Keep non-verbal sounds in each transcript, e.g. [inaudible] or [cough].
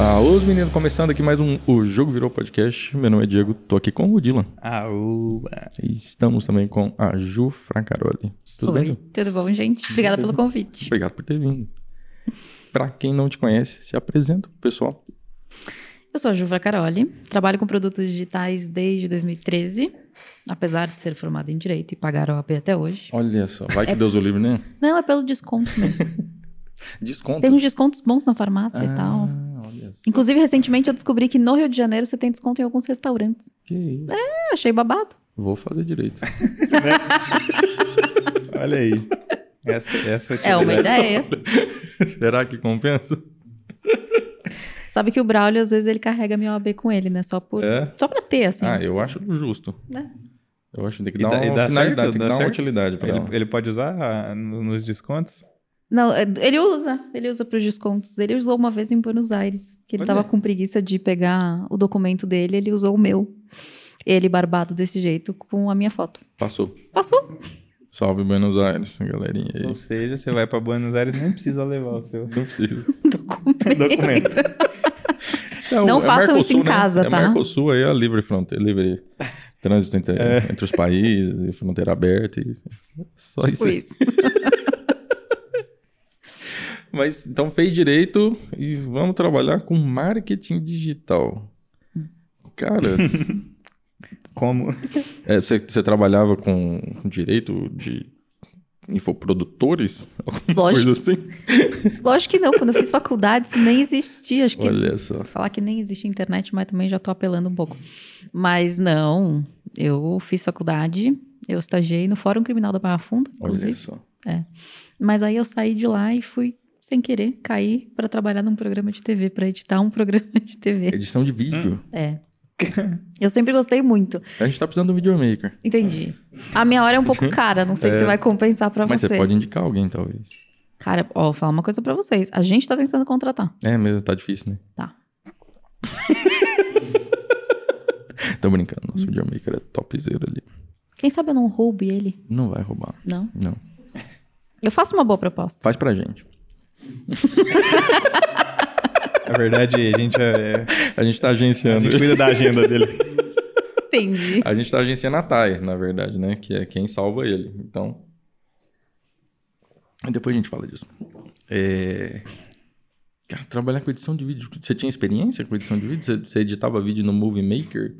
Ah, os meninos, começando aqui mais um O Jogo Virou Podcast. Meu nome é Diego, tô aqui com o Dylan. Aúba. E estamos também com a Ju Francaroli. Tudo Oi, bem? Ju? tudo bom, gente? Obrigada pelo convite. Obrigado por ter vindo. Pra quem não te conhece, se apresenta pro pessoal. Eu sou a Juva Caroli, trabalho com produtos digitais desde 2013, apesar de ser formada em Direito e pagar OAB até hoje. Olha só, vai que Deus o livre, né? Não, é pelo desconto mesmo. [laughs] Desconto. Tem uns descontos bons na farmácia e tal. Inclusive, recentemente eu descobri que no Rio de Janeiro você tem desconto em alguns restaurantes. Que isso. Eu achei babado. Vou fazer direito. [laughs] Olha aí. Essa, essa É uma ideia. [laughs] Será que compensa? Sabe que o Braulio, às vezes, ele carrega minha OAB com ele, né? Só, por... É? Só pra ter, assim. Ah, eu acho justo. né? Eu acho que tem que E dar dá- uma finalidade, certo? tem que dar uma certo? utilidade pra ela. Ele, ele pode usar ah, no- nos descontos? Não, é, ele usa. Ele usa pros descontos. Ele usou uma vez em Buenos Aires, que ele Olha. tava com preguiça de pegar o documento dele, ele usou o meu. Ele barbado desse jeito, com a minha foto. Passou. Passou. Salve Buenos Aires, galerinha aí. Ou seja, você vai pra Buenos Aires nem precisa levar o seu Não precisa. [laughs] Documento. documento. É o- Não é façam isso em Mercosul, né? casa, é tá? Mercosul aí, é a livre fronteira, livre trânsito entre, É. entre os países, e fronteira aberta. E... Só isso. Aí. isso. [laughs] Mas então fez direito e vamos trabalhar com marketing digital. Cara, [laughs] Como? é, você você trabalhava com direito de infoprodutores? Alguma Lógico. coisa assim? [laughs] Lógico que não. Quando eu fiz faculdade, isso nem existia. Acho que Olha só. falar que nem existe internet, mas também já tô apelando um pouco. Mas não, eu fiz faculdade, eu estagiei no Fórum Criminal da Barra Funda, Olha inclusive. só. Mas aí eu saí de lá e fui, sem querer, cair para trabalhar num programa de TV, para editar um [laughs] programa de TV. Edição de vídeo. É. [laughs] Eu sempre gostei muito. A gente tá precisando de um videomaker. Entendi. A minha hora é um pouco [laughs] cara, não sei É. se vai compensar para Mas você. você pode indicar alguém, talvez. Cara, ó, vou falar uma coisa para vocês. A gente tá tentando contratar. É mesmo, tá difícil, né? Tá. Tô brincando, nosso videomaker é topzera ali. Quem sabe eu não roube ele? Não vai roubar. Não. Não. Eu faço uma boa proposta. Faz pra gente. Na verdade, a gente, é, A gente tá a agenciando. gente cuida da agenda dele. Entendi. A gente tá agenciando a Thay, na verdade, né? Que é quem salva ele. Então. Depois a gente fala disso. É... Cara, trabalhar com edição de vídeo. Você tinha experiência com edição de vídeo? Você, você editava vídeo no Movie Maker?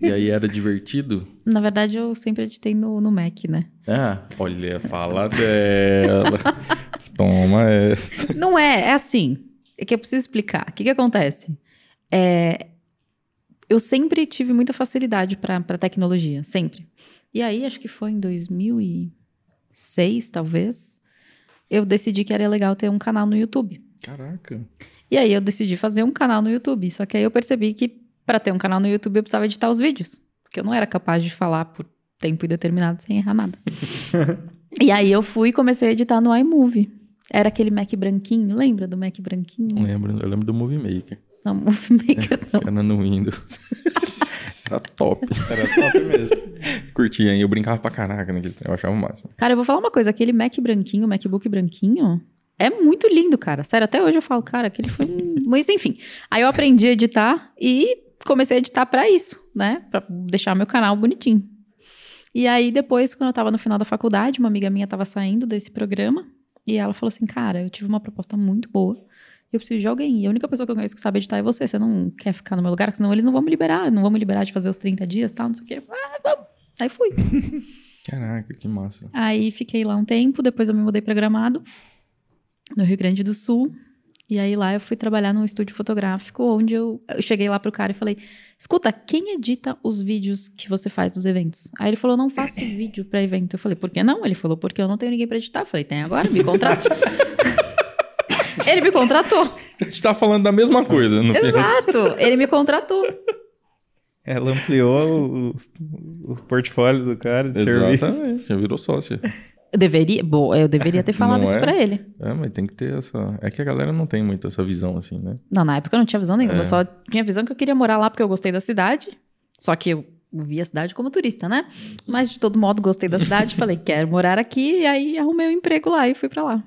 E aí era divertido? [laughs] Na verdade, eu sempre editei no, no Mac, né? Ah, olha, fala dela. [laughs] Toma essa. Não é, é assim. É que eu preciso explicar. O que, que acontece? É, eu sempre tive muita facilidade para tecnologia, sempre. E aí, acho que foi em 2006, talvez, eu decidi que era legal ter um canal no YouTube. Caraca. E aí eu decidi fazer um canal no YouTube. Só que aí eu percebi que para ter um canal no YouTube eu precisava editar os vídeos. Porque eu não era capaz de falar por tempo indeterminado sem errar nada. [laughs] e aí eu fui e comecei a editar no iMovie. Era aquele Mac branquinho, lembra do Mac branquinho? Lembro, eu lembro do Movie Maker. Não, Movie Maker [laughs] não. Era no Windows. [laughs] era top. Era top mesmo. Curtia, hein? Eu brincava pra caraca naquele trem. Eu achava o máximo. Cara, eu vou falar uma coisa. Aquele Mac branquinho, MacBook branquinho, é muito lindo, cara. Sério, até hoje eu falo, cara, aquele foi. Mas enfim, aí eu aprendi a editar e comecei a editar pra isso, né? Pra deixar meu canal bonitinho. E aí depois, quando eu tava no final da faculdade, uma amiga minha tava saindo desse programa e ela falou assim, cara, eu tive uma proposta muito boa. Eu preciso de alguém. E a única pessoa que eu conheço que sabe editar é você. Você não quer ficar no meu lugar, porque senão eles não vão me liberar. Não vão me liberar de fazer os 30 dias tal, não sei o quê. Falei, ah, vamos. Aí fui. [laughs] Caraca, que massa. Aí fiquei lá um tempo, depois eu me mudei para Gramado, no Rio Grande do Sul. E aí lá eu fui trabalhar num estúdio fotográfico, onde eu, eu cheguei lá pro cara e falei: Escuta, quem edita os vídeos que você faz dos eventos? Aí ele falou: Não faço [laughs] vídeo para evento. Eu falei: Por que não? Ele falou: Porque eu não tenho ninguém para editar. Eu falei: Tem agora, me contrate. [laughs] ele me contratou. A gente tá falando da mesma coisa, no fim. Exato, ele me contratou. Ela ampliou o, o portfólio do cara de serviço. Exatamente, já virou sócia. Eu deveria, bom, eu deveria ter [laughs] falado Não isso é? pra ele. É, mas tem que ter essa. É que a galera não tem muito essa visão assim, né? Não, na época eu não tinha visão nenhuma. É. Eu só tinha visão que eu queria morar lá porque eu gostei da cidade. Só que eu vi a cidade como turista, né? Mas de todo modo gostei da cidade, falei, [laughs] quero morar aqui. E aí arrumei um emprego lá e fui pra lá.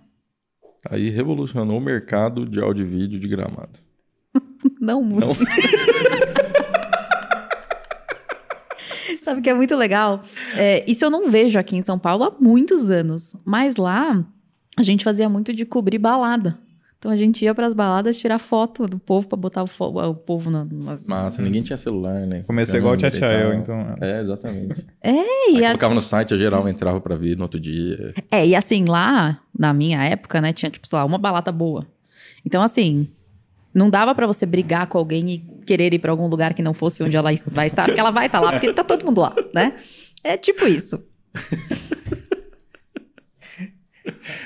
Aí revolucionou o mercado de áudio e vídeo de gramado. [laughs] Não muito. Não? [laughs] Sabe o que é muito legal? É, isso eu não vejo aqui em São Paulo há muitos anos. Mas lá, a gente fazia muito de cobrir balada. Então a gente ia pras baladas tirar foto do povo pra botar o, fo- o povo na- nas. Massa, ninguém tinha celular, né? Começou igual o e Tchatchael, tal. então. É, exatamente. [laughs] É, Aí e a- colocava no site, a geral entrava pra ver no outro dia. é, e assim, lá, na minha época, né, tinha, tipo, sei lá, uma balada boa. Então, assim, não dava pra você brigar com alguém e querer ir pra algum lugar que não fosse onde ela vai estar, porque ela vai estar lá, porque tá todo mundo lá, né? É tipo isso. [laughs]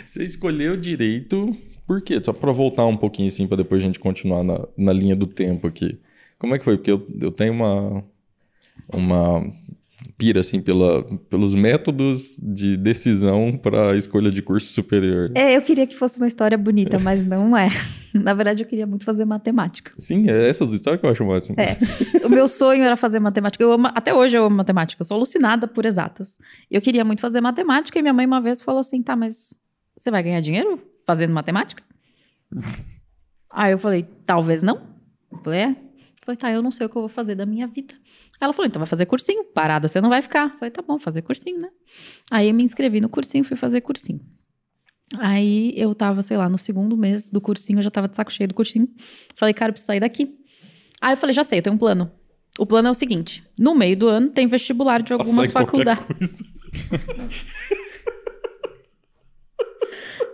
Você escolheu direito, por quê? Só pra voltar um pouquinho assim, pra depois a gente continuar na, na linha do tempo aqui. Como é que foi? Porque eu, eu tenho uma, uma pira, assim, pela, pelos métodos de decisão pra escolha de curso superior. É, eu queria que fosse uma história bonita, mas não é. [laughs] Na verdade, eu queria muito fazer matemática. Sim, é essas histórias que eu acho o máximo. É. O meu sonho era fazer matemática. Eu amo, até hoje eu amo matemática. Eu sou alucinada por exatas. Eu queria muito fazer matemática e minha mãe uma vez falou assim: tá, mas você vai ganhar dinheiro fazendo matemática? [laughs] Aí eu falei: talvez não. Eu falei: é. Eu falei: tá, eu não sei o que eu vou fazer da minha vida. Ela falou: então vai fazer cursinho. Parada, você não vai ficar. Eu falei: tá bom, fazer cursinho, né? Aí eu me inscrevi no cursinho, fui fazer cursinho. Aí eu tava, sei lá, no segundo mês do cursinho, eu já tava de saco cheio do cursinho. Falei, cara, eu preciso sair daqui. Aí eu falei, já sei, eu tenho um plano. O plano é o seguinte: no meio do ano tem vestibular de algumas faculdades. [laughs]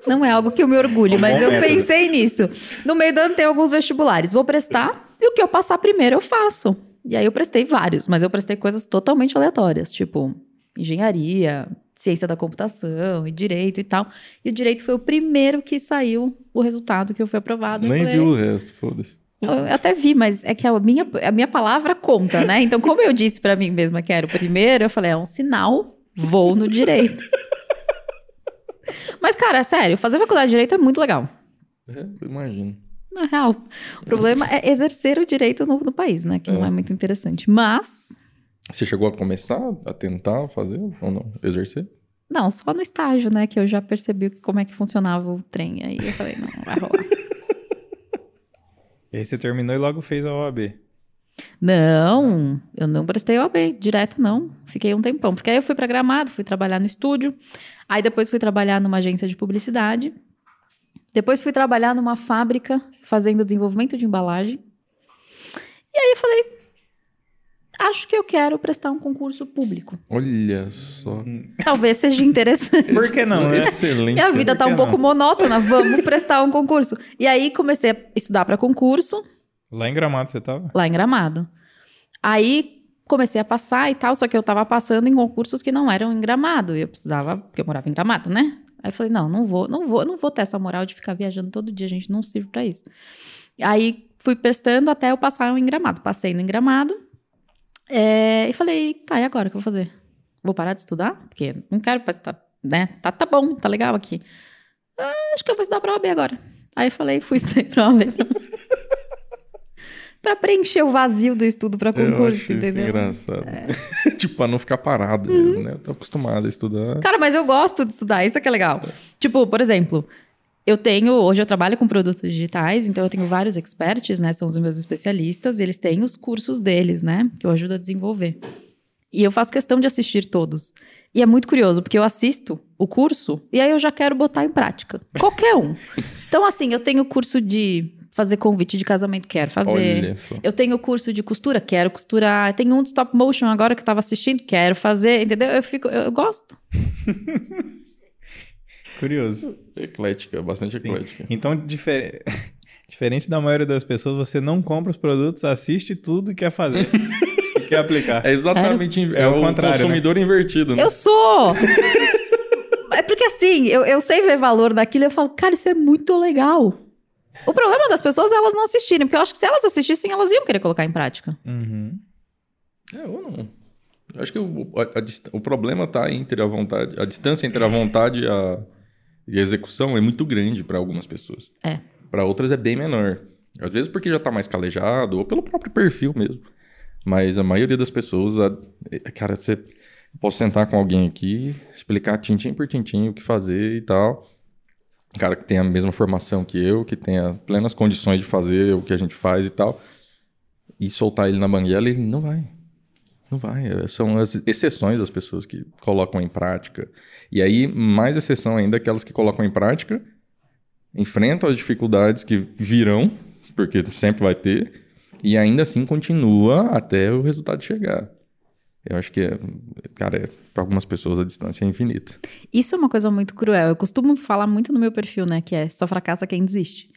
Não é algo que eu me orgulhe, Um mas eu método. pensei nisso. No meio do ano tem alguns vestibulares. Vou prestar e o que eu passar primeiro eu faço. E aí eu prestei vários, mas eu prestei coisas totalmente aleatórias, tipo engenharia, ciência da computação e direito e tal. E o direito foi o primeiro que saiu o resultado que eu fui aprovado. Nem falei, viu o resto, foda-se. eu até vi, mas é que a minha, a minha palavra conta, né? Então, como eu disse pra mim mesma que era o primeiro, eu falei, é um sinal, vou no direito. [laughs] mas, cara, é sério, fazer faculdade de direito é muito legal. É, eu imagino. Na real, o problema é exercer o direito no, no país, né? Que não É. é muito interessante. Mas, Você chegou a começar a tentar fazer ou não? Exercer? não, só no estágio, né? Que eu já percebi como é que funcionava o trem. Aí eu falei, não, não vai rolar. [laughs] E aí você terminou e logo fez a OAB. Não, eu não prestei OAB, direto não. Fiquei um tempão. Porque aí eu fui pra Gramado, fui trabalhar no estúdio. Aí depois fui trabalhar numa agência de publicidade. Depois fui trabalhar numa fábrica fazendo desenvolvimento de embalagem. E aí eu falei, acho que eu quero prestar um concurso público. Olha só. Talvez seja [laughs] interessante. Por que não, né? Excelente. Minha vida tá um pouco não? monótona, [laughs] vamos prestar um concurso. E aí comecei a estudar para concurso. Lá em Gramado você tava? lá em Gramado. Aí comecei a passar e tal, só que eu tava passando em concursos que não eram em Gramado. E eu precisava, porque eu morava em Gramado, né? Aí eu falei, não, não vou, não vou, não vou ter essa moral de ficar viajando todo dia, gente não serve pra isso. Aí fui prestando até eu passar em Gramado. Passei no Gramado. é, e falei, tá, e agora o que eu vou fazer? Vou parar de estudar? Porque não quero, tá, né? Tá, tá bom, tá legal aqui. Ah, acho que eu vou estudar pra OAB agora. Aí eu falei, fui [laughs] estudar pra OAB. Preencher o vazio do estudo Eu concurso, acho isso entendeu? É. engraçado. [laughs] tipo, pra não ficar parado Uhum. mesmo, né? Eu tô acostumado a estudar. Cara, mas eu gosto de estudar, isso é que é legal. Tipo, por exemplo, eu tenho, hoje eu trabalho com produtos digitais, então eu tenho vários experts, né? São os meus especialistas, e eles têm os cursos deles, né? Que eu ajudo a desenvolver. E eu faço questão de assistir todos. E é muito curioso, porque eu assisto o curso e aí eu já quero botar em prática. Qualquer um. [laughs] Então, assim, eu tenho curso de fazer convite de casamento, quero fazer. Olha só. Eu tenho curso de costura, quero costurar. Tem um de stop motion agora que eu tava assistindo, quero fazer, entendeu? Eu fico, eu, eu gosto. [laughs] Curioso. Eclética, bastante eclética. Então, difer- [laughs] diferente da maioria das pessoas, você não compra os produtos, assiste tudo e quer fazer. [laughs] e quer aplicar. É exatamente é, É o o contrário, consumidor invertido, né? Eu sou! é porque assim, eu, eu sei ver valor naquilo e eu falo, cara, isso é muito legal. O problema das pessoas é elas não assistirem, porque eu acho que se elas assistissem, elas iam querer colocar em prática. Uhum. É, ou não. Eu acho que o, a- a o problema tá entre a vontade, a distância entre a vontade e a, e a execução é muito grande para algumas pessoas. É. Para outras é bem menor. Às vezes porque já tá mais calejado ou pelo próprio perfil mesmo. Mas a maioria das pessoas, a- é, cara, você posso sentar com alguém aqui, explicar tintim por tintim o que fazer e tal. Cara que tem a mesma formação que eu, que tenha plenas condições de fazer o que a gente faz e tal, e soltar ele na banguela, ele não vai. Não vai. É, são as exceções das pessoas que colocam em prática. E aí, mais exceção ainda, aquelas que colocam em prática, enfrentam as dificuldades que virão, porque sempre vai ter, e ainda assim continua até o resultado chegar. Eu acho que, é, cara, é, para algumas pessoas a distância é infinita. Isso é uma coisa muito cruel. Eu costumo falar muito no meu perfil, né? Que é só fracassa quem desiste.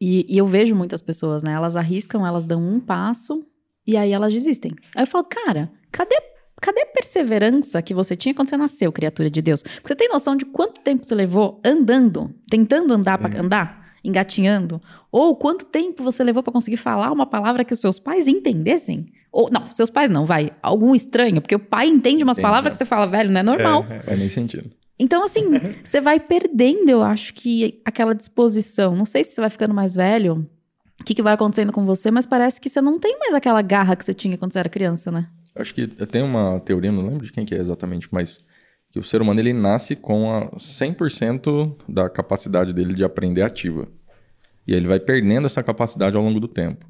E, e eu vejo muitas pessoas, né? Elas arriscam, elas dão um passo e aí elas desistem. Aí eu falo, cara, cadê Cadê a perseverança que você tinha quando você nasceu, criatura de Deus? Porque você tem noção de quanto tempo você levou andando, tentando andar para é. andar, engatinhando? Ou quanto tempo você levou para conseguir falar uma palavra que os seus pais entendessem? Ou, não, seus pais não, vai. Algum estranho, porque o pai entende umas Entendi. palavras que você fala, velho, não é normal. É, é, faz nem sentido. Então, assim, [laughs] você vai perdendo, eu acho que aquela disposição. Não sei se você vai ficando mais velho, o que, que vai acontecendo com você, mas parece que você não tem mais aquela garra que você tinha quando você era criança, né? Acho que tem uma teoria, não lembro de quem que é exatamente, mas que o ser humano ele nasce com a 100% da capacidade dele de aprender ativa. E ele vai perdendo essa capacidade ao longo do tempo.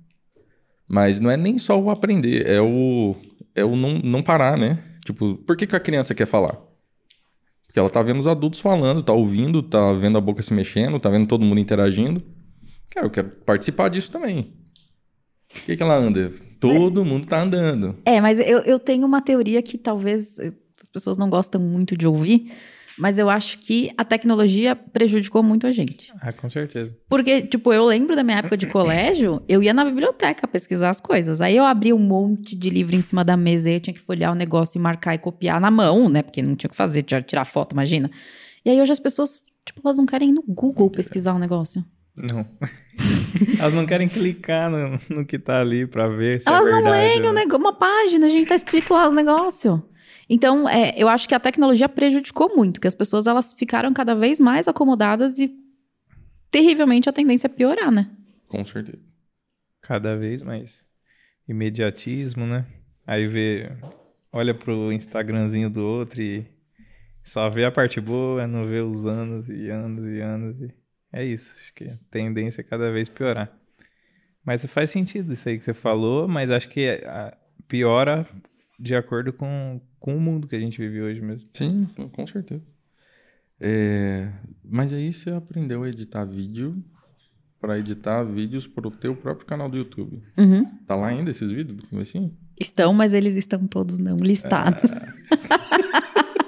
Mas não é nem só o aprender, é o, é o não, não parar, né? Tipo, por que, que a criança quer falar? Porque ela tá vendo os adultos falando, tá ouvindo, tá vendo a boca se mexendo, tá vendo todo mundo interagindo. Cara, eu quero participar disso também. O que, que ela anda? Todo é. mundo tá andando. É, mas eu, eu tenho uma teoria que talvez as pessoas não gostam muito de ouvir, mas eu acho que a tecnologia prejudicou muito a gente. Ah, com certeza. Porque, tipo, eu lembro da minha época de colégio, [laughs] eu ia na biblioteca pesquisar as coisas. Aí eu abria um monte de livro em cima da mesa e eu tinha que folhear o negócio e marcar e copiar na mão, né? Porque não tinha o que fazer, tirar foto, imagina. E aí hoje as pessoas, tipo, elas não querem ir no Google pesquisar o um negócio. Não. [laughs] Elas não querem clicar no, no que tá ali pra ver se é Elas é não leem uma página, a gente tá escrito lá os negócios. Então, é, eu acho que a tecnologia prejudicou muito, que as pessoas elas ficaram cada vez mais acomodadas e terrivelmente a tendência é piorar, né? Com certeza. Cada vez mais. Imediatismo, né? Aí vê, olha pro Instagramzinho do outro e só vê a parte boa, não vê os anos e anos e anos e é isso, acho que a tendência é cada vez piorar. Mas faz sentido isso aí que você falou, mas acho que piora de acordo com, com o mundo que a gente vive hoje mesmo. Sim, com certeza. É, mas aí você aprendeu a editar vídeo para editar vídeos para o teu próprio canal do YouTube. Uhum. Tá lá ainda esses vídeos do comecinho? Estão, mas eles estão todos não listados. É. [laughs]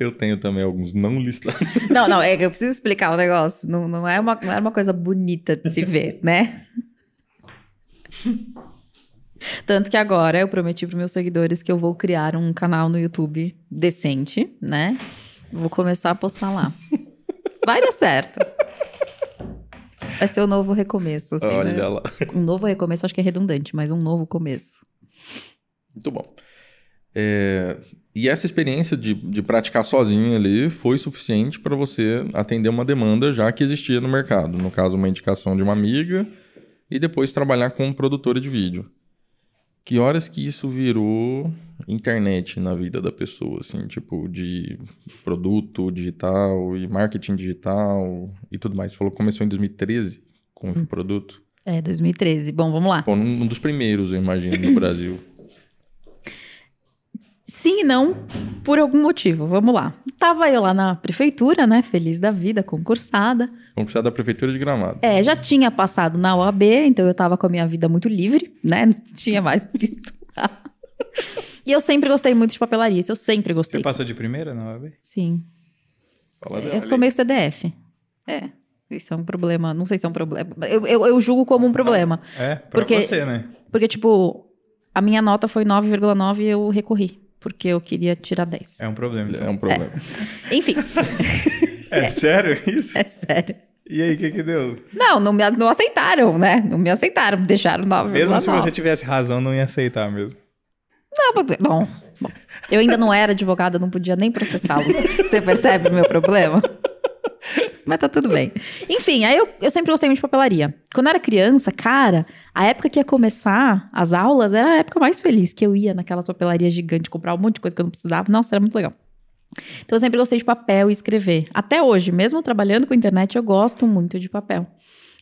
Eu tenho também alguns não listados. [laughs] Não, não, é que eu preciso explicar o negócio. Não, não, é, uma, não é uma coisa bonita de se ver, né? [laughs] Tanto que agora eu prometi para meus seguidores que eu vou criar um canal no YouTube decente, né? Vou começar a postar lá. Vai dar certo. Vai ser o um novo recomeço. Assim, Olha né? lá. Um novo recomeço, acho que é redundante, mas um novo começo. Muito bom. É, e essa experiência de, de praticar sozinho ali foi suficiente para você atender uma demanda já que existia no mercado. No caso, uma indicação de uma amiga e depois trabalhar como produtora de vídeo. Que horas que isso virou internet na vida da pessoa, assim, tipo, de produto digital e marketing digital e tudo mais. Você falou que começou em 2013 com o produto. É, 2013. Bom, vamos lá. Foi um dos primeiros, eu imagino, no [coughs] Brasil. Sim e não, por algum motivo. Vamos lá. Tava eu lá na prefeitura, né? Feliz da vida, concursada. Concursada da prefeitura de Gramado. É, já tinha passado na OAB, então eu tava com a minha vida muito livre, né? Não tinha mais [laughs] visto. e eu sempre gostei muito de papelaria, isso eu sempre gostei. Você passou de primeira na OAB? Sim. Fala eu sou meio CDF. É. Isso é um problema. Não sei se é um problema. Eu, eu, eu julgo como um problema. É, pra porque, você, né? Porque, tipo, a minha nota foi 9,9 e eu recorri porque eu queria tirar 10. É um problema. Então. É um problema. É. Enfim. é, [laughs] é, sério isso? É sério. E aí, o que que deu? Não, não me não aceitaram, né? Não me aceitaram, deixaram 9. Mesmo se você tivesse razão, não ia aceitar mesmo. Não, bom, bom. Eu ainda não era advogada, não podia nem processá-los. [laughs] Você percebe o meu problema? Mas tá tudo bem. Enfim, aí eu, eu sempre gostei muito de papelaria. Quando eu era criança, cara, a época que ia começar as aulas era a época mais feliz, que eu ia naquela papelaria gigante comprar um monte de coisa que eu não precisava. Nossa, era muito legal. Então eu sempre gostei de papel e escrever. Até hoje, mesmo trabalhando com internet, eu gosto muito de papel.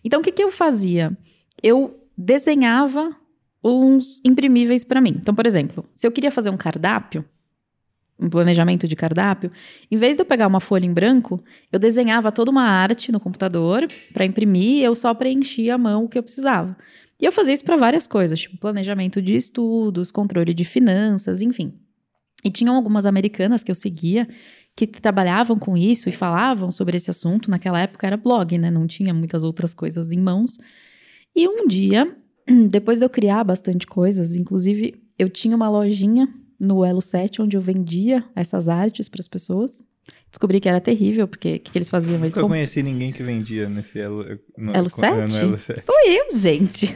Então o que, que eu fazia? Eu desenhava uns imprimíveis para mim. Então, por exemplo, se eu queria fazer um cardápio, um planejamento de cardápio, em vez de eu pegar uma folha em branco, eu desenhava toda uma arte no computador para imprimir, eu só preenchia à mão o que eu precisava. E eu fazia isso para várias coisas, tipo planejamento de estudos, controle de finanças, enfim. E tinham algumas americanas que eu seguia que trabalhavam com isso e falavam sobre esse assunto. Naquela época era blog, né? Não tinha muitas outras coisas em mãos. E um dia, [clears throat] depois de eu criar bastante coisas, inclusive eu tinha uma lojinha no Elo 7 onde eu vendia essas artes para as pessoas. Descobri que era terrível, porque o que, que, eles faziam? Eles Eu comp... conheci ninguém que vendia nesse Elo, no, Elo 7? No Elo 7. Sou eu, gente.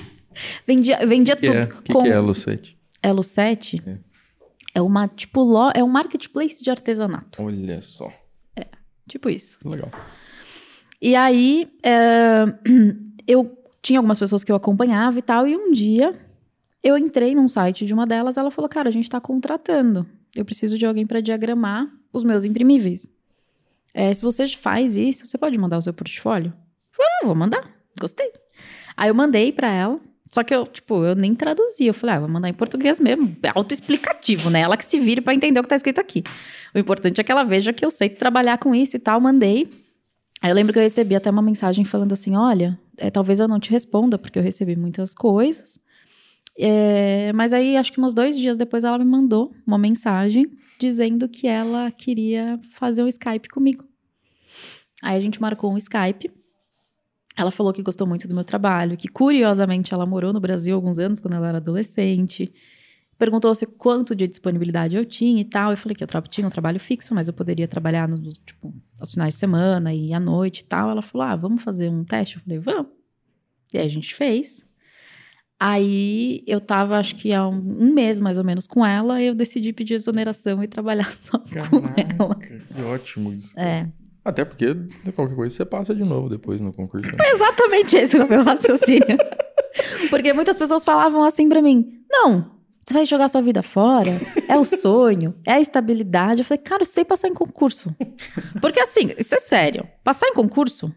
[laughs] vendia vendia que tudo. É? O que, com... que é Elo 7? Elo 7 é. é uma, tipo, lo... é um marketplace de artesanato. Olha só. É, tipo isso. Legal. E aí, é... [clears throat] eu tinha algumas pessoas que eu acompanhava e tal, e um dia eu entrei num site de uma delas, ela falou: Cara, a gente tá contratando. Eu preciso de alguém para diagramar os meus imprimíveis. É, se você faz isso, você pode mandar o seu portfólio? Eu falei, ah, vou mandar. Gostei. Aí eu mandei para ela. Só que eu, tipo, eu nem traduzi. Eu falei, ah, vou mandar em português mesmo. É autoexplicativo, né? Ela que se vire para entender o que tá escrito aqui. O importante é que ela veja que eu sei trabalhar com isso e tal. Mandei. Aí eu lembro que eu recebi até uma mensagem falando assim: olha, é, talvez eu não te responda, porque eu recebi muitas coisas. É, mas aí, acho que uns dois dias depois, ela me mandou uma mensagem dizendo que ela queria fazer um Skype comigo. Aí a gente marcou um Skype. Ela falou que gostou muito do meu trabalho, que curiosamente ela morou no Brasil alguns anos quando ela era adolescente. Perguntou se quanto de disponibilidade eu tinha e tal. Eu falei que eu tinha um trabalho fixo, mas eu poderia trabalhar no, tipo, aos finais de semana e à noite e tal. Ela falou: Ah, vamos fazer um teste? Eu falei: Vamos. E aí a gente fez. Aí eu tava, acho que há um, um, mês mais ou menos com ela, eu decidi pedir exoneração e trabalhar [laughs] só Caraca, com ela. Que ótimo isso. É. Até porque qualquer coisa você passa de novo depois no concurso. Né? É exatamente esse o meu raciocínio. [laughs] porque muitas pessoas falavam assim para mim: não, você vai jogar sua vida fora, é o sonho, é a estabilidade. Eu falei, cara, eu sei passar em concurso. Porque assim, isso é sério. Passar em concurso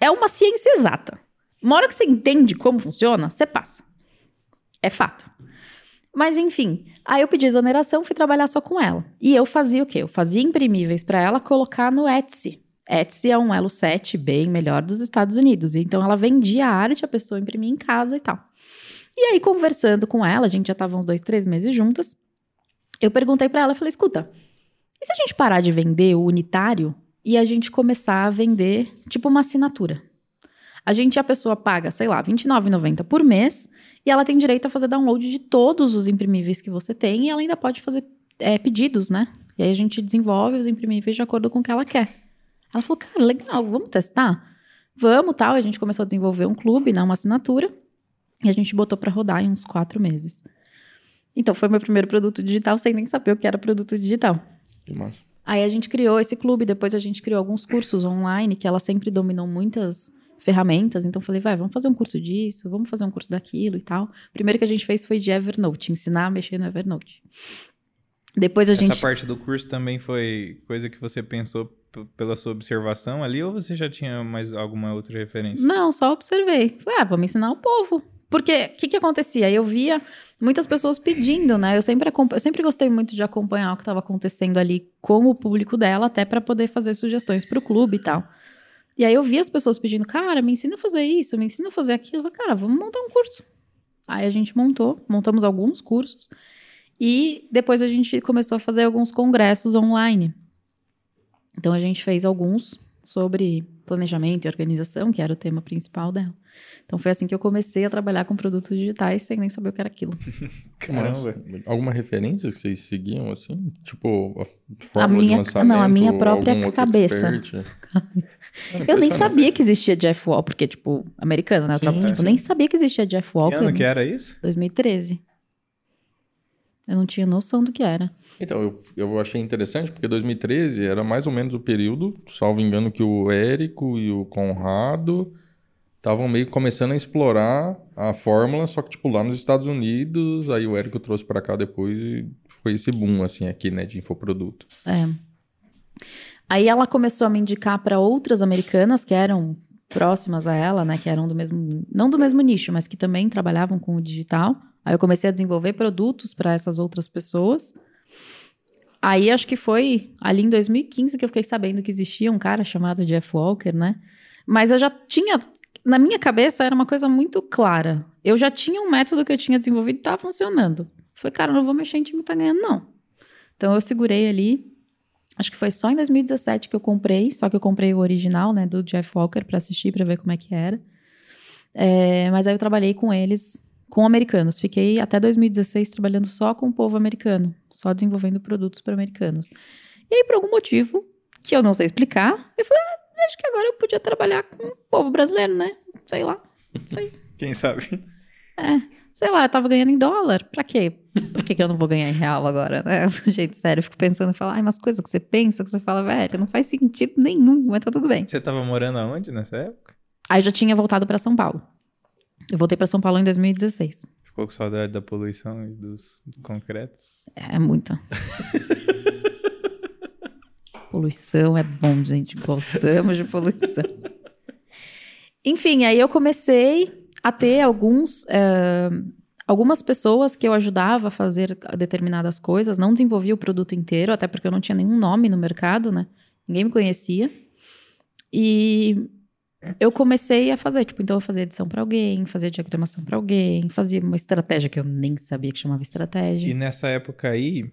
é uma ciência exata. Uma hora que você entende como funciona, você passa. É fato. Mas enfim, aí eu pedi exoneração, fui trabalhar só com ela. E eu fazia o quê? Eu fazia imprimíveis para ela colocar no Etsy. Etsy é um Elo 7 bem melhor dos Estados Unidos. Então ela vendia a arte, a pessoa imprimia em casa e tal. E aí, conversando com ela, a gente já tava uns dois, três meses juntas. Eu perguntei para ela, falei: escuta, e se a gente parar de vender o unitário e a gente começar a vender tipo uma assinatura? A gente, a pessoa paga, sei lá, R$29,90 por mês e ela tem direito a fazer download de todos os imprimíveis que você tem e ela ainda pode fazer é, pedidos, né? E aí a gente desenvolve os imprimíveis de acordo com o que ela quer. Ela falou, cara, legal, vamos testar? Vamos, tal. A gente começou a desenvolver um clube, né, uma assinatura, e a gente botou para rodar em uns quatro meses. Então foi meu primeiro produto digital sem nem saber o que era produto digital. Que massa. Aí a gente criou esse clube, depois a gente criou alguns cursos online, que ela sempre dominou muitas ferramentas. Então falei, vai, vamos fazer um curso disso, vamos fazer um curso daquilo e tal. O primeiro que a gente fez foi de Evernote, ensinar a mexer no Evernote. Depois a Essa gente. Essa parte do curso também foi coisa que você pensou pela sua observação ali ou você já tinha mais alguma outra referência? Não, só observei. Falei, ah, vamos ensinar o povo. Porque o que, que acontecia? Eu via muitas pessoas pedindo, né? Eu sempre, eu sempre gostei muito de acompanhar o que estava acontecendo ali com o público dela, até para poder fazer sugestões para o clube e tal. E aí eu vi as pessoas pedindo, cara, me ensina a fazer isso, me ensina a fazer aquilo. Eu falei, cara, vamos montar um curso. Aí a gente montou, montamos alguns cursos. E depois a gente começou a fazer alguns congressos online. Então a gente fez alguns sobre planejamento e organização, que era o tema principal dela. Então foi assim que eu comecei a trabalhar com produtos digitais sem nem saber o que era aquilo. [laughs] Caramba. Alguma referência que vocês seguiam assim? Tipo, a fórmula a minha, de lançamento? Não, a minha própria cabeça. [laughs] eu nem sabia que existia Jeff Wall, porque, tipo, americano, né? Sim, tipo, nem sabia que existia Jeff Wall. Que ano que era isso? 2013. Eu não tinha noção do que era. Então, eu, eu achei interessante, porque 2013 era mais ou menos o período, salvo engano, que o Érico e o Conrado estavam meio começando a explorar a fórmula, só que, tipo, lá nos Estados Unidos, aí o Érico trouxe para cá depois e foi esse boom, assim, aqui, né, de infoproduto. É. Aí ela começou a me indicar para outras americanas que eram próximas a ela, né, que eram do mesmo, não do mesmo nicho, mas que também trabalhavam com o digital. Aí eu comecei a desenvolver produtos para essas outras pessoas. Aí acho que foi ali em 2015 que eu fiquei sabendo que existia um cara chamado Jeff Walker, né? Mas eu já tinha na minha cabeça era uma coisa muito clara. Eu já tinha um método que eu tinha desenvolvido e estava funcionando. Falei, cara, não vou mexer em time que tá ganhando, não. Então eu segurei ali. Acho que foi só em 2017 que eu comprei, só que eu comprei o original, né, do Jeff Walker para assistir, para ver como é que era. É, mas aí eu trabalhei com eles, com americanos. Fiquei até 2016 trabalhando só com o povo americano, só desenvolvendo produtos para americanos. E aí, por algum motivo, que eu não sei explicar, eu falei, ah, acho que agora eu podia trabalhar com o povo brasileiro, né? Sei lá. Isso aí. [laughs] Quem sabe? É, sei lá, eu tava ganhando em dólar. Pra quê? Por que, que eu não vou ganhar em real agora, né? [laughs] Gente, sério, eu fico pensando e falar, ai, umas coisas que você pensa, que você fala, velho, não faz sentido nenhum, mas tá tudo bem. Você tava morando aonde nessa época? Aí eu já tinha voltado pra São Paulo. Eu voltei pra São Paulo em 2016. Ficou com saudade da poluição e dos concretos? É muita. [laughs] poluição é bom, gente. Gostamos de poluição. Enfim, aí eu comecei a ter alguns, é, algumas pessoas que eu ajudava a fazer determinadas coisas. Não desenvolvia o produto inteiro, até porque eu não tinha nenhum nome no mercado, né? Ninguém me conhecia. E eu comecei a fazer, tipo, então eu fazia edição para alguém, fazia diagramação para alguém, fazia uma estratégia que eu nem sabia que chamava estratégia. E nessa época aí,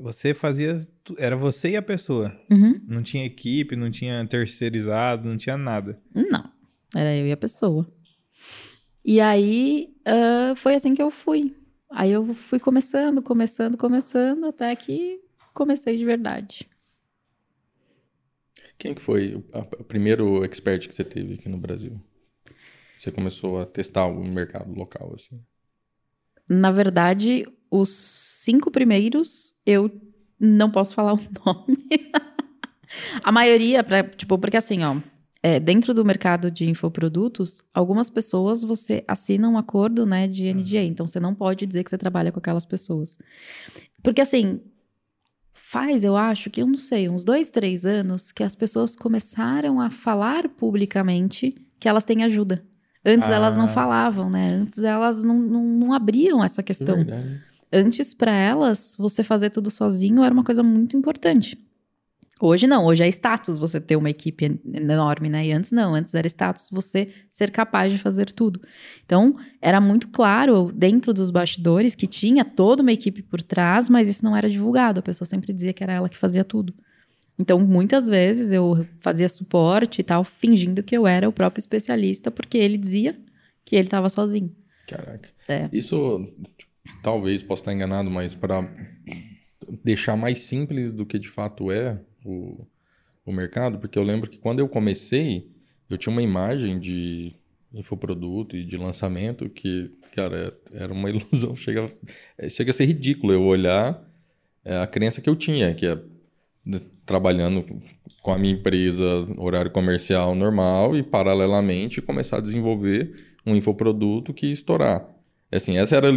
você fazia. Era você e a pessoa. Uhum. Não tinha equipe, não tinha terceirizado, não tinha nada. Não, era eu e a pessoa. E aí uh, foi assim que eu fui. Aí eu fui começando, começando, começando, até que comecei de verdade. Quem que foi o primeiro expert que você teve aqui no Brasil? Você começou a testar o mercado local, assim? Na verdade, os cinco primeiros eu não posso falar [laughs] o nome. a maioria, pra, tipo, porque assim, ó, é, dentro do mercado de infoprodutos, algumas pessoas você assina um acordo, né, de NDA, então você não pode dizer que você trabalha com aquelas pessoas. Porque assim, faz, eu acho que, eu não sei, uns dois, três anos que as pessoas começaram a falar publicamente que elas têm ajuda. Antes ah. elas não falavam, né? Antes elas não, não, não abriam essa questão. Verdade. Antes, para elas, você fazer tudo sozinho era uma coisa muito importante. Hoje não, hoje é status você ter uma equipe enorme, né? E antes não, antes era status você ser capaz de fazer tudo. Então, era muito claro dentro dos bastidores que tinha toda uma equipe por trás, mas isso não era divulgado. A pessoa sempre dizia que era ela que fazia tudo. Então, muitas vezes eu fazia suporte e tal, fingindo que eu era o próprio especialista, porque ele dizia que ele estava sozinho. Caraca. É. Isso, talvez, possa estar enganado, mas para deixar mais simples do que de fato é, o, o mercado, porque eu lembro que quando eu comecei, eu tinha uma imagem de infoproduto e de lançamento que, cara, era uma [laughs] ilusão. Chega, chega a ser ridículo eu olhar é, a crença que eu tinha, que é trabalhando com a minha empresa, horário comercial normal e paralelamente começar a desenvolver um infoproduto que estourar. Assim, essa era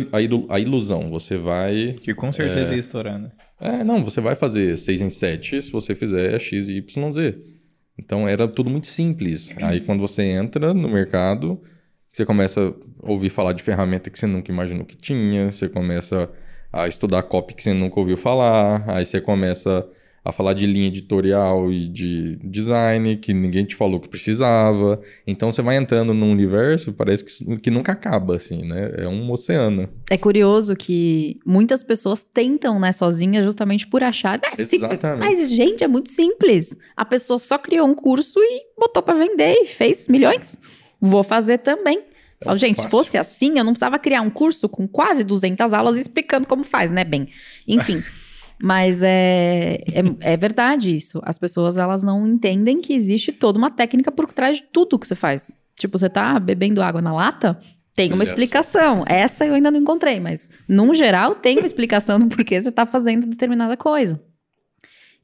a ilusão. Você vai. Que com certeza é... ia estourar, né? É, não, você vai fazer 6 em 7 se você fizer X, Y, Z. Então era tudo muito simples. Aí quando você entra no mercado, você começa a ouvir falar de ferramenta que você nunca imaginou que tinha, você começa a estudar copy que você nunca ouviu falar, aí você começa a falar de linha editorial e de design que ninguém te falou que precisava. Então você vai entrando num universo, parece que, que nunca acaba, assim, né? É um oceano. É curioso que muitas pessoas tentam, né, sozinha, justamente por achar. Ah, Exatamente. Mas, gente, é muito simples. A pessoa só criou um curso e botou para vender e fez milhões. Vou fazer também. É Falo, gente, fácil. se fosse assim, eu não precisava criar um curso com quase 200 aulas explicando como faz, né, bem? Enfim. [laughs] Mas é, é, é, verdade isso. As pessoas, elas não entendem que existe toda uma técnica por trás de tudo que você faz. Tipo, você tá bebendo água na lata, tem uma explicação. Essa eu ainda não encontrei, mas, num geral, tem uma explicação do porquê você tá fazendo determinada coisa.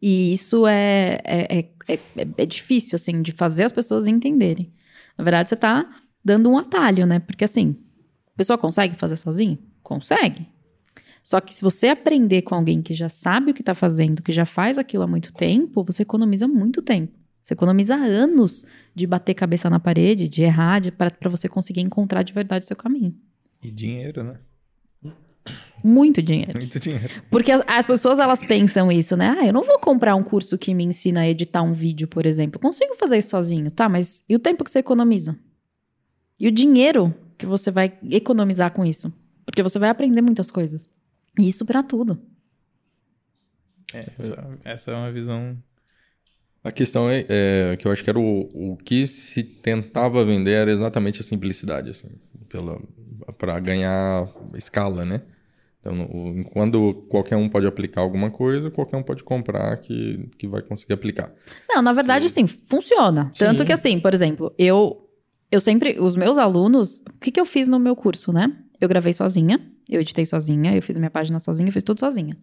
E isso é, é, é, é, é difícil, assim, de fazer as pessoas entenderem. Na verdade, você tá dando um atalho, né? Porque, assim, a pessoa consegue fazer sozinho? Consegue. Só que se você aprender com alguém que já sabe o que está fazendo, que já faz aquilo há muito tempo, você economiza muito tempo. Você economiza anos de bater cabeça na parede, de errar, para você conseguir encontrar de verdade o seu caminho. E dinheiro, né? Muito dinheiro. Muito dinheiro. Porque as, as, pessoas elas pensam isso, né? Ah, eu não vou comprar um curso que me ensina a editar um vídeo, por exemplo. Eu consigo fazer isso sozinho, tá? Mas e o tempo que você economiza? E o dinheiro que você vai economizar com isso? Porque você vai aprender muitas coisas. E isso para tudo. É, essa, essa, é uma visão. A questão é, é, que eu acho que era o, o que se tentava vender era exatamente a simplicidade, assim, para ganhar escala, né? Então, quando qualquer um pode aplicar alguma coisa, qualquer um pode comprar que, que vai conseguir aplicar. Não, na verdade, Sim. assim, funciona. Sim. Tanto que, assim, por exemplo, eu, eu sempre, os meus alunos, o que, que eu fiz no meu curso, né? Eu gravei sozinha, eu editei sozinha, eu fiz minha página sozinha, eu fiz tudo sozinha.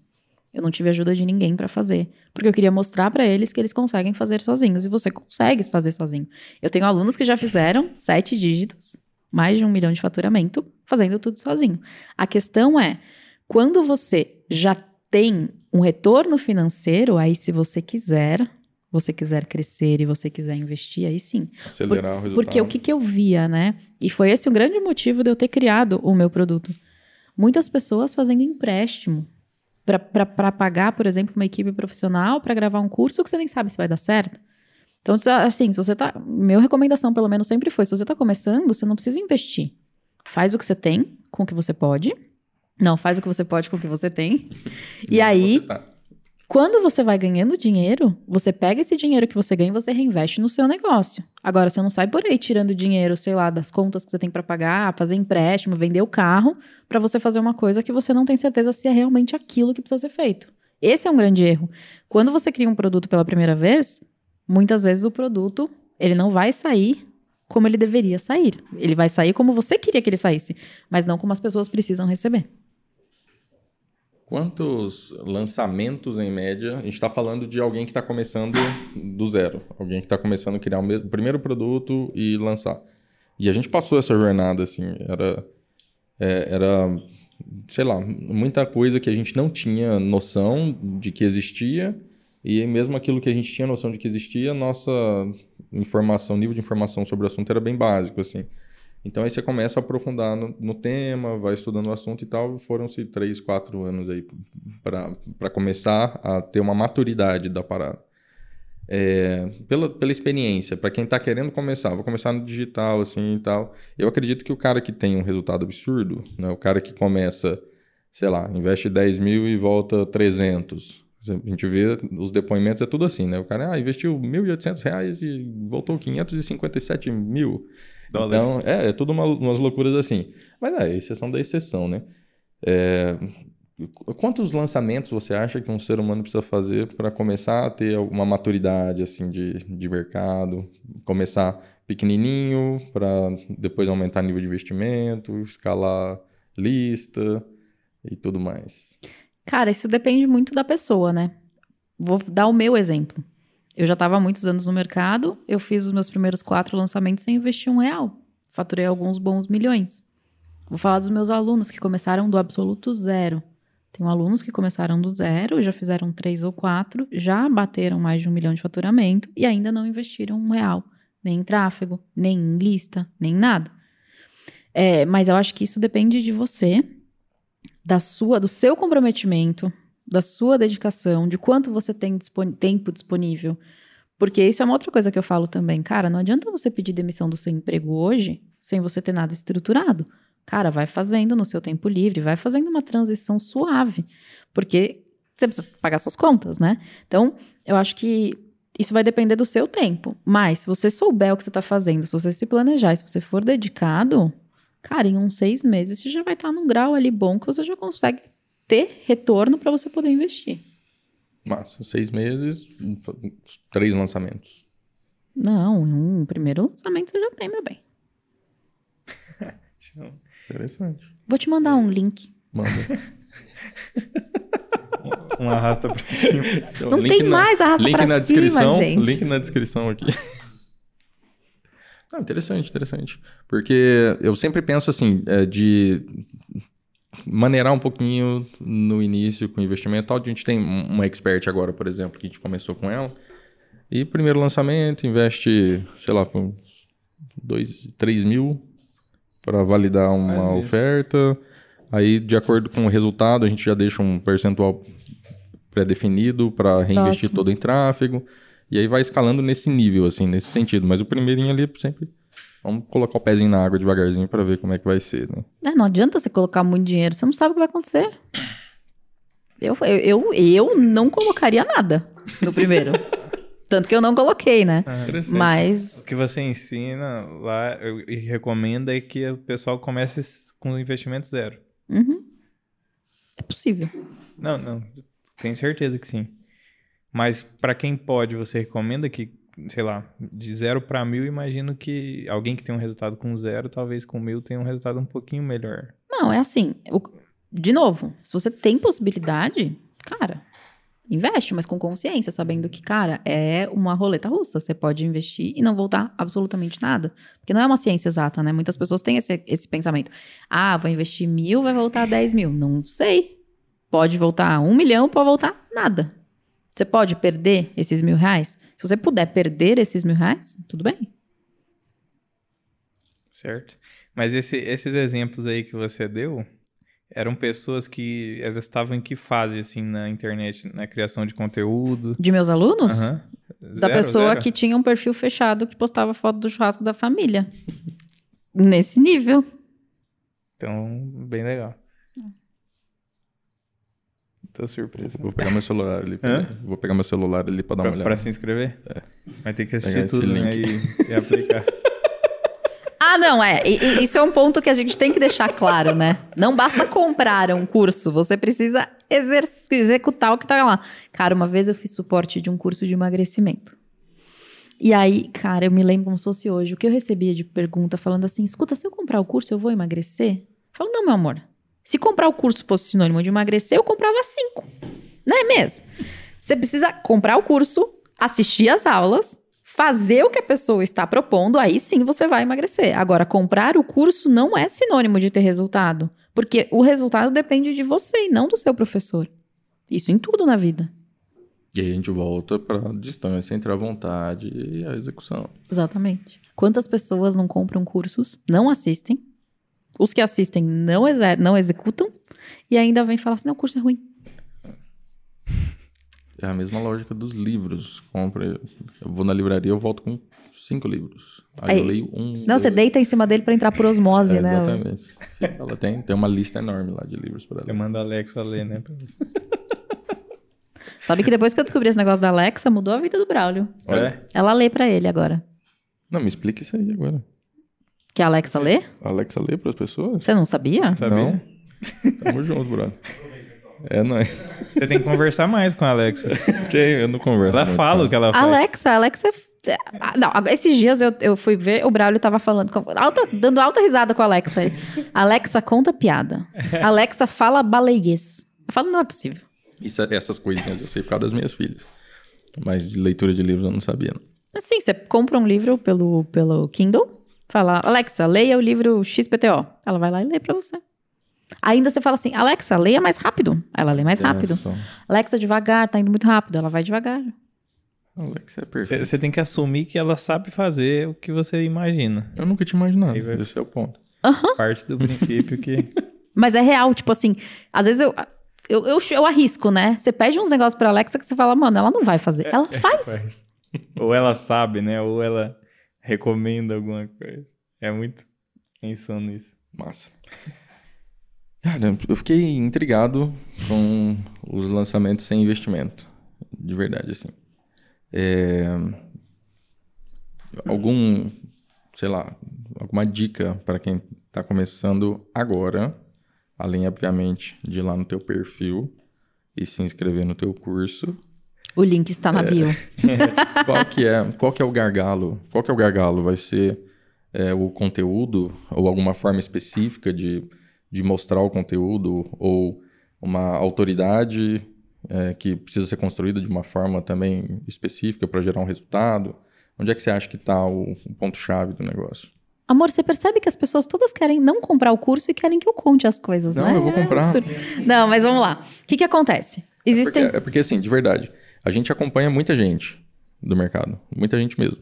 Eu não tive ajuda de ninguém para fazer, porque eu queria mostrar para eles que eles conseguem fazer sozinhos e você consegue fazer sozinho. Eu tenho alunos que já fizeram sete dígitos, mais de um milhão de faturamento, fazendo tudo sozinho. A questão é, quando você já tem um retorno financeiro, aí se você quiser, você quiser crescer e você quiser investir, aí sim. Acelerar Por, o resultado. Porque o que, que eu via, né? E foi esse o grande motivo de eu ter criado o meu produto. Muitas pessoas fazendo empréstimo para pagar, por exemplo, uma equipe profissional para gravar um curso que você nem sabe se vai dar certo. Então, assim, se você tá. Minha recomendação, pelo menos, sempre foi: se você está começando, você não precisa investir. Faz o que você tem com o que você pode não, faz o que você pode com o que você tem. [laughs] e aí, você tá. Quando você vai ganhando dinheiro, você pega esse dinheiro que você ganha e você reinveste no seu negócio. Agora, você não sai por aí tirando dinheiro, sei lá, das contas que você tem para pagar, fazer empréstimo, vender o carro, para você fazer uma coisa que você não tem certeza se é realmente aquilo que precisa ser feito. Esse é um grande erro. Quando você cria um produto pela primeira vez, muitas vezes o produto ele não vai sair como ele deveria sair. Ele vai sair como você queria que ele saísse, mas não como as pessoas precisam receber. Quantos lançamentos em média? A gente está falando de alguém que está começando do zero, alguém que está começando a criar o primeiro produto e lançar. E a gente passou essa jornada assim, era, é, era, sei lá, muita coisa que a gente não tinha noção de que existia e mesmo aquilo que a gente tinha noção de que existia, nossa informação, nível de informação sobre o assunto era bem básico assim. Então aí você começa a aprofundar no, no tema, vai estudando o assunto e tal. Foram-se três, quatro anos aí para começar a ter uma maturidade da parada. É, pela, pela experiência, para quem está querendo começar, vou começar no digital assim e tal. Eu acredito que o cara que tem um resultado absurdo, né, o cara que começa, sei lá, investe 10 mil e volta 300. A gente vê os depoimentos, é tudo assim, né? O cara ah, investiu 1.800 reais e voltou 557 mil. Dólares. Então, é, é tudo uma, umas loucuras assim. Mas é, exceção da exceção, né? É, quantos lançamentos você acha que um ser humano precisa fazer para começar a ter uma maturidade assim de, de mercado? Começar pequenininho para depois aumentar nível de investimento, escalar lista e tudo mais. Cara, isso depende muito da pessoa, né? Vou dar o meu exemplo. Eu já estava há muitos anos no mercado, eu fiz os meus primeiros quatro lançamentos sem investir um real. Faturei alguns bons milhões. Vou falar dos meus alunos que começaram do absoluto zero. Tenho alunos que começaram do zero, já fizeram três ou quatro, já bateram mais de um milhão de faturamento e ainda não investiram um real, nem em tráfego, nem em lista, nem nada. É, mas eu acho que isso depende de você, da sua, do seu comprometimento, da sua dedicação, de quanto você tem dispon tempo disponível. Porque isso é uma outra coisa que eu falo também. Cara, não adianta você pedir demissão do seu emprego hoje sem você ter nada estruturado. Cara, vai fazendo no seu tempo livre, vai fazendo uma transição suave. Porque você precisa pagar suas contas, né? Então, eu acho que isso vai depender do seu tempo. Mas, se você souber o que você está fazendo, se você se planejar, se você for dedicado, cara, em uns seis meses você já vai estar tá num grau ali bom que você já consegue ter retorno para você poder investir. Massa, seis meses, três lançamentos. Não, um primeiro lançamento você já tem, meu bem. Interessante. Vou te mandar um link. Manda. [laughs] um arrasta pra cima. Então, Não tem na, mais arrasta link pra na cima, descrição, gente. Link na descrição aqui. Não, interessante, interessante. Porque eu sempre penso assim, é, de maneirar um pouquinho no início com o investimento. A gente tem um- uma expert agora, por exemplo, que a gente começou com ela. E primeiro lançamento, investe, sei lá, foi uns 2, 3 mil para validar uma oferta. Aí, de acordo com o resultado, a gente já deixa um percentual pré-definido para reinvestir Próximo. todo em tráfego. E aí vai escalando nesse nível, assim, nesse sentido. Mas o primeirinho ali sempre. Vamos colocar o pezinho na água devagarzinho para ver como é que vai ser, né? É, não adianta você colocar muito dinheiro, você não sabe o que vai acontecer. Eu, eu, eu, eu não colocaria nada no primeiro. [laughs] Tanto que eu não coloquei, né? Interessante. Mas. O que você ensina lá e recomenda é que o pessoal comece com investimento zero. uhum. É possível. Não, não. Tenho certeza que sim. Mas para quem pode, você recomenda que, sei lá, de zero para mil, imagino que alguém que tem um resultado com zero, talvez com mil tenha um resultado um pouquinho melhor. Não, é assim. o- de novo, se você tem possibilidade, cara, investe, mas com consciência, sabendo que, cara, é uma roleta russa. Você pode investir e não voltar absolutamente nada. Porque não é uma ciência exata, né? Muitas pessoas têm esse, esse pensamento. Ah, vou investir mil, vai voltar 10 mil. Não sei. Pode voltar um milhão, pode voltar nada. Você pode perder esses mil reais? Se você puder perder esses mil reais, tudo bem. Certo? Mas esse- esses exemplos aí que você deu eram pessoas que elas estavam em que fase assim na internet, na criação de conteúdo? De meus alunos? Da Zero, pessoa zero? que tinha um perfil fechado que postava foto do churrasco da família. Nesse nível. Então, bem legal. Tô surpreso. Vou pegar meu celular ali. Pra, Hã? vou pegar meu celular ali pra dar uma Pra, olhada. pra se inscrever? Vai ter que assistir tudo, né? E, e aplicar. [laughs] Ah, não, é. E- e- isso é um ponto que a gente tem que deixar claro, né? Não basta comprar um curso, você precisa exer- executar o que tá lá. Cara, uma vez eu fiz suporte de um curso de emagrecimento. E aí, cara, eu me lembro como se fosse hoje, o que eu recebia de pergunta falando assim: escuta, se eu comprar o curso, eu vou emagrecer? Eu falo, não, meu amor. Se comprar o curso fosse sinônimo de emagrecer, eu comprava cinco. Não é mesmo? Você precisa comprar o curso, assistir às aulas, fazer o que a pessoa está propondo, aí sim você vai emagrecer. Agora, comprar o curso não é sinônimo de ter resultado, porque o resultado depende de você e não do seu professor. Isso em tudo na vida. E aí a gente volta pra distância entre a vontade e a execução. Exatamente. Quantas pessoas não compram cursos, não assistem, os que assistem não, exer- não executam, e ainda vem falar assim: não, o curso é ruim. É a mesma lógica dos livros. Compra, eu vou na livraria, eu volto com cinco livros. Aí, Aí- eu leio um. Não, você deita em cima dele pra entrar por osmose, É, né? Exatamente. Ela tem, tem uma lista enorme lá de livros para Você ela. manda a Alexa ler, né? você. [laughs] Sabe que depois que eu descobri esse negócio da Alexa, mudou a vida do Braulio. É? Ela lê pra ele agora. Não, me explica isso aí agora. Que a Alexa lê? A Alexa lê para as pessoas? Você não sabia? Sabia? Não. Tamo junto, brother. É nóis. Você tem que conversar mais com a Alexa. [laughs] Tem, eu não converso. Ela muito fala com o que ela faz. Alexa, Alexa. é- ah, Não, esses dias eu, eu fui ver, o Braulio tava falando, com- alta- dando alta risada com a Alexa. aí. Alexa, conta piada. Alexa, fala baleiês. Eu falo, não é possível. Isso, essas coisinhas eu sei por causa das minhas filhas. Mas de leitura de livros eu não sabia. não. Assim, você compra um livro pelo, pelo Kindle, fala, Alexa, leia o livro XPTO. Ela vai lá e lê pra você. Ainda você fala assim, Alexa, leia mais rápido. Ela lê mais rápido. É, Alexa, devagar, tá indo muito rápido. Ela vai devagar. Alexa é Você perfeito. você tem que assumir que ela sabe fazer o que você imagina. Eu nunca tinha imaginado. Aí vai- Esse é o ponto. Parte do princípio que. [laughs] Mas é real, tipo assim, às vezes eu, eu, eu, eu arrisco, né? Você pede uns negócios pra Alexa que você fala, mano, ela não vai fazer. Ela faz. faz. Ou ela sabe, né? Ou ela recomenda alguma coisa. É muito insano isso. Massa. Cara, eu fiquei intrigado com os lançamentos sem investimento. De verdade, assim. É, Algum, sei lá, alguma dica para quem tá começando agora, além, obviamente, de ir lá no teu perfil e se inscrever no teu curso. O link está na bio. [laughs] Qual que é, qual que é o gargalo? Qual que é o gargalo? Vai ser é, o conteúdo ou alguma forma específica de, de mostrar o conteúdo ou uma autoridade é, que precisa ser construída de uma forma também específica para gerar um resultado? Onde é que você acha que está o, o ponto-chave do negócio? Amor, você percebe que as pessoas todas querem não comprar o curso e querem que eu conte as coisas, Não, né? eu vou É um comprar. Não, mas vamos lá. O que que acontece? Existem... Porque, é porque, assim, de verdade, a gente acompanha muita gente do mercado. Muita gente mesmo.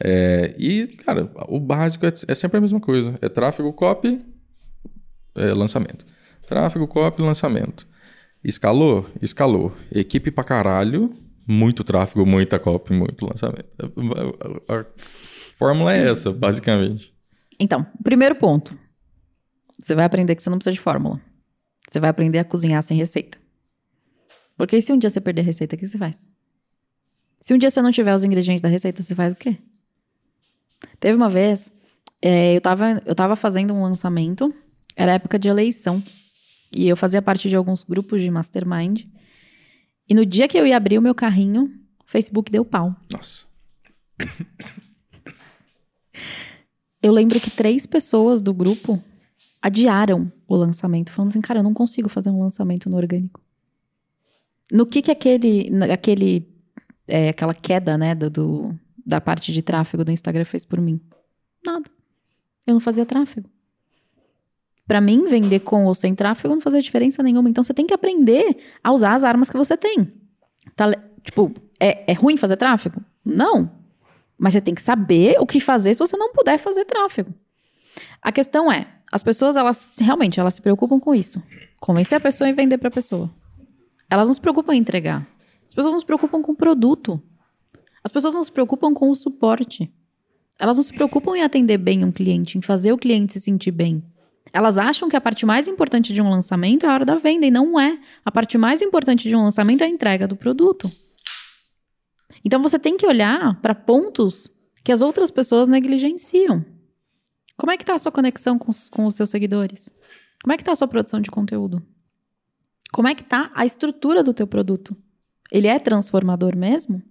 É, e, cara, o básico é, é sempre a mesma coisa. É tráfego, copy, é, lançamento. Tráfego, copy, lançamento. Escalou? Escalou. Equipe pra caralho, muito tráfego, muita copy, muito lançamento. A, a- a fórmula é essa, basicamente. Então, primeiro ponto. Você vai aprender que você não precisa de fórmula. Você vai aprender a cozinhar sem receita. Porque se um dia você perder a receita, o que você faz? Se um dia você não tiver os ingredientes da receita, você faz o quê? Teve uma vez, é, eu, tava, eu tava fazendo um lançamento, era época de eleição. E eu fazia parte de alguns grupos de mastermind. E no dia que eu ia abrir o meu carrinho, o Facebook deu pau. Nossa. Eu lembro que três pessoas do grupo adiaram o lançamento, falando assim, cara, eu não consigo fazer um lançamento no orgânico. No que que aquele, aquele é, aquela queda, né, do, do- da parte de tráfego do Instagram fez por mim? Nada. Eu não fazia tráfego. Pra mim, vender com ou sem tráfego não fazia diferença nenhuma. Então, você tem que aprender a usar as armas que você tem. Tá tipo, é, é ruim fazer tráfego? Não. Mas você tem que saber o que fazer se você não puder fazer tráfego. A questão é, as pessoas, elas realmente, elas se preocupam com isso. Convencer a pessoa e vender para pessoa. Elas não se preocupam em entregar. As pessoas não se preocupam com o produto. As pessoas não se preocupam com o suporte. Elas não se preocupam em atender bem um cliente, em fazer o cliente se sentir bem. Elas acham que a parte mais importante de um lançamento é a hora da venda, e não é. A parte mais importante de um lançamento é a entrega do produto. Então você tem que olhar para pontos que as outras pessoas negligenciam. Como é que tá a sua conexão com os, com os seus seguidores? Como é que tá a sua produção de conteúdo? Como é que tá a estrutura do teu produto? Ele é transformador mesmo?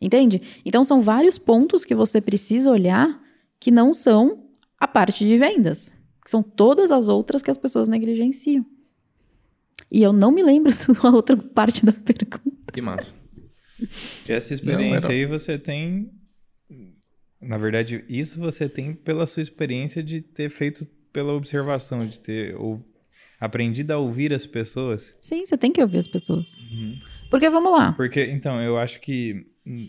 Entende? Então são vários pontos que você precisa olhar que não são a parte de vendas, que são todas as outras que as pessoas negligenciam. E eu não me lembro [laughs] da outra parte da pergunta. Que massa. Que essa experiência era- aí você tem. Na verdade, isso você tem pela sua experiência de ter feito pela observação, de ter ou, aprendido a ouvir as pessoas. Sim, você tem que ouvir as pessoas. Porque vamos lá. Porque, então, eu acho que hum,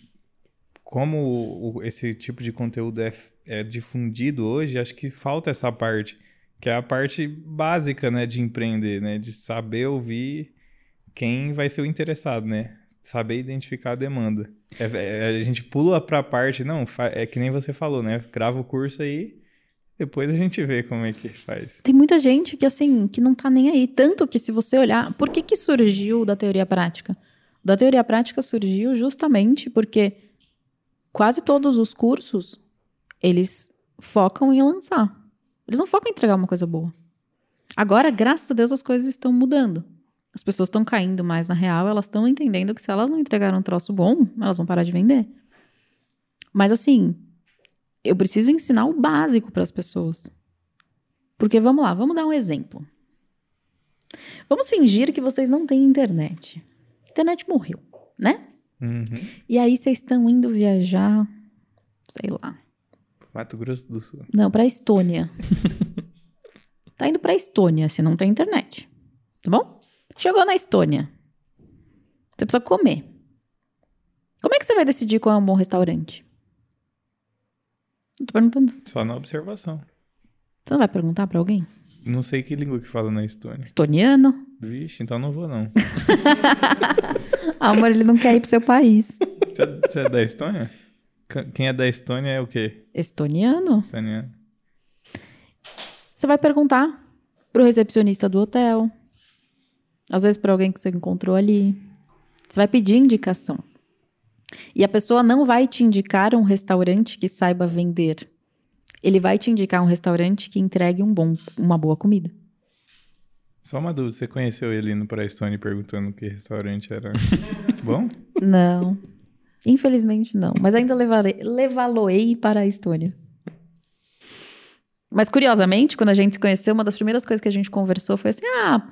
como esse tipo de conteúdo é, é difundido hoje, acho que falta essa parte, que é a parte básica, né, de empreender, né, de saber ouvir quem vai ser o interessado, né, saber identificar a demanda. É- é- a gente pula pra parte, não, é que nem você falou, né, grava o curso aí, depois a gente vê como é que faz. Tem muita gente que, assim, que não tá nem aí. Tanto que se você olhar... Por que que surgiu da teoria prática? Da teoria prática surgiu justamente porque quase todos os cursos, eles focam em lançar. Eles não focam em entregar uma coisa boa. Agora, graças a Deus, as coisas estão mudando. As pessoas estão caindo mais na real, elas estão entendendo que se elas não entregaram um troço bom, elas vão parar de vender. Mas assim, eu preciso ensinar o básico para as pessoas. Porque vamos lá, vamos dar um exemplo. Vamos fingir que vocês não têm internet. A internet morreu, né? Uhum. E aí vocês estão indo viajar, sei lá. Mato Grosso do Sul. Não, pra Estônia. [laughs] tá indo pra Estônia, se não tem internet. Tá bom? Chegou na Estônia. Você precisa comer. Como é que você vai decidir qual é um bom restaurante? Eu tô perguntando. Só na observação. Você não vai perguntar pra alguém? Não sei que língua que fala na Estônia. Estoniano? Vixe, então não vou não. [laughs] Amor, ele não quer ir pro seu país. Você é, você é da Estônia? Quem é da Estônia é o quê? Estoniano? Estoniano. Você vai perguntar pro recepcionista do hotel. Às vezes pra alguém que você encontrou ali. Você vai pedir indicação. E a pessoa não vai te indicar um restaurante que saiba vender. Ele vai te indicar um restaurante que entregue um bom, uma boa comida. Só uma dúvida, você conheceu ele indo pra Estônia perguntando que restaurante era [laughs] bom? Não. Infelizmente não. Mas ainda levá-lo-ei para a Estônia. Mas curiosamente, quando a gente se conheceu, uma das primeiras coisas que a gente conversou foi assim: ah,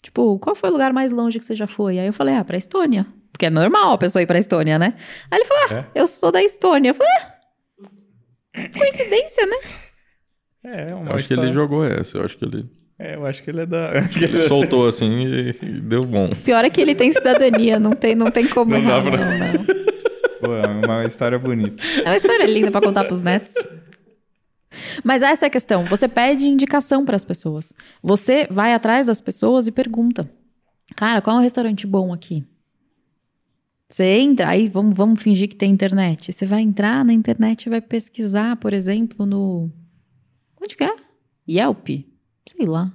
tipo, qual foi o lugar mais longe que você já foi? Aí eu falei: ah, pra Estônia. Porque é normal a pessoa ir pra Estônia, né? Aí ele falou: ah, É? eu sou da Estônia. Eu falei: ah, coincidência, né? É, uma Eu acho que história- ele jogou essa. Eu acho que ele, É, eu acho que ele é da. [laughs] ele soltou assim e, e deu bom. Pior é que ele tem cidadania, não tem, não tem como Não dá pra- Não, não. Pô, é uma história bonita. É uma história linda pra contar pros netos. Mas essa é a questão. Você pede indicação pras pessoas. Você vai atrás das pessoas e pergunta: Cara, qual é um restaurante bom aqui? Você entra, aí vamos, vamos fingir que tem internet. Você vai entrar na internet e vai pesquisar, por exemplo, no. Onde que é? Yelp? Sei lá.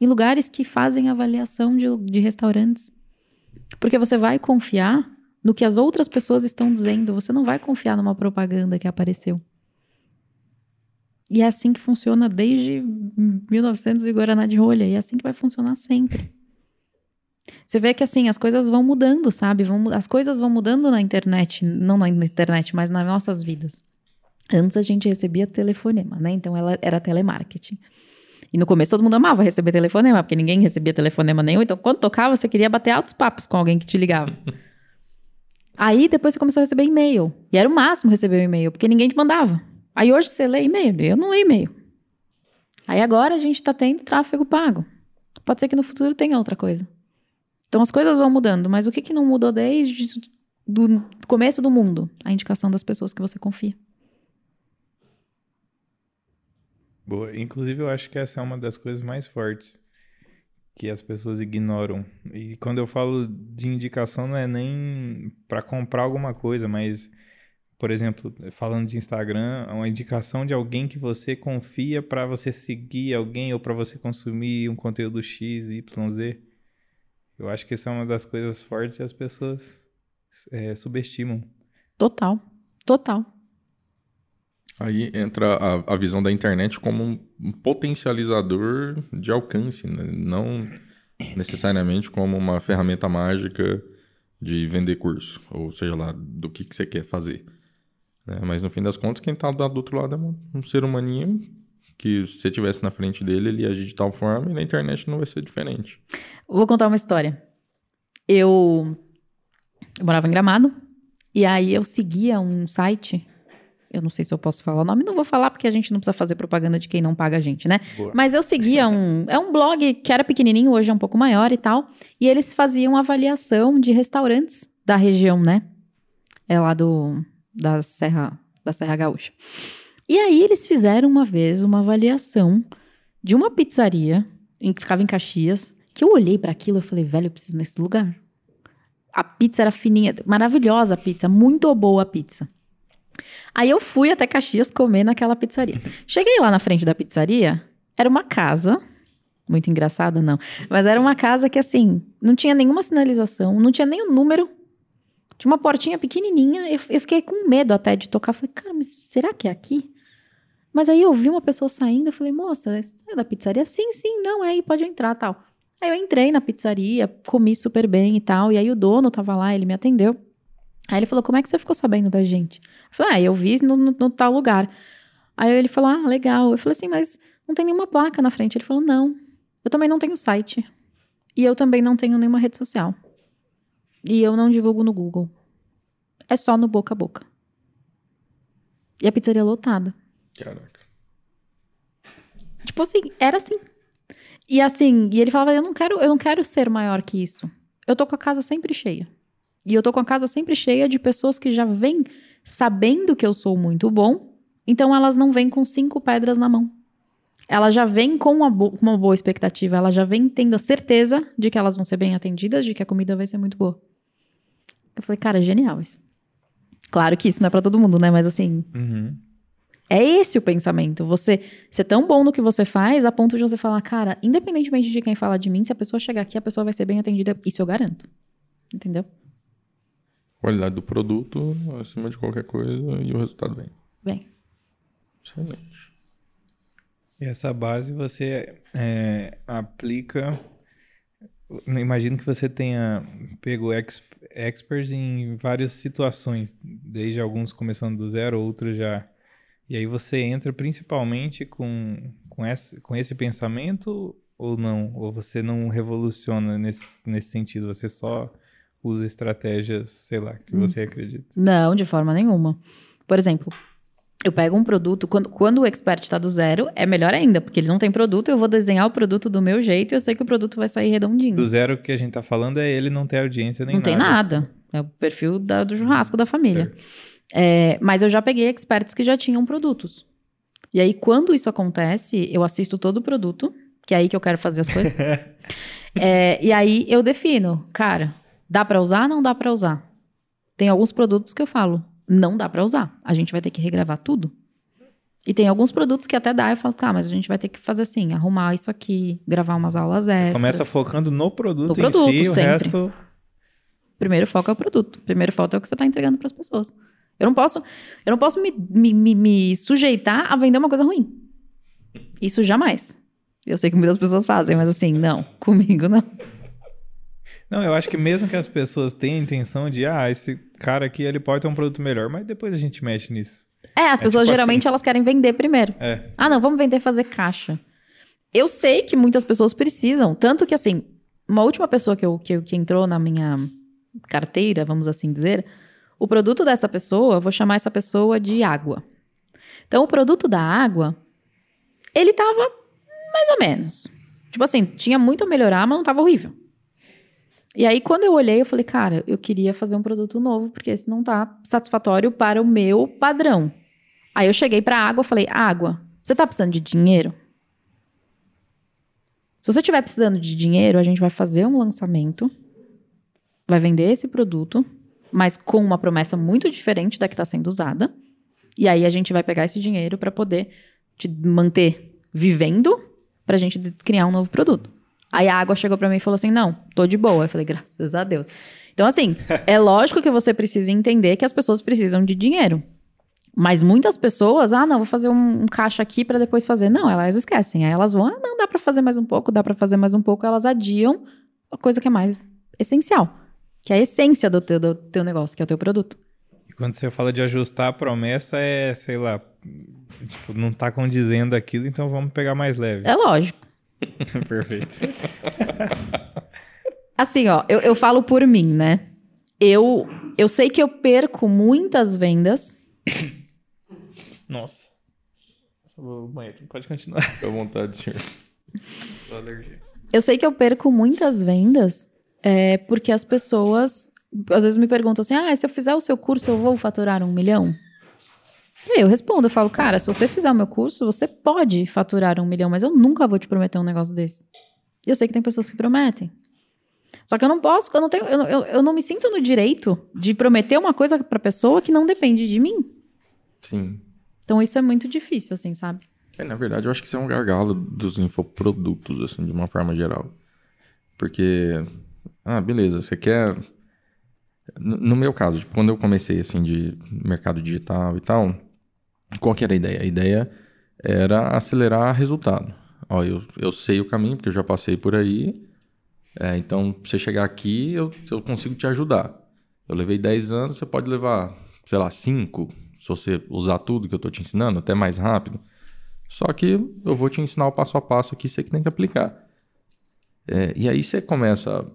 Em lugares que fazem avaliação de, de restaurantes. Porque você vai confiar no que as outras pessoas estão dizendo. Você não vai confiar numa propaganda que apareceu. E é assim que funciona desde 1900 e Guaraná de rolha. E é assim que vai funcionar sempre. Você vê que assim, as coisas vão mudando, sabe? Vão, as coisas vão mudando na internet. Não na internet, mas nas nossas vidas. Antes a gente recebia telefonema, né? Então ela era telemarketing. E no começo todo mundo amava receber telefonema, porque ninguém recebia telefonema nenhum. Então quando tocava, você queria bater altos papos com alguém que te ligava. [laughs] Aí depois você começou a receber e-mail. E era o máximo receber um e-mail, porque ninguém te mandava. Aí hoje você lê e-mail, eu não leio e-mail. Aí agora a gente está tendo tráfego pago. Pode ser que no futuro tenha outra coisa. Então as coisas vão mudando, mas o que, que não mudou desde do começo do mundo? A indicação das pessoas que você confia. Boa. Inclusive, eu acho que essa é uma das coisas mais fortes que as pessoas ignoram. E quando eu falo de indicação, não é nem para comprar alguma coisa, mas, por exemplo, falando de Instagram, é uma indicação de alguém que você confia para você seguir alguém ou para você consumir um conteúdo X, Y, Z. Eu acho que essa é uma das coisas fortes e as pessoas é, subestimam. Total. Total. Aí entra a, a visão da internet como um, um potencializador de alcance, né? não necessariamente como uma ferramenta mágica de vender curso, ou seja lá, do que, que você quer fazer. né? Mas no fim das contas, quem está do outro lado é um, um ser humaninho que se você estivesse na frente dele, ele ia agir de tal forma e na internet não vai ser diferente. Vou contar uma história. Eu, eu morava em Gramado e aí eu seguia um site. Eu não sei se eu posso falar o nome, não vou falar porque a gente não precisa fazer propaganda de quem não paga a gente, né? Boa. Mas eu seguia um. É um blog que era pequenininho, hoje é um pouco maior e tal. E eles faziam avaliação de restaurantes da região, né? É lá do. Da Serra, da Serra Gaúcha. E aí eles fizeram uma vez uma avaliação de uma pizzaria em, que ficava em Caxias, que eu olhei para aquilo e falei, velho, eu preciso nesse lugar. A pizza era fininha, maravilhosa a pizza, muito boa a pizza. Aí eu fui até Caxias comer naquela pizzaria. [laughs] Cheguei lá na frente da pizzaria, era uma casa, muito engraçada não, mas era uma casa que assim, não tinha nenhuma sinalização, não tinha nem o número, tinha uma portinha pequenininha, eu, eu fiquei com medo até de tocar, falei, cara, mas será que é aqui? Mas aí eu vi uma pessoa saindo, eu falei, moça, é da pizzaria? Sim, sim, não, é aí, pode entrar, tal. Aí eu entrei na pizzaria, comi super bem e tal, e aí o dono tava lá, ele me atendeu. Aí ele falou, como é que você ficou sabendo da gente? Eu falei, ah, eu vi no, no, no tal lugar. Aí ele falou, ah, legal. Eu falei assim, mas não tem nenhuma placa na frente. Ele falou, não, eu também não tenho site. E eu também não tenho nenhuma rede social. E eu não divulgo no Google. É só no boca a boca. E a pizzaria lotada. Caraca. Tipo assim, era assim. E assim, e ele falava, eu não quero, eu não quero ser maior que isso. Eu tô com a casa sempre cheia. E eu tô com a casa sempre cheia de pessoas que já vêm sabendo que eu sou muito bom, então elas não vêm com cinco pedras na mão. Elas já vêm com uma, bo- uma boa expectativa, elas já vêm tendo a certeza de que elas vão ser bem atendidas, de que a comida vai ser muito boa. Eu falei, cara, genial isso. Claro que isso não é pra todo mundo, né? Mas assim, Uhum. É esse o pensamento. Você ser tão bom no que você faz a ponto de você falar, cara, independentemente de quem fala de mim, se a pessoa chegar aqui, a pessoa vai ser bem atendida. Isso eu garanto. Entendeu? Qualidade do produto acima de qualquer coisa e o resultado vem. Bem. Excelente. E essa base você é, aplica. Imagino que você tenha pego ex, experts em várias situações, desde alguns começando do zero, outros já. E aí você entra principalmente com, com, esse, com esse pensamento ou não? Ou você não revoluciona nesse, nesse sentido? Você só usa estratégias, sei lá, que você acredita? Não, de forma nenhuma. Por exemplo, Eu pego um produto, quando, quando o expert está do zero, é melhor ainda, porque ele não tem produto, eu vou desenhar o produto do meu jeito e eu sei que o produto vai sair redondinho. Do zero que a gente tá falando é ele não ter audiência nem não nada. tem nada. É o perfil da- do churrasco da família. É, mas eu já peguei experts que já tinham produtos. E aí, quando isso acontece, eu assisto todo o produto, que é aí que eu quero fazer as coisas. [laughs] É, e aí eu defino, cara, dá pra usar? Não dá pra usar. Tem alguns produtos que eu falo, não dá pra usar. A gente vai ter que regravar tudo. E tem alguns produtos que até dá, eu falo, tá, mas a gente vai ter que fazer assim, arrumar isso aqui, gravar umas aulas extras. Começa focando no produto No em produto, si, o sempre. resto... Primeiro foco é o produto. Primeiro foco é o que você está entregando para as pessoas. Eu não posso, eu não posso me, me, me- me sujeitar a vender uma coisa ruim. Isso jamais. Eu sei que muitas pessoas fazem, mas assim, não. [laughs] Comigo não. Não, eu acho que mesmo que as pessoas tenham a intenção de, ah, esse cara aqui, ele pode ter um produto melhor, mas depois a gente mexe nisso. É, as É pessoas tipo geralmente elas querem vender primeiro. É. Ah, não, vamos vender fazer caixa. Eu sei que muitas pessoas precisam, tanto que assim, uma última pessoa que, eu, que, que entrou na minha carteira, vamos assim dizer, o produto dessa pessoa, vou chamar essa pessoa de água. Então, o produto da água, ele tava mais ou menos. Tipo assim, tinha muito a melhorar, mas não tava horrível. E aí, quando eu olhei, eu falei, cara, eu queria fazer um produto novo, porque esse não tá satisfatório para o meu padrão. Aí eu cheguei pra água e falei: Água, você tá precisando de dinheiro? Se você estiver precisando de dinheiro, a gente vai fazer um lançamento, vai vender esse produto, mas com uma promessa muito diferente da que está sendo usada. E aí a gente vai pegar esse dinheiro para poder te manter vivendo, pra gente de- criar um novo produto. Aí a água chegou pra mim e falou assim: Não, tô de boa. Eu falei: Graças a Deus. Então, assim, [laughs] é lógico que você precisa entender que as pessoas precisam de dinheiro. Mas muitas pessoas, ah, não, vou fazer um, um caixa aqui para depois fazer. Não, elas esquecem. Aí elas vão, ah, não, dá para fazer mais um pouco, dá para fazer mais um pouco. Elas adiam a coisa que é mais essencial, que é a essência do teu, do teu negócio, que é o teu produto. E quando você fala de ajustar a promessa, é, sei lá, tipo, não tá condizendo aquilo, então vamos pegar mais leve. É lógico. [laughs] Perfeito. [laughs] Assim, ó, eu, eu falo por mim, né? Eu, eu sei que eu perco muitas vendas. Nossa. Só vou banheiro. Pode [laughs] continuar. Fica à vontade, senhor. Só alergia. Eu sei que eu perco muitas vendas é, porque as pessoas às vezes me perguntam assim: ah, se eu fizer o seu curso, eu vou faturar um milhão? E aí eu respondo, eu falo, cara, se você fizer o meu curso, você pode faturar um milhão, mas eu nunca vou te prometer um negócio desse. E eu sei que tem pessoas que prometem. Só que eu não posso, eu não tenho, eu, não- eu, eu não me sinto no direito de prometer uma coisa pra pessoa que não depende de mim. Sim. Então isso é muito difícil, assim, sabe? É, na verdade, eu acho que isso é um gargalo dos infoprodutos, assim, de uma forma geral. Porque, ah, beleza, você quer... No meu caso, tipo, quando eu comecei, assim, de mercado digital e tal, qual que era a ideia? A ideia era acelerar resultado. Ó, eu, eu sei o caminho, porque eu já passei por aí, é, então, você chegar aqui, eu, eu consigo te ajudar. Eu levei 10 anos, você pode levar, sei lá, 5, se você usar tudo que eu tô te ensinando, até mais rápido. Só que eu vou te ensinar o passo a passo aqui, você que tem que aplicar. É, e aí você começa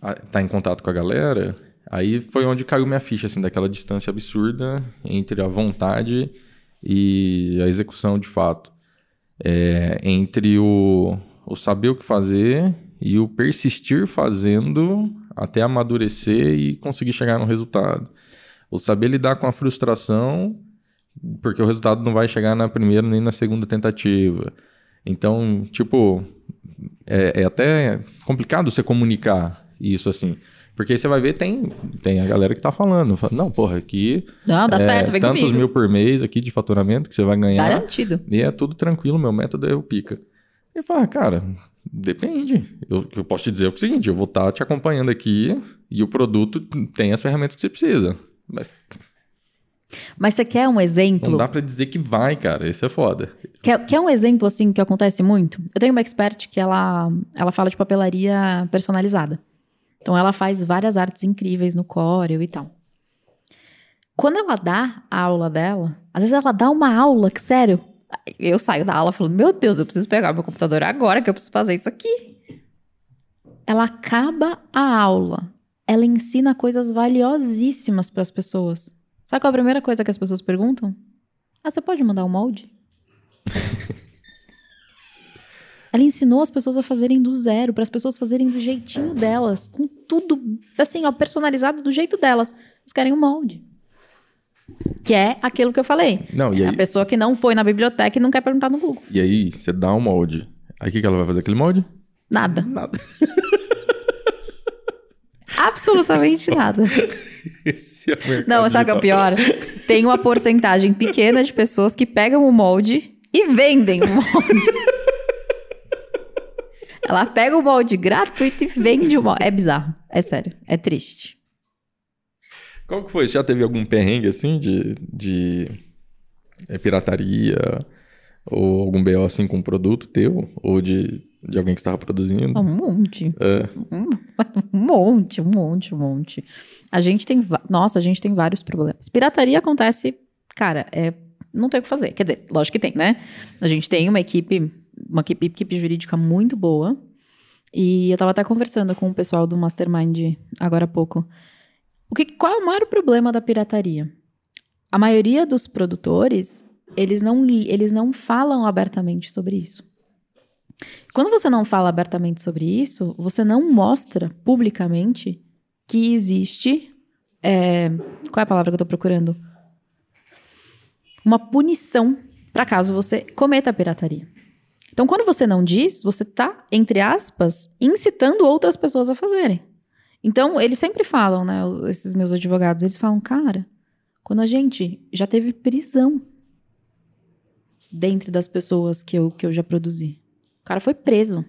a estar em contato com a galera, aí foi onde caiu minha ficha, assim, daquela distância absurda entre a vontade e a execução de fato. É, entre o, o saber o que fazer e o persistir fazendo até amadurecer e conseguir chegar no resultado. O saber lidar com a frustração, porque o resultado não vai chegar na primeira nem na segunda tentativa. Então, tipo, é, é até complicado você comunicar isso assim. Porque aí você vai ver, tem, tem a galera que tá falando. Fala, Não, porra, aqui Não, dá é certo, vem tantos comigo. mil por mês aqui de faturamento que você vai ganhar. Garantido. E é tudo tranquilo, meu método é o pica. Ele fala, cara, depende. Eu, eu posso te dizer o seguinte: eu vou estar te acompanhando aqui e o produto tem as ferramentas que você precisa. Mas Mas você quer um exemplo? não dá pra dizer que vai, cara. Isso é foda. Quer, quer um exemplo, assim, que acontece muito? Eu tenho uma expert que ela, ela fala de papelaria personalizada. Então, ela faz várias artes incríveis no Corel e tal. Quando ela dá a aula dela, às vezes ela dá uma aula que, sério, eu saio da aula falando, meu Deus, eu preciso pegar meu computador agora que eu preciso fazer isso aqui. Ela acaba a aula. Ela ensina coisas valiosíssimas para as pessoas. Sabe qual é a primeira coisa que as pessoas perguntam? Ah, você pode mandar um molde? [laughs] Ela ensinou as pessoas a fazerem do zero, para as pessoas fazerem do jeitinho delas, com tudo, assim, ó, personalizado do jeito delas. Eles querem um molde. Que é aquilo que eu falei. Não, e É aí, a pessoa que não foi na biblioteca e não quer perguntar no Google. e aí você dá um molde. Aí o que, que ela vai fazer? Aquele molde? Nada. Nada. [laughs] Absolutamente nada. [laughs] Esse é o Não, sabe o que é pior? Tem uma porcentagem pequena de pessoas que pegam o molde e vendem o molde. [laughs] Ela pega o molde gratuito e vende o molde. É bizarro. É sério. É triste. Qual que foi? Já teve algum perrengue assim de, de é, pirataria? Ou algum BO assim com um produto teu? Ou de, de alguém que estava produzindo? Um monte. É. Um um monte, um monte, um monte. A gente tem. Nossa, a gente tem vários problemas. Pirataria acontece, cara, é. Não tem o que fazer. Quer dizer, lógico que tem, né? A gente tem uma equipe, uma equipe, equipe jurídica muito boa. E eu tava até conversando com o pessoal do Mastermind agora há pouco. O que, qual é o maior problema da pirataria? A maioria dos produtores, eles não, eles não falam abertamente sobre isso. Quando você não fala abertamente sobre isso, você não mostra publicamente que existe. é, qual é a palavra que eu tô procurando? Uma punição para caso você cometa a pirataria. Então, quando você não diz, você tá, entre aspas, incitando outras pessoas a fazerem. Então, eles sempre falam, né? Esses meus advogados, eles falam, cara, quando a gente já teve prisão dentre das pessoas que eu, que eu já produzi. O cara foi preso.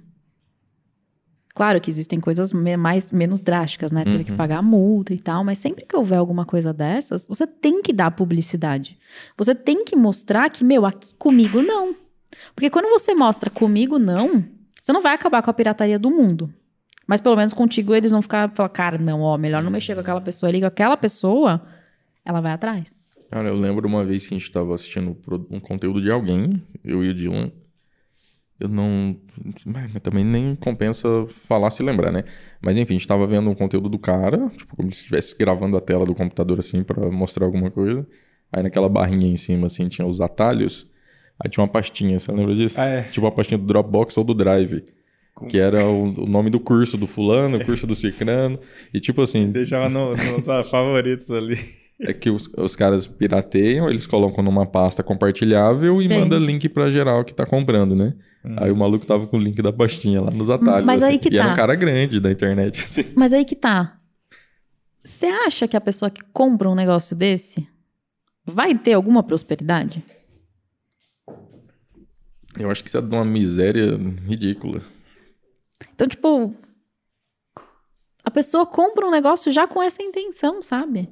Claro que existem coisas mais, menos drásticas, né? Teve que Uhum. pagar multa e tal, mas sempre que houver alguma coisa dessas, você tem que dar publicidade. Você tem que mostrar que, meu, aqui comigo não. Porque quando você mostra comigo não, você não vai acabar com a pirataria do mundo. Mas pelo menos contigo eles vão ficar, falar, cara, não, ó, melhor não mexer com aquela pessoa ali, com aquela pessoa, ela vai atrás. Cara, eu lembro uma vez que a gente tava assistindo um conteúdo de alguém, eu e o Dylan. Eu não. Mas também nem compensa falar se lembrar, né? Mas enfim, a gente tava vendo um conteúdo do cara, tipo, como se estivesse gravando a tela do computador assim pra mostrar alguma coisa. Aí naquela barrinha em cima, assim, tinha os atalhos. Aí tinha uma pastinha, você lembra disso? Ah, é. Tipo uma pastinha do Dropbox ou do Drive. Com- Que era o, o nome do curso do fulano, o curso do cicrano. E tipo assim, [laughs] Deixava no- nos ah, favoritos ali. é que os, os caras pirateiam, eles colocam numa pasta compartilhável e Vende. manda link pra geral que tá comprando, né? Aí o maluco tava com o link da pastinha lá nos atalhos. Mas aí assim. que e era tá. um cara grande da internet, assim. [laughs] Mas aí que tá. Você acha que a pessoa que compra um negócio desse vai ter alguma prosperidade? Eu acho que isso é de uma miséria ridícula. Então, tipo, a pessoa compra um negócio já com essa intenção, sabe?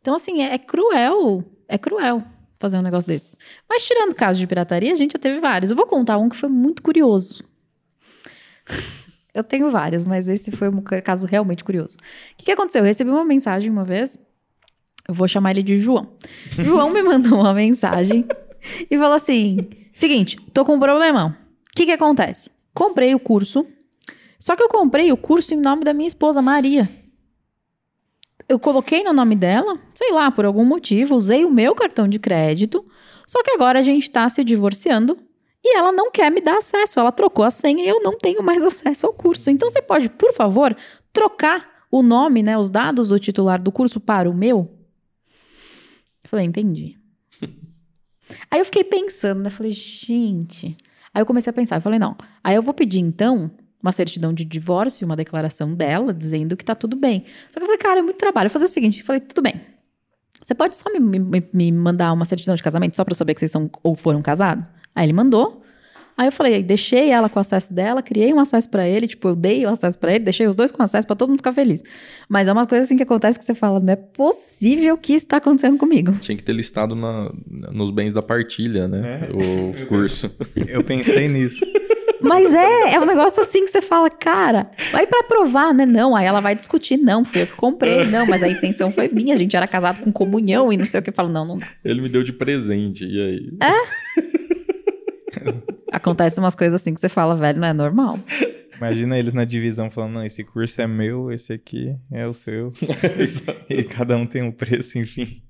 Então, assim, é, é cruel. É cruel fazer um negócio desse. Mas tirando casos de pirataria, a gente já teve vários. Eu vou contar um que foi muito curioso. Eu tenho vários, mas esse foi um ca- caso realmente curioso. O que, que aconteceu? Eu recebi uma mensagem uma vez. Eu vou chamar ele de João. João me [laughs] mandou uma mensagem e falou assim: seguinte, tô com um problemão. O que, que acontece? Comprei o curso só que eu comprei o curso em nome da minha esposa, Maria. Eu coloquei no nome dela, sei lá, por algum motivo, usei o meu cartão de crédito. Só que agora a gente tá se divorciando e ela não quer me dar acesso. Ela trocou a senha e eu não tenho mais [laughs] acesso ao curso. Então você pode, por favor, trocar o nome, né, os dados do titular do curso para o meu? Eu falei, entendi. Aí eu fiquei pensando, né? Falei, gente. Aí eu comecei a pensar, eu falei, não. Aí eu vou pedir então uma certidão de divórcio e uma declaração dela dizendo que tá tudo bem. Só que eu falei, cara, é muito trabalho. Eu vou fazer o seguinte, eu falei, tudo bem. Você pode só me, me- me mandar uma certidão de casamento só eu saber que vocês são ou foram casados? Aí ele mandou. Aí eu falei, deixei ela com o acesso dela, criei um acesso pra ele, tipo, eu dei o acesso pra ele, deixei os dois com acesso pra todo mundo ficar feliz. Mas é uma coisa assim que acontece que você fala, não é possível que isso tá acontecendo comigo. Tinha que ter listado na- nos bens da partilha, né? É. O curso. Eu pensei nisso. Mas é, é um negócio assim que você fala, cara, vai pra provar, né? Não, aí ela vai discutir, não, foi eu que comprei, não, mas a intenção foi minha, a gente era casado com comunhão e não sei o que. Eu falo, não, não dá. Ele me deu de presente, e aí? [laughs] Acontece umas coisas assim que você fala, velho, não é normal. Imagina eles na divisão falando, não, esse curso é meu, esse aqui é o seu. [laughs] e cada um tem um preço, enfim.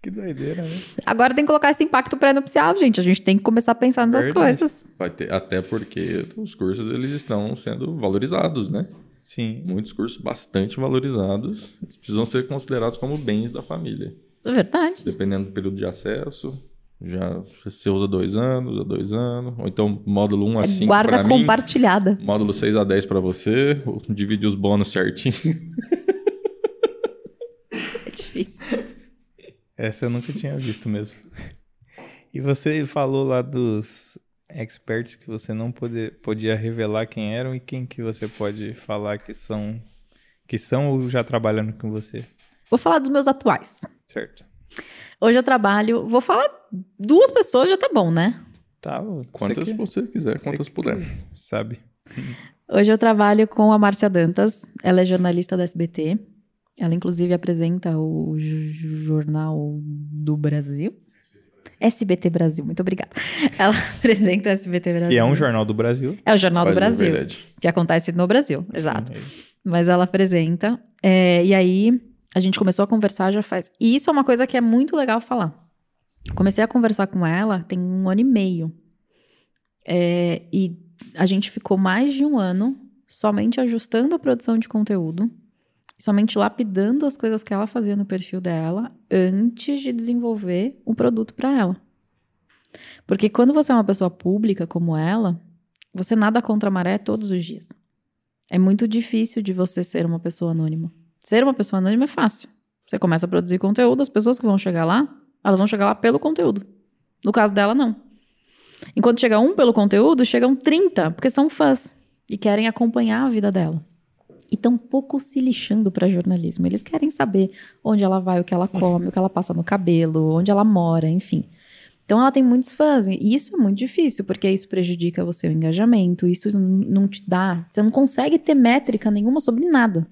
Que doideira, né? Agora tem que colocar esse impacto pré-nupcial, gente. A gente tem que começar a pensar nessas Verdade. coisas. Vai ter, até porque os cursos eles estão sendo valorizados, né? Sim. Muitos cursos bastante valorizados. Eles precisam ser considerados como bens da família. É verdade. Dependendo do período de acesso. Já você usa dois anos, a dois anos. Ou então módulo 1 a É 5 guarda para mim. compartilhada. Módulo 6 a 10 para você. ou Divide os bônus certinho. É difícil. Essa eu nunca tinha visto mesmo. E você falou lá dos experts que você não pode, podia revelar quem eram e quem que você pode falar que são que são ou já trabalhando com você, Vou falar dos meus atuais. certo? Hoje eu trabalho. Vou falar duas pessoas, já tá bom, né? Tá, Quantas você quiser, quantas puder. sabe. Hoje eu trabalho com a Márcia Dantas. Ela é jornalista da SBT. Ela, inclusive, apresenta o Jornal do Brasil. SBT Brasil, muito obrigada. Ela [laughs] apresenta o SBT Brasil. Que é um jornal do Brasil. É o Jornal do Brasil, verdade. que acontece no Brasil, exato. Sim, é. Mas ela apresenta. é, e aí, a gente começou a conversar já faz. E isso é uma coisa que é muito legal falar. Comecei a conversar com ela tem um ano e meio. É, e a gente ficou mais de um ano somente ajustando a produção de conteúdo, somente lapidando as coisas que ela fazia no perfil dela antes de desenvolver um produto para ela. Porque quando você é uma pessoa pública como ela, você nada contra a maré todos os dias. É muito difícil de você ser uma pessoa anônima. Ser uma pessoa anônima é fácil. Você começa a produzir conteúdo, as pessoas que vão chegar lá, elas vão chegar lá pelo conteúdo. No caso dela, não. Enquanto chega um pelo conteúdo, chegam 30, porque são fãs e querem acompanhar a vida dela. E estão pouco se lixando para jornalismo. Eles querem saber onde ela vai, o que ela [laughs] come, o que ela passa no cabelo, onde ela mora, enfim. Então ela tem muitos fãs. E isso é muito difícil, porque isso prejudica o seu engajamento, isso não te dá. Você não consegue ter métrica nenhuma sobre nada.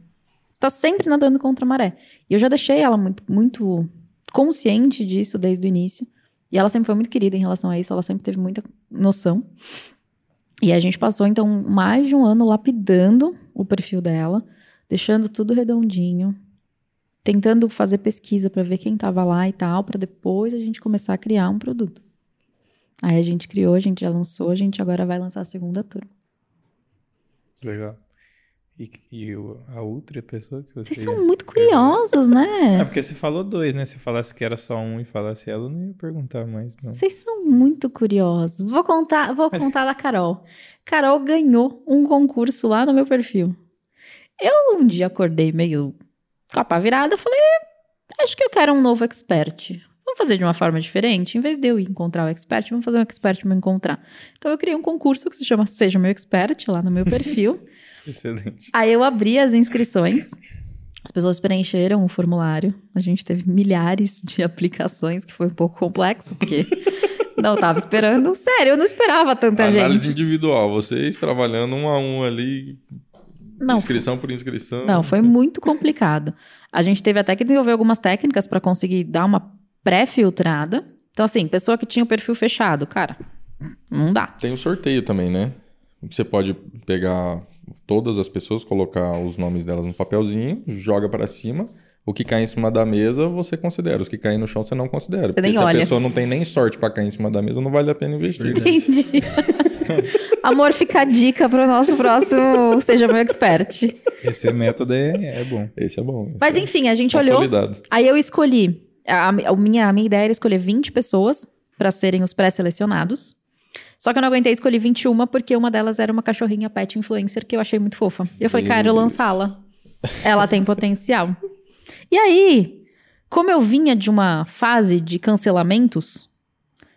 Você tá sempre nadando contra a maré. E eu já deixei ela muito, muito consciente disso desde o início. E ela sempre foi muito querida em relação a isso, ela sempre teve muita noção. E a gente passou, então, mais de um ano lapidando o perfil dela, deixando tudo redondinho, tentando fazer pesquisa para ver quem estava lá e tal, para depois a gente começar a criar um produto. Aí a gente criou, a gente já lançou, a gente agora vai lançar a segunda turma. Legal. E, e o- a outra pessoa que você. Vocês são muito curiosos, É né? porque você falou dois, né? Se falasse que era só um e falasse ela, eu não ia perguntar mais, não. Vocês são muito curiosos. Vou contar, vou contar da Carol. Carol ganhou um concurso lá no meu perfil. Eu um dia acordei meio capa virada, falei, acho que eu quero um novo expert. Vamos fazer de uma forma diferente? Em vez de eu encontrar o expert, vamos fazer um expert me encontrar. Então eu criei um concurso que se chama Seja Meu Expert lá no meu perfil. [laughs] [laughs] Excelente. Aí eu abri as inscrições. As pessoas preencheram o formulário. A gente teve milhares de [laughs] aplicações, que foi um pouco complexo, porque [laughs] não estava esperando. Sério, eu não esperava tanta Análise gente. individual, vocês trabalhando um a um ali, Não, inscrição por inscrição. não, foi muito complicado. A gente teve até que desenvolver algumas técnicas para conseguir dar uma pré-filtrada. Então, assim, pessoa que tinha o perfil fechado, cara, não dá. Tem o sorteio também, né? Você pode pegar todas as pessoas, colocar os nomes delas no papelzinho, joga pra cima. O que cai em cima da mesa, você considera. Os que caem no chão, você não considera. Porque nem se olha. a pessoa não tem nem sorte pra cair em cima da mesa, não vale a pena investir. Entendi. [laughs] Amor, fica a dica para o nosso próximo Seja Meu Expert. Esse método é, é bom. Esse é bom. esse Mas é enfim, a gente olhou. Aí eu escolhi. A, a minha, a minha ideia era escolher 20 pessoas para serem os pré-selecionados. Só que eu não aguentei escolher 21 porque uma delas era uma cachorrinha pet influencer que eu achei muito fofa. Eu falei, Deus. lançá-la. Ela tem potencial. E aí, como eu vinha de uma fase de cancelamentos,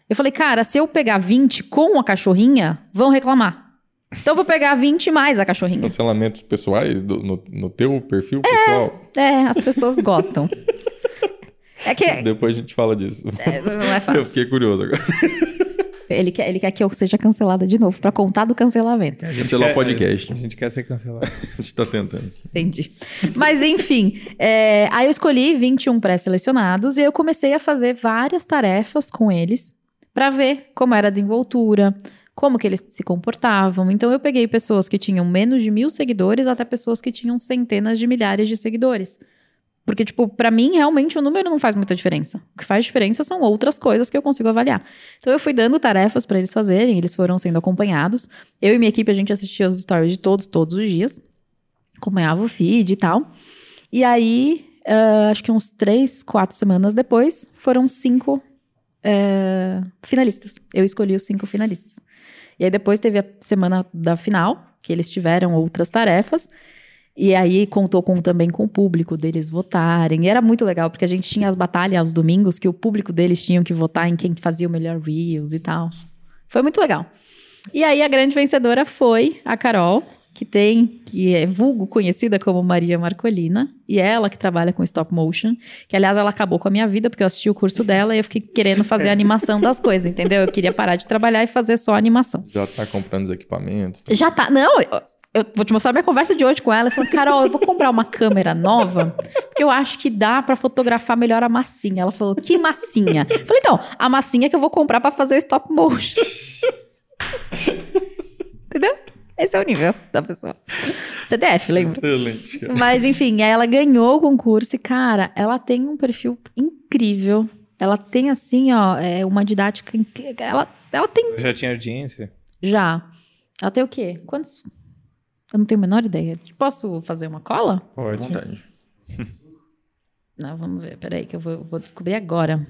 eu falei, cara, se eu pegar 20 com a cachorrinha, vão reclamar. Então eu vou pegar 20 mais a cachorrinha. Cancelamentos pessoais do- no, no teu perfil pessoal. É, as pessoas gostam. É que Depois a gente fala disso. é, não é Eu fácil. fiquei curioso agora. Ele quer, ele quer que eu seja cancelada de novo, pra contar do cancelamento. A gente Cancelar o quer- podcast. A gente quer ser cancelado. [laughs] A gente tá tentando. Entendi. Mas enfim, é, aí eu escolhi 21 pré-selecionados e eu comecei a fazer várias tarefas com eles pra ver como era a desenvoltura, como que eles se comportavam. Então eu peguei pessoas que tinham menos de mil seguidores até pessoas que tinham centenas de milhares de seguidores. Porque, tipo, pra mim, realmente, o número não faz muita diferença. O que faz diferença são outras coisas que eu consigo avaliar. Então, eu fui dando tarefas pra eles fazerem, eles foram sendo acompanhados. Eu e minha equipe, a gente assistia os stories de todos, todos os dias. Acompanhava o feed e tal. E aí, ah, acho que uns três, quatro semanas depois, foram cinco eh, finalistas. Eu escolhi os cinco finalistas. E aí, depois teve a semana da final, que eles tiveram outras tarefas. E aí contou com, também com o público deles votarem. E era muito legal, porque a gente tinha as batalhas aos domingos que o público deles tinham que votar em quem fazia o melhor Reels e tal. Foi muito legal. E aí a grande vencedora foi a Carol, que tem, que é vulgo conhecida como Maria Marcolina, e é ela que trabalha com stop motion, que aliás ela acabou com a minha vida, porque eu assisti o curso dela e eu fiquei querendo fazer a animação das coisas, entendeu? Eu queria parar de trabalhar e fazer só animação. Já tá comprando os equipamentos. Já tá. Não, eu, vou te mostrar minha conversa de hoje com ela. Eu falei, Carol, eu vou comprar uma câmera nova, porque eu acho que dá pra fotografar melhor a massinha. Ela falou, que massinha? Eu falei, então, a massinha que eu vou comprar pra fazer o stop motion. Entendeu? Esse é o nível da pessoa. CDF, lembra? Excelente, cara. Mas enfim, aí ela ganhou o concurso e, cara, ela tem um perfil incrível. Ela tem, assim, ó, é, uma didática. Ela, ela tem Já tinha audiência? já. Ela tem o quê? Quantos? Eu não tenho a menor ideia. Posso fazer uma cola? Pode. vontade. [laughs] Não, vamos ver. Peraí, que eu vou, vou descobrir agora.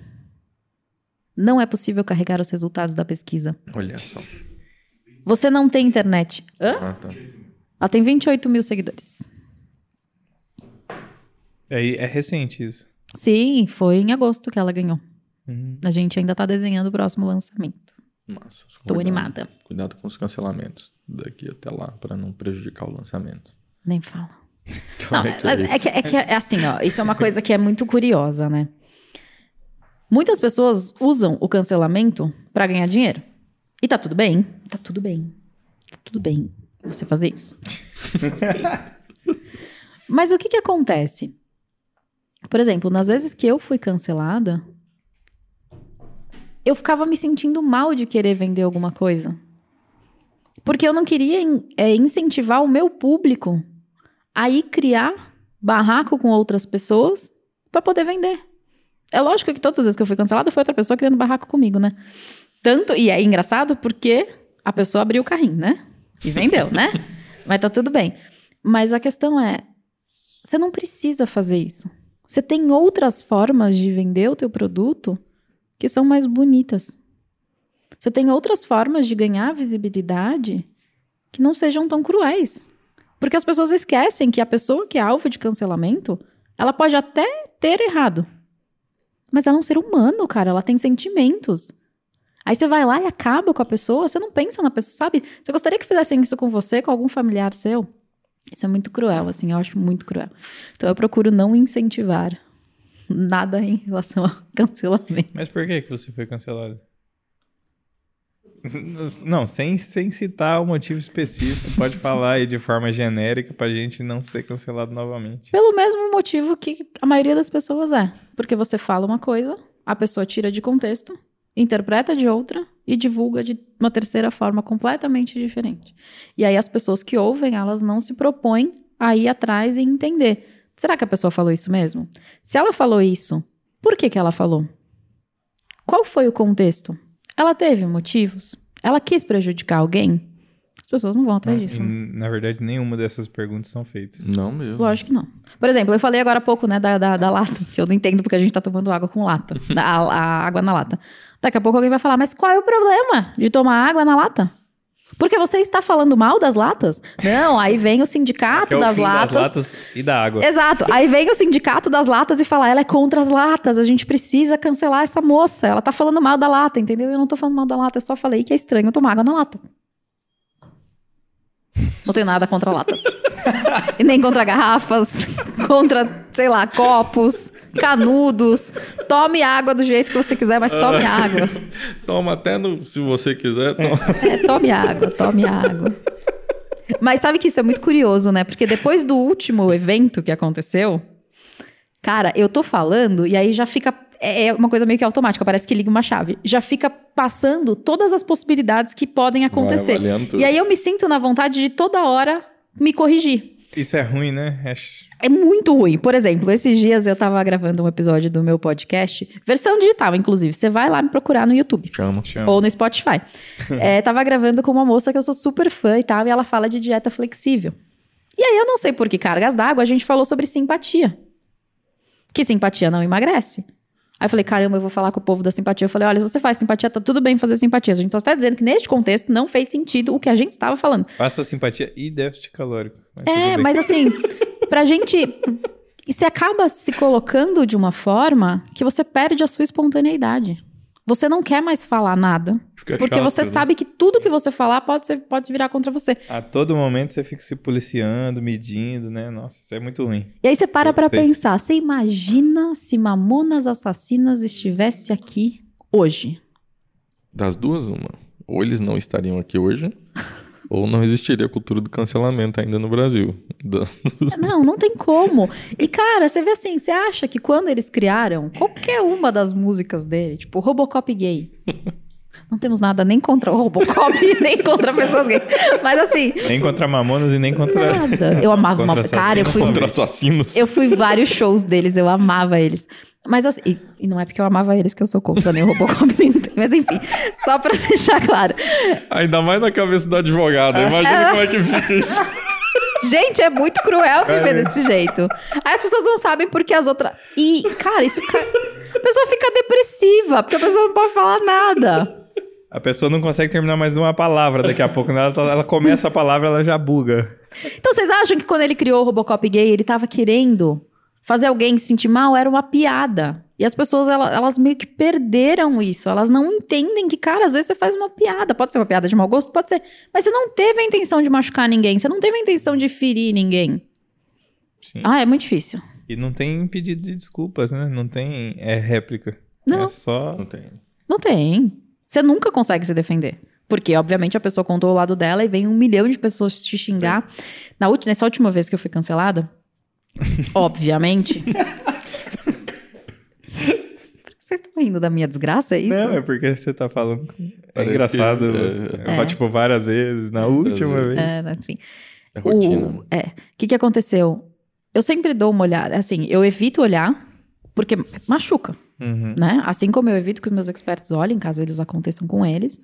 Não é possível carregar os resultados da pesquisa. Olha só. Você não tem internet. Hã? Ah, tá. Ela tem 28 mil seguidores. É, é recente isso. Sim, foi em agosto que ela ganhou. Uhum. A gente ainda tá desenhando o próximo lançamento. Massa. Estou Cuidado- animada. Cuidado com os cancelamentos daqui até lá, pra não prejudicar o lançamento. Nem fala. Como [laughs] Não, é que é mas isso? é, que, é que é assim, ó. Isso é uma coisa que é muito curiosa, né? Muitas pessoas usam o cancelamento pra ganhar dinheiro. E tá tudo bem? Tá tudo bem. Tá tudo bem você fazer isso. [laughs] Mas o que que acontece? Por exemplo, nas vezes que eu fui cancelada, eu ficava me sentindo mal de querer vender alguma coisa. Porque eu não queria é, incentivar o meu público a ir criar barraco com outras pessoas pra poder vender. É lógico que todas as vezes que eu fui cancelada foi outra pessoa criando barraco comigo, né? Tanto, e é engraçado porque a pessoa abriu o carrinho, né? E vendeu, né? [laughs] Mas tá tudo bem. Mas a questão é, você não precisa fazer isso. Você tem outras formas de vender o teu produto que são mais bonitas. Você tem outras formas de ganhar visibilidade que não sejam tão cruéis. Porque as pessoas esquecem que a pessoa que é alvo de cancelamento, ela pode até ter errado. Mas ela é um ser humano, cara. Ela tem sentimentos. Aí você vai lá e acaba com a pessoa, você não pensa na pessoa, sabe? Você gostaria que fizessem isso com você, com algum familiar seu? Isso é muito cruel, assim, eu acho muito cruel. Então eu procuro não incentivar nada em relação ao [laughs] cancelamento. Mas por que, que você foi cancelado? Não, sem, sem citar o motivo específico, pode falar aí de forma genérica pra gente não ser cancelado novamente. Pelo mesmo motivo que a maioria das pessoas é. Porque você fala uma coisa, a pessoa tira de contexto, interpreta de outra e divulga de uma terceira forma completamente diferente. E aí as pessoas que ouvem, elas não se propõem a ir atrás e entender. Será que a pessoa falou isso mesmo? Se ela falou isso, por que, que ela falou? Qual foi o contexto? Ela teve motivos? Ela quis prejudicar alguém? As pessoas não vão atrás disso. Né? na verdade, nenhuma dessas perguntas são feitas. Não mesmo. Lógico que não. Por exemplo, eu falei agora há pouco, né, da, da, da lata, que eu não entendo porque a gente tá tomando água com lata. [laughs] Da, a, a água na lata. Daqui a pouco alguém vai falar, mas qual é o problema de tomar água na lata? Porque você está falando mal das latas? Não, aí vem o sindicato é o das fim latas. das latas e da água. Exato. Aí vem o sindicato das latas e fala, ela é contra as latas, a gente precisa cancelar essa moça. Ela tá falando mal da lata, entendeu? Eu não tô falando mal da lata, eu só falei que é estranho tomar água na lata. Não tenho nada contra latas. [laughs] e nem contra garrafas, contra, sei lá, copos, canudos. Tome água do jeito que você quiser, mas tome água. [laughs] Toma até no, se você quiser. Toma. É, tome água, tome água. Mas sabe que isso é muito curioso, né? Porque depois do último evento que aconteceu, cara, eu tô falando e aí já fica. É é uma coisa meio que automática, parece que liga uma chave. Já fica passando todas as possibilidades que podem acontecer. Vai. E aí eu me sinto na vontade de toda hora me corrigir. Isso é ruim, né? É... É muito ruim. Por exemplo, esses dias eu tava gravando um episódio do meu podcast, versão digital, inclusive. Você vai lá me procurar no YouTube. Chama. Chama. Ou no Spotify. [laughs] É, tava gravando com uma moça que eu sou super fã e tal, e ela fala de dieta flexível. E aí eu não sei por que cargas d'água, a gente falou sobre simpatia. Que simpatia não emagrece. Aí eu falei, caramba, eu vou falar com o povo da simpatia. Eu falei, olha, se você faz simpatia, tá tudo bem fazer simpatia. A gente só está dizendo que neste contexto não fez sentido o que a gente estava falando. Faça simpatia e déficit calórico. Mas É, mas assim, [laughs] pra gente. E você acaba se colocando de uma forma que você perde a sua espontaneidade. Você não quer mais falar nada. Fica Porque chato, você né? sabe que tudo que você falar pode, ser, pode virar contra você. A todo momento você fica se policiando, medindo, né? Nossa, isso é muito ruim. E aí você para Eu pra sei. pensar. Você imagina se Mamonas Assassinas estivesse aqui hoje? Das duas, uma. Ou eles não estariam aqui hoje, ou não existiria a cultura do cancelamento ainda no Brasil. Da- Não, não tem como. E, cara, você vê assim, você acha que quando eles criaram qualquer uma das músicas dele, tipo Robocop gay. Não temos nada nem contra o Robocop, [laughs] nem contra pessoas gays. Mas assim, Nem contra Mamonas e nem contra. nada. Eu amava uma. Cara, eu fui, Contra assassinos. eu fui vários shows deles, eu amava eles. Mas assim, e, e não é porque eu amava eles que eu sou contra nem o Robocop, [laughs] nem mas enfim, só pra [laughs] deixar claro. Ainda mais na cabeça do advogado. Imagina como é que fica isso. Gente, é muito cruel viver É. desse jeito. Aí as pessoas não sabem porque as outras. E, cara, isso. A pessoa fica depressiva, porque a pessoa não pode falar nada. A pessoa não consegue terminar mais uma palavra daqui a [laughs] pouco. né? Ela, tá- ela começa a palavra, ela já buga. Então vocês acham que quando ele criou o Robocop gay, ele tava querendo fazer alguém se sentir mal? Era uma piada. E as pessoas, ela- elas meio que perderam isso. Elas não entendem que, cara, às vezes você faz uma piada. Pode ser uma piada de mau gosto? Pode ser. Mas você não teve a intenção de machucar ninguém. Você não teve a intenção de ferir ninguém. Sim. Ah, é muito difícil. E não tem pedido de desculpas, né? Não tem é, réplica. Não. É só. Não tem. Não tem. Você nunca consegue se defender. Porque, obviamente, a pessoa contou o lado dela e vem um milhão de pessoas te xingar. Na última, nessa última vez que eu fui cancelada, [laughs] obviamente. Vocês estão rindo da minha desgraça? É isso? Não, é porque você tá falando. É Parece engraçado. que- é, Tipo, várias vezes. Na última vezes. vez. É, né, enfim. É rotina. O, é. O que, que aconteceu? Eu sempre dou uma olhada. Assim, eu evito olhar, porque machuca. Uhum. né? Assim como eu evito que os meus experts olhem, caso eles aconteçam com eles.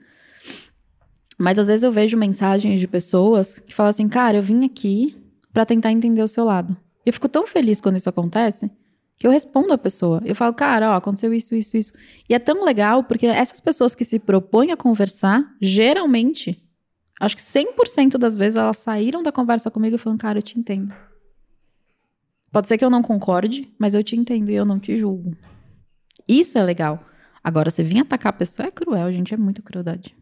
Mas às vezes eu vejo mensagens de pessoas que falam assim, cara, eu vim aqui pra tentar entender o seu lado. E eu fico tão feliz quando isso acontece que eu respondo a pessoa. Eu falo, cara, ó, aconteceu isso, isso, isso. E é tão legal porque essas pessoas que se propõem a conversar, geralmente, acho que 100% das vezes elas saíram da conversa comigo falam, cara, eu te entendo. Pode ser que eu não concorde, mas eu te entendo e eu não te julgo. Isso é legal. Agora, você vir atacar a pessoa é cruel, gente. É muita crueldade.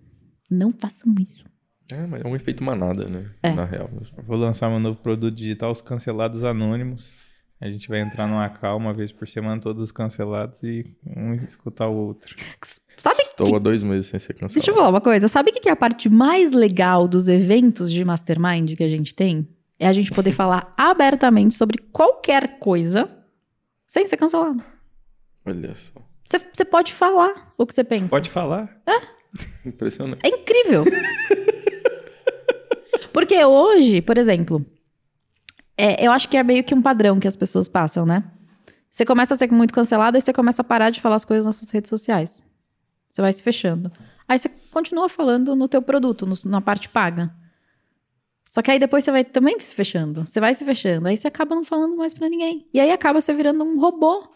Não façam isso. É, mas é um efeito manada, né? É. Na real. Vou lançar meu novo produto digital, os cancelados anônimos. A gente vai entrar numa call uma vez por semana, todos os cancelados, e um escutar o outro. Sabe Estou que... há dois meses sem ser cancelado. Deixa eu falar uma coisa. Sabe o que que é a parte mais legal dos eventos de mastermind que a gente tem? É a gente poder [laughs] falar abertamente sobre qualquer coisa sem ser cancelado. Olha só. Você- Você pode falar o que você pensa. Pode falar. [laughs] Impressionante. É incrível. [laughs] Porque hoje, por exemplo, é, eu acho que é meio que um padrão que as pessoas passam, né? Você começa a ser muito cancelado e você começa a parar de falar as coisas nas suas redes sociais. Você vai se fechando. Aí você continua falando no teu produto, no- na parte paga. Só que aí depois você vai também se fechando. Você vai se fechando. Aí você acaba não falando mais pra ninguém. E aí acaba você virando um robô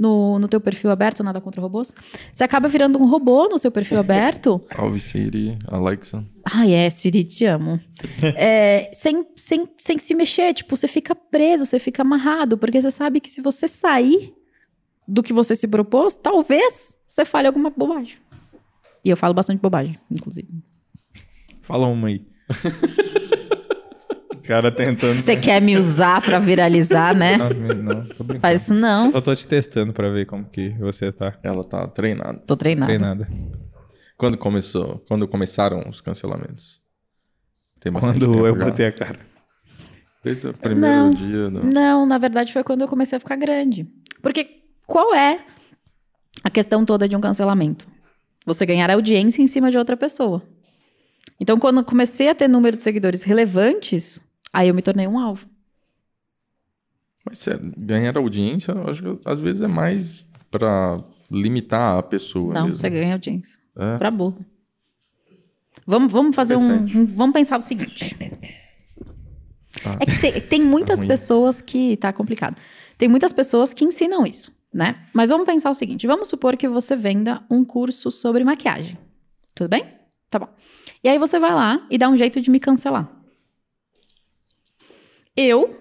no, no teu perfil aberto, nada contra robôs. Você acaba virando um robô no seu perfil [laughs] aberto Salve Siri, Alexa. Ai, é, Siri, te amo. [laughs] É, sem, sem, sem se mexer, tipo, você fica preso, você fica amarrado, porque você sabe que se você sair do que você se propôs, talvez você fale alguma bobagem. E eu falo bastante bobagem, inclusive. Fala uma aí. [laughs] cara tentando. Você quer me usar pra viralizar, né? Não, não, tô brincando. Faz isso não. Eu tô te testando pra ver como que você tá Ela tá treinada. Tô treinada. treinada. Quando começou? Quando começaram os cancelamentos? Quando eu já. botei a cara. Desde o primeiro Não. dia. do- Não, na verdade foi quando eu comecei a ficar grande. Porque qual é a questão toda de um cancelamento? Você ganhar audiência em cima de outra pessoa. Então, quando eu comecei a ter número de seguidores relevantes, Aí eu me tornei um alvo. Mas é ganhar audiência, eu acho que às vezes é mais pra limitar a pessoa. Não, mesmo. você ganha audiência. É. Pra burro. Vamos, vamos fazer um, um- Vamos pensar o seguinte. Tá. É que tem, tem muitas ruim. pessoas que. Tá complicado. Tem muitas pessoas que ensinam isso, né? Mas vamos pensar o seguinte: vamos supor que você venda um curso sobre maquiagem. Tudo bem? Tá bom. E aí você vai lá e dá um jeito de me cancelar. Eu,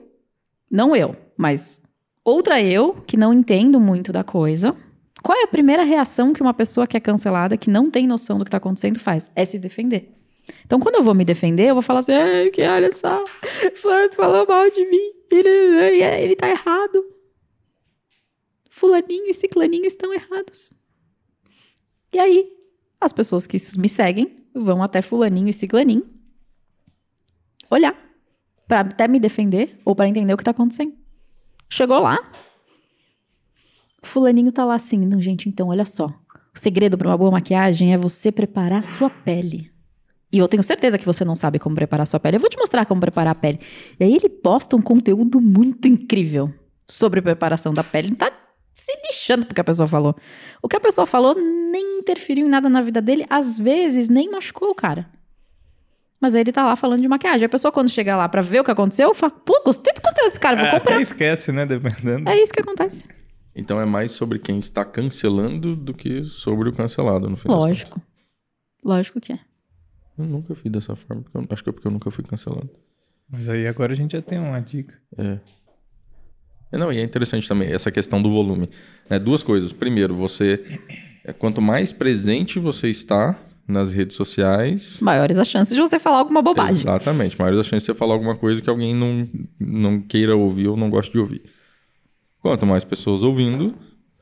não eu, mas outra eu, que não entendo muito da coisa. Qual é a primeira reação que uma pessoa que é cancelada, que não tem noção do que tá acontecendo, faz? É se defender. Então, quando eu vou me defender, eu vou falar assim: que olha só, Fulano falou mal de mim, ele, ele tá errado. Fulaninho e Ciclaninho estão errados. E aí, as pessoas que me seguem vão até Fulaninho e Ciclaninho olhar para até me defender ou para entender o que tá acontecendo. Chegou lá, Fulaninho tá lá assim, não, gente, então olha só. O segredo para uma boa maquiagem é você preparar sua pele. E eu tenho certeza que você não sabe como preparar sua pele. Eu vou te mostrar como preparar a pele. E aí ele posta um conteúdo muito incrível sobre preparação da pele. Não tá se lixando porque a pessoa falou. O que a pessoa falou nem interferiu em nada na vida dele, às vezes nem machucou o cara. Mas aí ele tá lá falando de maquiagem. A pessoa, quando chega lá pra ver o que aconteceu, fala: Pô, gostei do conteúdo desse cara, vou Ah, comprar. até esquece, né? Dependendo. É isso que acontece. Então é mais sobre quem está cancelando do que sobre o cancelado, no final. Lógico. Lógico que é. Eu nunca fui dessa forma. porque eu- acho que é porque eu nunca fui cancelado. Mas aí agora a gente já tem uma dica. É. É, Não, e é interessante também essa questão do volume. É, duas coisas. Primeiro, você. é, quanto mais presente você está nas redes sociais. Maiores as chances de você falar alguma bobagem. Exatamente. Maior a chance de você falar alguma coisa que alguém não, não queira ouvir ou não goste de ouvir. Quanto mais pessoas ouvindo,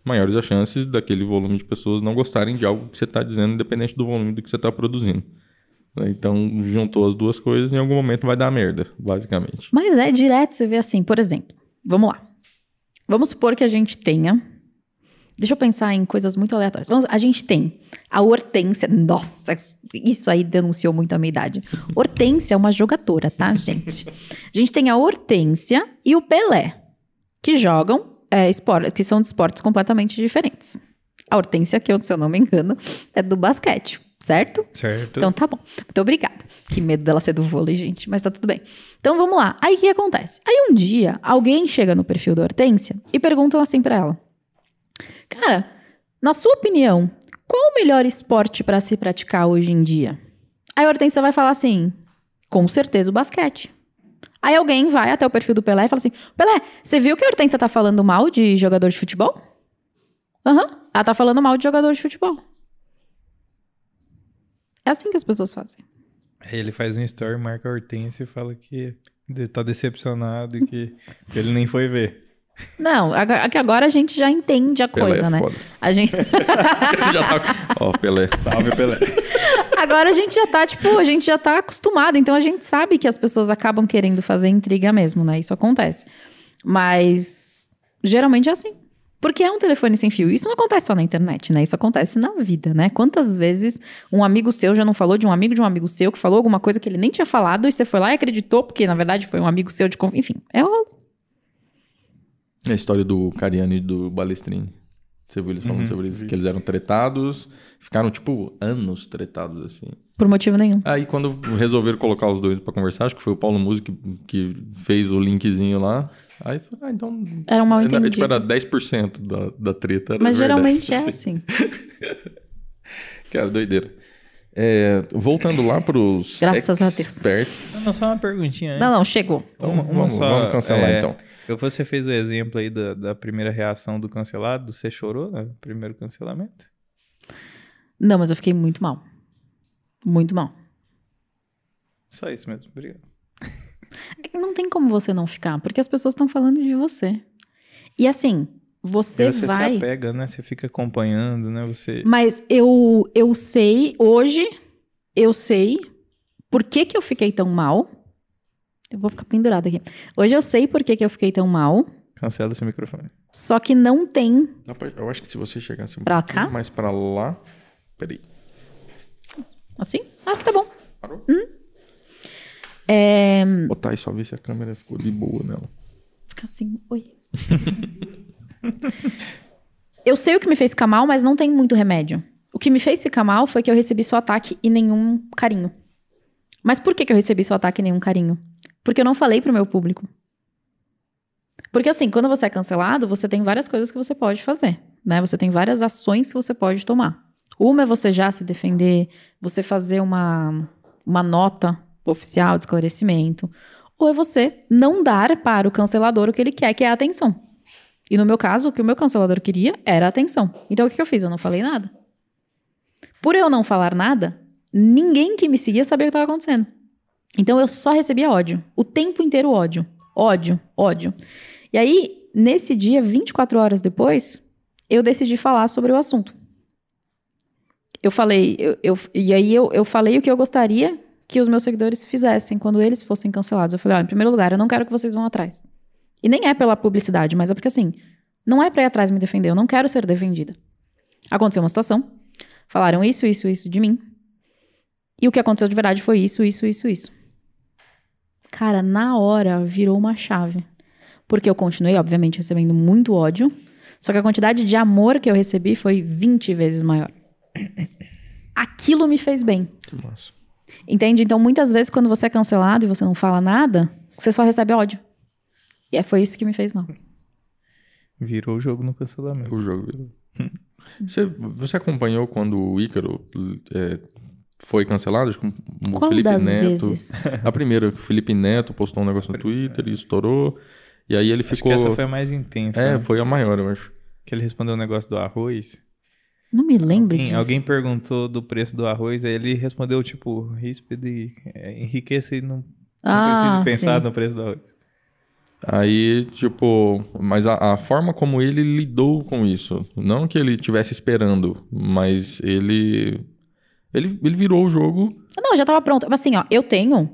maiores as chances daquele volume de pessoas não gostarem de algo que você está dizendo, independente do volume do que você está produzindo. Então, juntou as duas coisas, em algum momento vai dar merda, basicamente. Mas é direto, você vê assim, por exemplo, vamos lá. Vamos supor que a gente tenha. Deixa eu pensar em coisas muito aleatórias. Vamos- a gente tem a Hortência. Nossa, isso aí denunciou muito a minha idade. Hortência é uma jogadora, tá, gente? A gente tem a Hortência e o Pelé, que jogam, é, espor- que são de esportes completamente diferentes. A Hortência, que eu, se eu não me engano, é do basquete, certo? Certo? Então tá bom. Muito obrigada. Que medo dela ser do vôlei, gente. Mas tá tudo bem. Então vamos lá. Aí o que acontece? Aí um dia, alguém chega no perfil da Hortência e perguntam assim pra ela: Cara, na sua opinião, qual o melhor esporte pra se praticar hoje em dia? Aí a Hortência vai falar assim: Com certeza o basquete. Aí alguém vai até o perfil do Pelé e fala assim: Pelé, você viu que a Hortência tá falando mal de jogador de futebol? Aham, ela tá falando mal de jogador de futebol. É assim que as pessoas fazem. Aí ele faz um story, marca a Hortência e fala que tá decepcionado e que [laughs] ele nem foi ver. Não, é que agora a gente já entende a Pelé coisa, é né? foda. A gente, [laughs] já tá... Ó, Pelé. Salve, Pelé. agora a gente já tá, tipo, a gente já tá acostumado, então a gente sabe que as pessoas acabam querendo fazer intriga mesmo, né? Isso acontece. Mas geralmente é assim. Porque é um telefone sem fio. Isso não acontece só na internet, né? Isso acontece na vida, né? Quantas vezes um amigo seu já não falou de um amigo de um amigo seu que falou alguma coisa que ele nem tinha falado e você foi lá e acreditou, porque na verdade foi um amigo seu de confiança. Enfim, é o. É a história do Cariani e do Balestrini. Você viu eles falando Uhum, sobre isso? vi. Que eles eram tretados, ficaram, tipo, anos tretados, assim. Por motivo nenhum. Aí, quando resolveram colocar os dois pra conversar, acho que foi o Paulo Música que, que fez o linkzinho lá. Aí, falei, ah, então... Era um mal Era, entendido. tipo, era 10% da, da treta. Era Mas verdade. geralmente é Sim. assim. [laughs] Cara, doideira. É, voltando lá pros Graças a Deus. experts. Não, só uma perguntinha antes. Não, não, chegou. Uma- uma vamos, só, vamos cancelar, é, então. Eu- Você fez o exemplo aí da, da primeira reação do cancelado. Você chorou no primeiro cancelamento? Não, mas eu fiquei muito mal. Muito mal. Só isso mesmo, obrigado. É que não tem como você não ficar, porque as pessoas estão falando de você. E assim, você Aí você vai. se apega, né? Você fica acompanhando, né? Você... Mas eu, eu sei, hoje, eu sei por que, que eu fiquei tão mal. Eu vou ficar pendurada aqui. Hoje eu sei por que, que eu fiquei tão mal, Cancela esse microfone. só que não tem. Eu acho que se você chegasse um Pra cá? mais pra lá... Peraí. Assim? Ah, que tá bom. Parou? É, Botar aí só ver se a câmera ficou de boa nela. Fica assim, oi. [laughs] eu sei o que me fez ficar mal, mas não tem muito remédio. O que me fez ficar mal foi que eu recebi só ataque e nenhum carinho. Mas por que, que eu recebi só ataque e nenhum carinho? Porque eu não falei pro meu público. Porque assim, quando você é cancelado, você tem várias coisas que você pode fazer, né? Você tem várias ações que você pode tomar. Uma é você já se defender, você fazer uma, uma nota oficial de esclarecimento, ou é você não dar para o cancelador o que ele quer, que é a atenção. E no meu caso, o que o meu cancelador queria era atenção. Então o que que eu fiz? Eu não falei nada. Por eu não falar nada, ninguém que me seguia sabia o que estava acontecendo. Então eu só recebia ódio. O tempo inteiro ódio. Ódio, ódio. E aí, nesse dia, 24 horas depois, eu decidi falar sobre o assunto. Eu falei, eu, eu- e aí eu, eu falei o que eu gostaria que os meus seguidores fizessem quando eles fossem cancelados. Eu falei, ó, em primeiro lugar, eu não quero que vocês vão atrás. E nem é pela publicidade, mas é porque assim, não é pra ir atrás me defender, eu não quero ser defendida. Aconteceu uma situação, falaram isso, isso, isso de mim. E o que aconteceu de verdade foi isso, isso, isso, isso. Cara, na hora virou uma chave. Porque eu continuei, obviamente, recebendo muito ódio. Só que a quantidade de amor que eu recebi foi 20 vezes maior. [coughs] Aquilo me fez bem. Massa. Entende? Então, muitas vezes, quando você é cancelado e você não fala nada, você só recebe ódio. E é, foi isso que me fez mal. Virou o jogo no cancelamento. O jogo virou. [laughs] Você, você acompanhou quando o Ícaro é, foi cancelado? Acho que o Qual Felipe das Neto. vezes? A primeira, o Felipe Neto postou um negócio no Twitter e estourou. E aí ele Acho ficou. que essa foi a mais intensa. É, né? foi a maior, eu acho. Que ele respondeu o negócio do arroz. Não me lembro Alguém, disso. alguém perguntou do preço do arroz, aí ele respondeu, tipo, ríspido é, enriqueça e não, não ah, precisa pensar sim. no preço do arroz. Aí, tipo, mas a, a forma como ele lidou com isso, não que ele tivesse esperando, mas ele ele, ele virou o jogo. Não, já tava pronto. Assim, ó, eu tenho.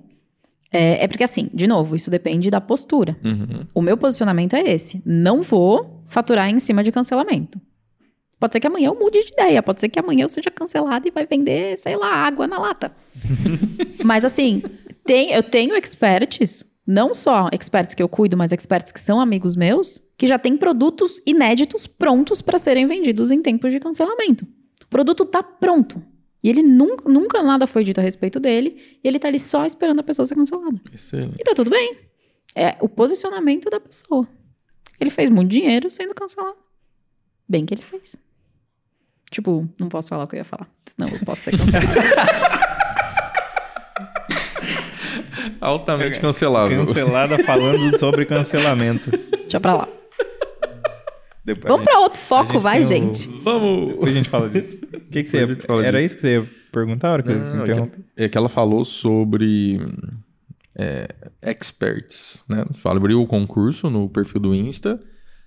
É, é porque, assim, de novo, isso depende da postura. Uhum. O meu posicionamento é esse. Não vou faturar em cima de cancelamento. Pode ser que amanhã eu mude de ideia. Pode ser que amanhã eu seja cancelado e vai vender, sei lá, água na lata. [laughs] mas assim, tem, eu tenho experts, não só experts que eu cuido, mas experts que são amigos meus, que já têm produtos inéditos prontos para serem vendidos em tempos de cancelamento. O produto tá pronto. E ele nunca, nunca nada foi dito a respeito dele, e ele tá ali só esperando a pessoa ser cancelada. Excelente. E tá tudo bem. É o posicionamento da pessoa. Ele fez muito dinheiro sendo cancelado. Bem que ele fez. Tipo, não posso falar o que eu ia falar. Senão eu posso ser cancelado. [laughs] Altamente cancelável. Cancelada falando sobre cancelamento. Deixa pra lá. Depois Vamos pra outro foco, gente vai, tem o- gente. Vamos. Depois a gente fala disso. O que, que você Depois a gente fala ia... Era disso. isso que você ia perguntar a hora que eu Não, interrompi? É que ela falou sobre é, experts, né? Ela abriu o concurso no perfil do Insta.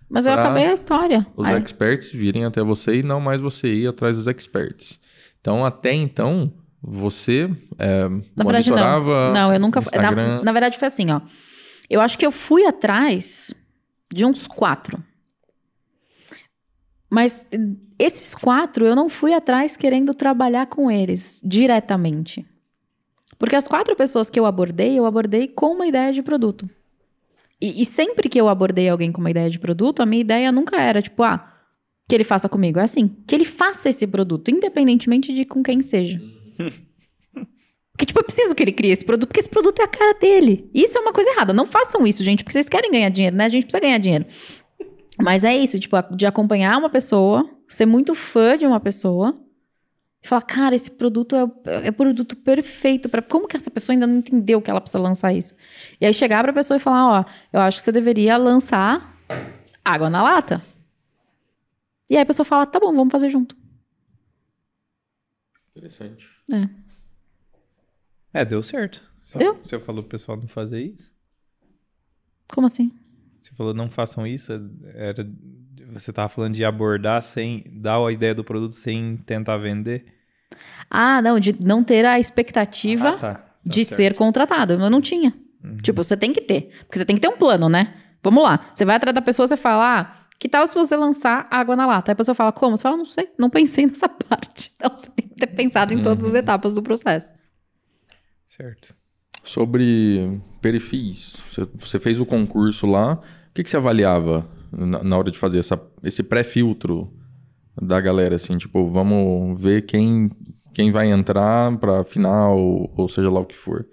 Mas eu acabei a história. Os Ai, experts virem até você e não mais você ir atrás dos experts. Então, até então, você é, na verdade, não. monitorava Não, eu nunca. Na, na verdade, foi assim, ó. Eu acho que eu fui atrás de uns quatro. Mas esses quatro eu não fui atrás querendo trabalhar com eles diretamente. Porque as quatro pessoas que eu abordei, eu abordei com uma ideia de produto. E, e sempre que eu abordei alguém com uma ideia de produto, a minha ideia nunca era tipo, ah, que ele faça comigo. É assim, que ele faça esse produto, independentemente de com quem seja. [laughs] Porque, tipo, eu preciso que ele crie esse produto, porque esse produto é a cara dele. Isso é uma coisa errada. Não façam isso, gente, porque vocês querem ganhar dinheiro, né? A gente precisa ganhar dinheiro. Mas é isso, tipo, de acompanhar uma pessoa, ser muito fã de uma pessoa e falar, cara, esse produto é, é produto perfeito para Como que essa pessoa ainda não entendeu que ela precisa lançar isso? E aí chegar pra pessoa e falar, ó, eu acho que você deveria lançar água na lata. E aí a pessoa fala, tá bom, vamos fazer junto. Interessante. É, deu certo. Só- Deu. Você falou pro pessoal não fazer isso? Como assim? Você falou não façam isso, era você tava falando de abordar sem dar a ideia do produto sem tentar vender? Ah, não, de não ter a expectativa Ah, tá. Tá de certo. ser contratado. Eu não tinha. Uhum. Tipo, você tem que ter. Porque você tem que ter um plano, né? Vamos lá. Você vai atrás da pessoa, você fala, ah, que tal se você lançar água na lata? Aí a pessoa fala, como? Você fala, não sei, não pensei [laughs] nessa parte. Então você tem que ter pensado em todas as Uhum. etapas do processo. Certo. Sobre perfis, você, fez o concurso lá, o que, que você avaliava na, na hora de fazer essa, esse pré-filtro da galera, assim, tipo, vamos ver quem, quem vai entrar pra final, ou seja lá o que for.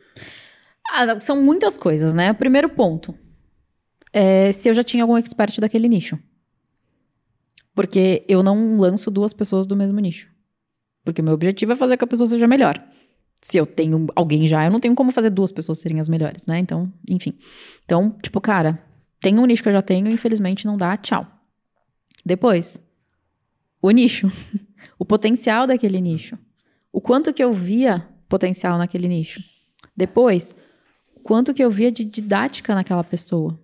Ah, são muitas coisas, né? O primeiro ponto é se eu já tinha algum expert daquele nicho. Porque eu não lanço duas pessoas do mesmo nicho. Porque o meu objetivo é fazer que a pessoa seja melhor. Se eu tenho alguém já, eu não tenho como fazer duas pessoas serem as melhores, né? Então, enfim. Então, tipo, cara, tem um nicho que eu já tenho, infelizmente não dá, tchau. Depois, o nicho. [laughs] o potencial daquele nicho. O quanto que eu via potencial naquele nicho. Depois, quanto que eu via de didática naquela pessoa.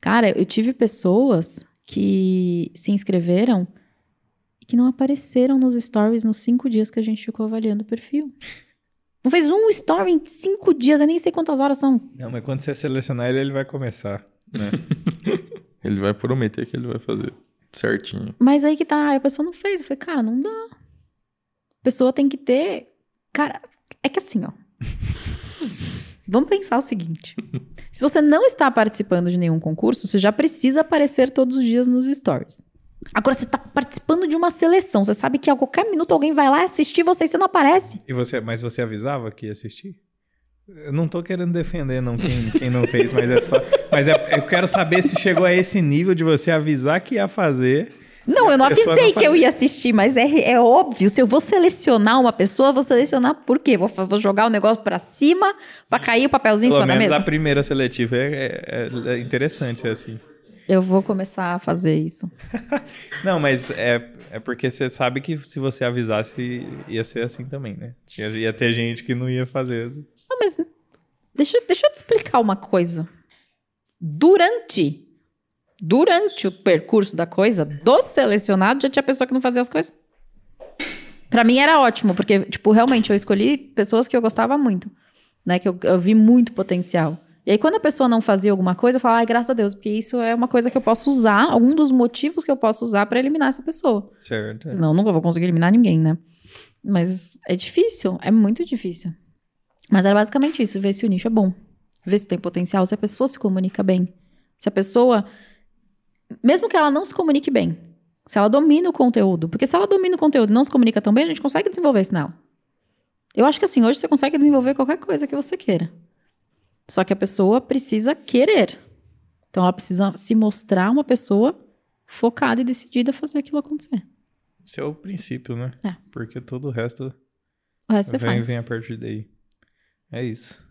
Cara, eu tive pessoas que se inscreveram e que não apareceram nos stories nos cinco dias que a gente ficou avaliando o perfil. Não fez um story em cinco dias, eu nem sei quantas horas são. Não, mas quando você selecionar ele, ele vai começar, né? [laughs] ele vai prometer que ele vai fazer certinho. Mas aí que tá, a pessoa não fez. Eu falei, cara, não dá. A pessoa tem que ter. Cara, é que assim, ó. [laughs] Vamos pensar o seguinte: se você não está participando de nenhum concurso, você já precisa aparecer todos os dias nos stories. Agora você está participando de uma seleção, você sabe que a qualquer minuto alguém vai lá assistir você e você não aparece. E você, mas você avisava que ia assistir? Eu não tô querendo defender não quem, quem não fez, mas é só, mas é, eu quero saber se chegou a esse nível de você avisar que ia fazer não, eu não avisei não que eu ia assistir, mas é, é óbvio. Se eu vou selecionar uma pessoa, vou selecionar por quê? Vou, vou jogar o negócio para cima, para cair o papelzinho Pelo em cima da mesa? a primeira seletiva é, é, é interessante ser assim. Eu vou começar a fazer isso. [laughs] não, mas é, é porque você sabe que se você avisasse, ia ser assim também, né? Ia, ia ter gente que não ia fazer. Não, mas deixa, deixa eu te explicar uma coisa. Durante durante o percurso da coisa, do selecionado, já tinha pessoa que não fazia as coisas. Para mim era ótimo, porque, tipo, realmente eu escolhi pessoas que eu gostava muito, né? Que eu, eu vi muito potencial. E aí, quando a pessoa não fazia alguma coisa, eu falava, ai, graças a Deus, porque isso é uma coisa que eu posso usar, algum dos motivos que eu posso usar para eliminar essa pessoa. Certo. Senão eu nunca vou conseguir eliminar ninguém, né? Mas é difícil, é muito difícil. Mas era basicamente isso, ver se o nicho é bom. Ver se tem potencial, se a pessoa se comunica bem. Se a pessoa mesmo que ela não se comunique bem, se ela domina o conteúdo, porque se ela domina o conteúdo e não se comunica tão bem, a gente consegue desenvolver isso nela. Eu acho que assim, hoje você consegue desenvolver qualquer coisa que você queira. Só que a pessoa precisa querer. Então ela precisa se mostrar uma pessoa focada e decidida a fazer aquilo acontecer. Esse é o princípio, né? É. Porque todo o resto, o resto vem, você faz. vem a partir daí. É isso.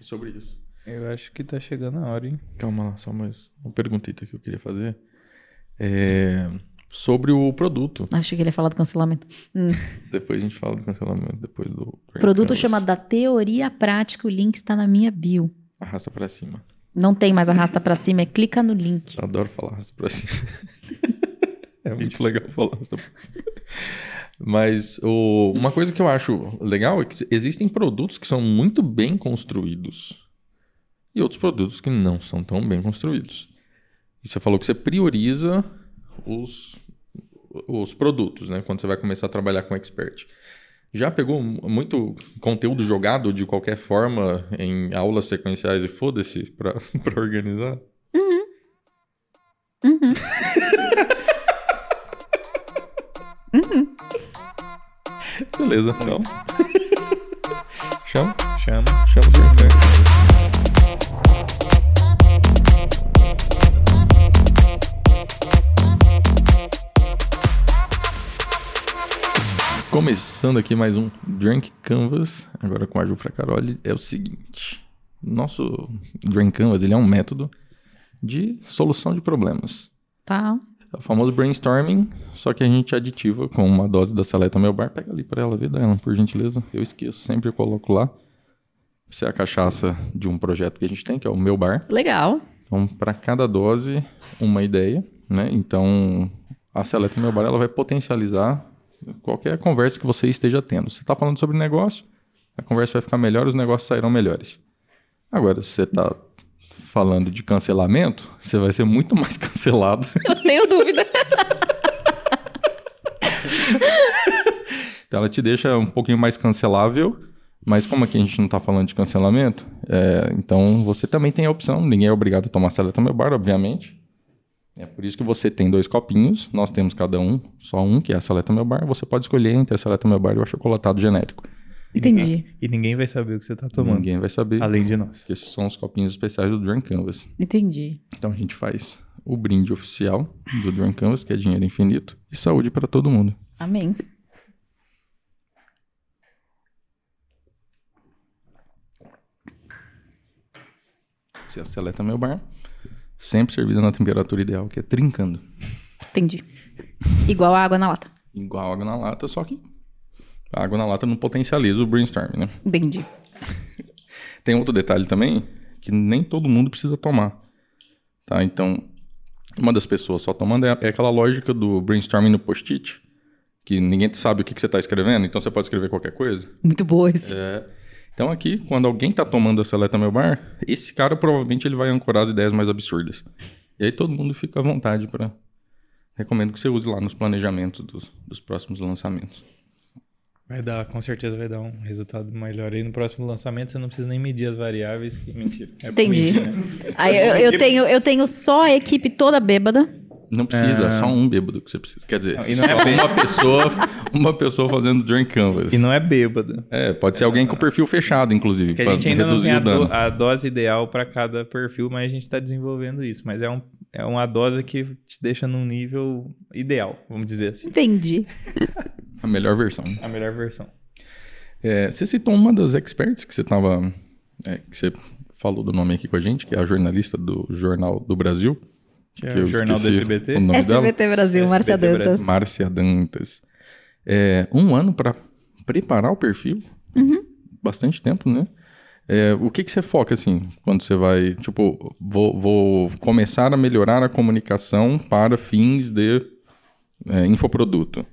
Sobre isso. Eu acho que tá chegando a hora, hein? Calma lá, só mais uma perguntita que eu queria fazer. É sobre o produto. Achei que ele ia falar do cancelamento. Hum. [laughs] Depois a gente fala do cancelamento, depois do... O produto chama da teoria prática, o link está na minha bio. Arrasta para cima. Não tem mais arrasta para cima, é clica no link. Eu adoro falar arrasta para cima. [laughs] é [laughs] muito legal falar arrasta para cima. Mas o, uma coisa que eu acho legal é que existem produtos que são muito bem construídos e outros produtos que não são tão bem construídos. E você falou que você prioriza os, os produtos, né? Quando você vai começar a trabalhar com expert. Já pegou muito conteúdo jogado de qualquer forma em aulas sequenciais e foda-se para [laughs] organizar? Uhum. Uhum. uhum. [laughs] Beleza, então. [laughs] chama? Chama. Chama o Começando aqui mais um Drink Canvas, agora com a Ju Fracaroli, é o seguinte. Nosso Drink Canvas, ele é um método de solução de problemas. Tá. É o famoso brainstorming, só que a gente aditiva com uma dose da Seleta Meu Bar. Pega ali para ela, vê dela, por gentileza. Eu esqueço, sempre eu coloco lá. Essa é a cachaça de um projeto que a gente tem, que é o Meu Bar. Legal. Então, para cada dose, uma ideia, né? Então, a Seleta Meu Bar, ela vai potencializar qualquer conversa que você esteja tendo. Você está falando sobre negócio, a conversa vai ficar melhor, os negócios sairão melhores. Agora, se você está falando de cancelamento, você vai ser muito mais [laughs] cancelado. Eu tenho dúvida. então ela te deixa um pouquinho mais cancelável, Mas como aqui a gente não está falando de cancelamento, é, então você também tem a opção, ninguém é obrigado a tomar seleta meu bar, obviamente. É por isso que você tem dois copinhos, nós temos cada um, só um, que é a seleta meu bar. Você pode escolher entre a seleta meu bar e o achocolatado genérico. Entendi. E ninguém vai saber o que você tá tomando. Ninguém vai saber. Além de nós. Que esses são os copinhos especiais do Drunk Canvas. Entendi. Então a gente faz o brinde oficial do Drunk Canvas, que é dinheiro infinito, e saúde para todo mundo. Amém. Se a seleta meu bar, sempre servida na temperatura ideal, que é trincando. Entendi. Igual a água na lata. Igual água na lata, só que a água na lata não potencializa o brainstorm, né? Entendi. [laughs] Tem outro detalhe também, que nem todo mundo precisa tomar. Tá? Então, uma das pessoas só tomando é, é aquela lógica do brainstorming no post-it, que ninguém sabe o que, que você está escrevendo, então você pode escrever qualquer coisa. Muito boa isso. É. Então aqui, quando alguém está tomando a seleta meu bar, esse cara provavelmente ele vai ancorar as ideias mais absurdas. E aí todo mundo fica à vontade para recomendo que você use lá nos planejamentos dos, dos próximos lançamentos. Vai dar, com certeza vai dar um resultado melhor. Aí no próximo lançamento você não precisa nem medir as variáveis. Que... Mentira. É Entendi. mentira. Aí eu, eu tenho, eu tenho só a equipe toda bêbada. Não precisa, É. só um bêbado que você precisa. Quer dizer, Não, e não é [laughs] uma pessoa, uma pessoa fazendo drink canvas. E não é bêbado. É, pode ser alguém com o perfil fechado, inclusive, Porque a para gente ainda não tem a, o dano. do- a dose ideal para cada perfil, mas a gente está desenvolvendo isso. Mas é, um, é uma dose que te deixa num nível ideal, vamos dizer assim. Entendi. [laughs] A melhor versão. A melhor versão. É, você citou uma das experts que você tava. é, que você falou do nome aqui com a gente, que é a jornalista do Jornal do Brasil. Que é que eu o Jornal do SBT. O nome dela. SBT Brasil, SBT Márcia Brasil. Dantas. Márcia Dantas. É, um ano para preparar o perfil. Uhum. Bastante tempo, né? É, o que, que você foca, assim, quando você vai, tipo, vou, vou começar a melhorar a comunicação para fins de é, infoproduto.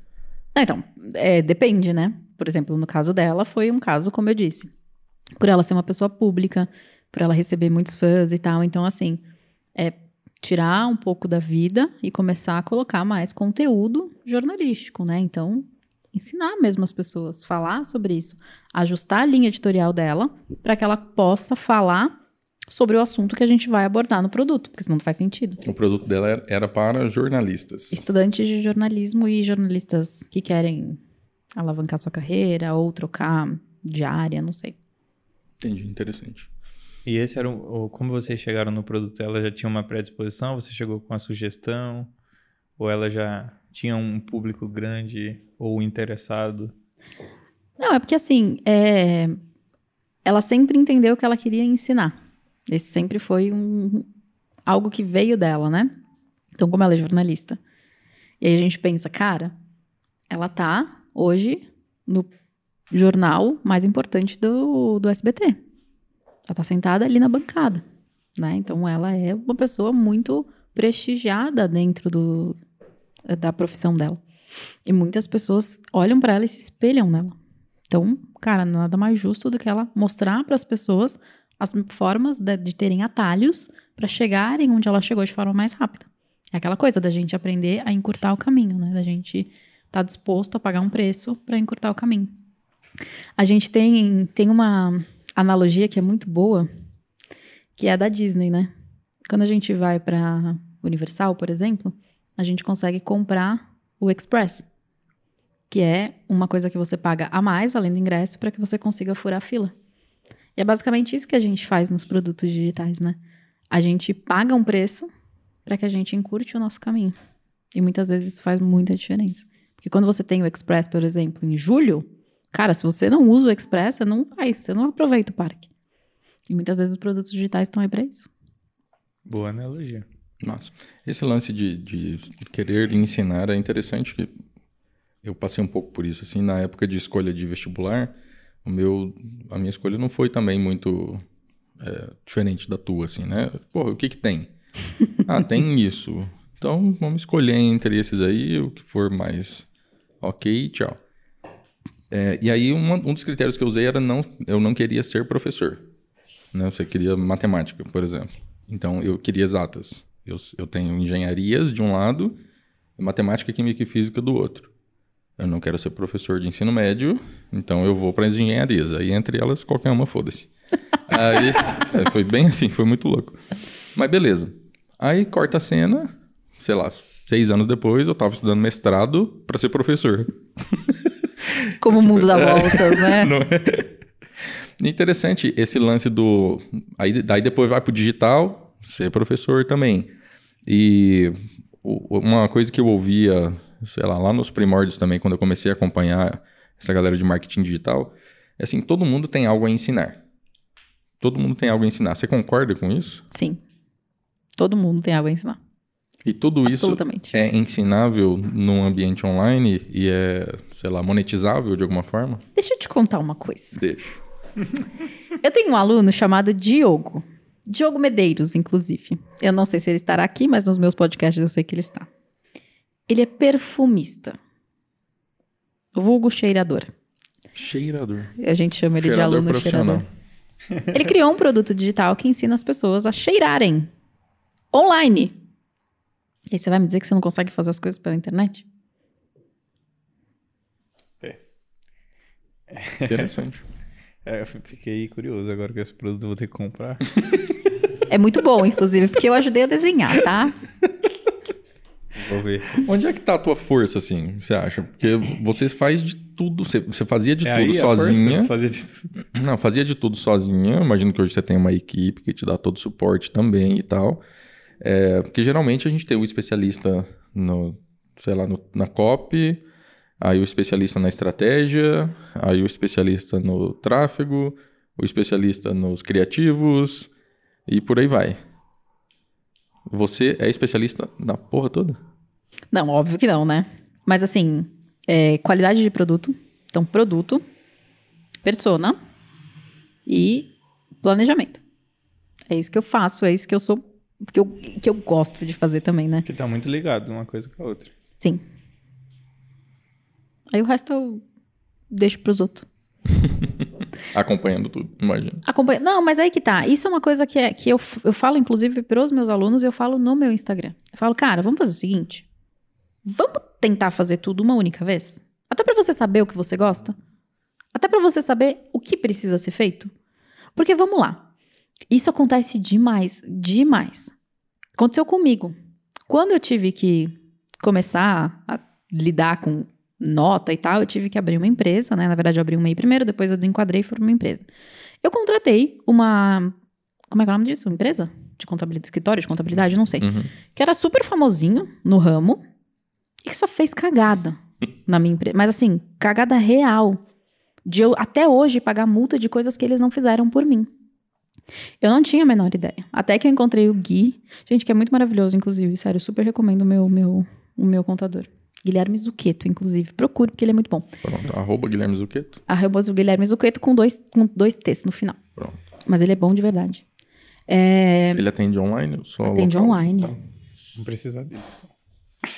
Então, é, depende, né? Por exemplo, no caso dela, foi um caso, como eu disse, por ela ser uma pessoa pública, por ela receber muitos fãs e tal. Então, assim, é tirar um pouco da vida e começar a colocar mais conteúdo jornalístico, né? Então, ensinar mesmo as pessoas, falar sobre isso, ajustar a linha editorial dela para que ela possa falar sobre o assunto que a gente vai abordar no produto, porque senão não faz sentido. O produto dela era, era para jornalistas. Estudantes de jornalismo e jornalistas que querem alavancar sua carreira ou trocar de área, não sei. Entendi, interessante. E esse era o, o- como vocês chegaram no produto? Ela já tinha uma predisposição? Você chegou com a sugestão? Ou ela já tinha um público grande ou interessado? Não, é porque assim, é, ela sempre entendeu que ela queria ensinar. Esse sempre foi um, algo que veio dela, né? Então, como ela é jornalista. E aí a gente pensa, cara, ela tá hoje no jornal mais importante do, do SBT. Ela tá sentada ali na bancada, né? Então ela é uma pessoa muito prestigiada dentro do, da profissão dela. E muitas pessoas olham para ela e se espelham nela. Então, cara, nada mais justo do que ela mostrar para as pessoas as formas de, de terem atalhos para chegarem onde ela chegou de forma mais rápida. É aquela coisa da gente aprender a encurtar o caminho, né? Da gente estar tá disposto a pagar um preço para encurtar o caminho. A gente tem, tem uma analogia que é muito boa, que é a da Disney, né? Quando a gente vai para Universal, por exemplo, a gente consegue comprar o Express, que é uma coisa que você paga a mais, além do ingresso, para que você consiga furar a fila. E é basicamente isso que a gente faz nos produtos digitais, né? A gente paga um preço para que a gente encurte o nosso caminho. E muitas vezes isso faz muita diferença. Porque quando você tem o Express, por exemplo, em julho, cara, se você não usa o Express, você não vai, você não aproveita o parque. E muitas vezes os produtos digitais estão aí para isso. Boa analogia. Nossa, esse lance de, de querer ensinar é interessante que eu passei um pouco por isso, assim, na época de escolha de vestibular, o meu, a minha escolha não foi também muito é, diferente da tua, assim, né? Pô, o que que tem? [laughs] ah, tem isso. Então, vamos escolher entre esses aí, o que for mais ok, tchau. É, e aí, uma- um dos critérios que eu usei era não, eu não queria ser professor. Né? Você queria matemática, por exemplo. Então, eu queria exatas. Eu, eu tenho engenharias de um lado matemática, química e física do outro. eu não quero ser professor de ensino médio, então eu vou para as engenharias. Aí entre elas, qualquer uma, foda-se. [laughs] Aí é, foi bem assim, foi muito louco. Mas beleza. Aí corta a cena, sei lá, seis anos depois, eu tava estudando mestrado para ser professor. [laughs] Como o mundo dá É. voltas, né? [laughs] Não é? Interessante esse lance do. Aí, daí depois vai pro digital, ser professor também. E uma coisa que eu ouvia, sei lá, lá nos primórdios também, quando eu comecei a acompanhar essa galera de marketing digital, é assim: todo mundo tem algo a ensinar. Todo mundo tem algo a ensinar. Você concorda com isso? Sim. Todo mundo tem algo a ensinar. E tudo isso Absolutamente. é ensinável num ambiente online e é, sei lá, monetizável de alguma forma? Deixa eu te contar uma coisa. Deixa. Eu tenho um aluno chamado Diogo. Diogo Medeiros, inclusive. Eu não sei se ele estará aqui, mas nos meus podcasts eu sei que ele está. Ele é perfumista. Vulgo cheirador. Cheirador. A gente chama ele de Cheirador aluno profissional. cheirador. Ele criou um produto digital que ensina as pessoas a cheirarem online. E aí você vai me dizer que você não consegue fazer as coisas pela internet? Interessante. [laughs] É, eu fiquei curioso agora com esse produto eu vou ter que comprar. É muito bom, inclusive, porque eu ajudei a desenhar, tá? Vou ver. Onde é que tá a tua força, assim, você acha? Porque você faz de tudo, você, você fazia de é tudo aí a força? sozinha. Fazer de tudo. Não, fazia de tudo sozinha. Imagino que hoje você tem uma equipe que te dá todo o suporte também e tal. É, porque geralmente a gente tem o especialista no, sei lá, no- na copy, aí o especialista na estratégia, aí o especialista no tráfego, o especialista nos criativos e por aí vai. Você é especialista na porra toda? Não, óbvio que não, né? Mas assim, é, qualidade de produto. Então, produto, persona e planejamento. É isso que eu faço, é isso que eu sou, que eu, que eu gosto de fazer também, né? Que tá muito ligado uma coisa com a outra. Sim. Aí o resto eu deixo pros outros. [laughs] Acompanhando tudo, imagino. Acompanha... Não, mas aí que tá. Isso é uma coisa que, é, que eu, eu falo, inclusive, pros meus alunos, eu falo no meu Instagram. Eu falo, cara, vamos fazer o seguinte. Vamos tentar fazer tudo uma única vez? Até pra você saber o que você gosta. Até pra você saber o que precisa ser feito. Porque vamos lá. Isso acontece demais, demais. Aconteceu comigo. Quando eu tive que começar a lidar com nota e tal, eu tive que abrir uma empresa, né? Na verdade, eu abri um MEI primeiro, depois eu desenquadrei e fui uma empresa. Eu contratei uma. Como é que é o nome disso? Uma empresa? De contabilidade, escritório de contabilidade, não sei. Uhum. Que era super famosinho no ramo e que só fez cagada na minha empresa. Mas assim, cagada real. De eu até hoje pagar multa de coisas que eles não fizeram por mim. Eu não tinha a menor ideia. Até que eu encontrei o Gui. Gente, que é muito maravilhoso, inclusive. Sério, eu super recomendo o meu, meu, o meu contador. Guilherme Zucchetto, inclusive. Procure, porque ele é muito bom. Pronto. Arroba Guilherme Zucchetto. Arroba o Guilherme Zucchetto com dois, com dois T's no final. Pronto. Mas ele é bom de verdade. É, Ele atende online? Só atende local? online. Não precisa dele.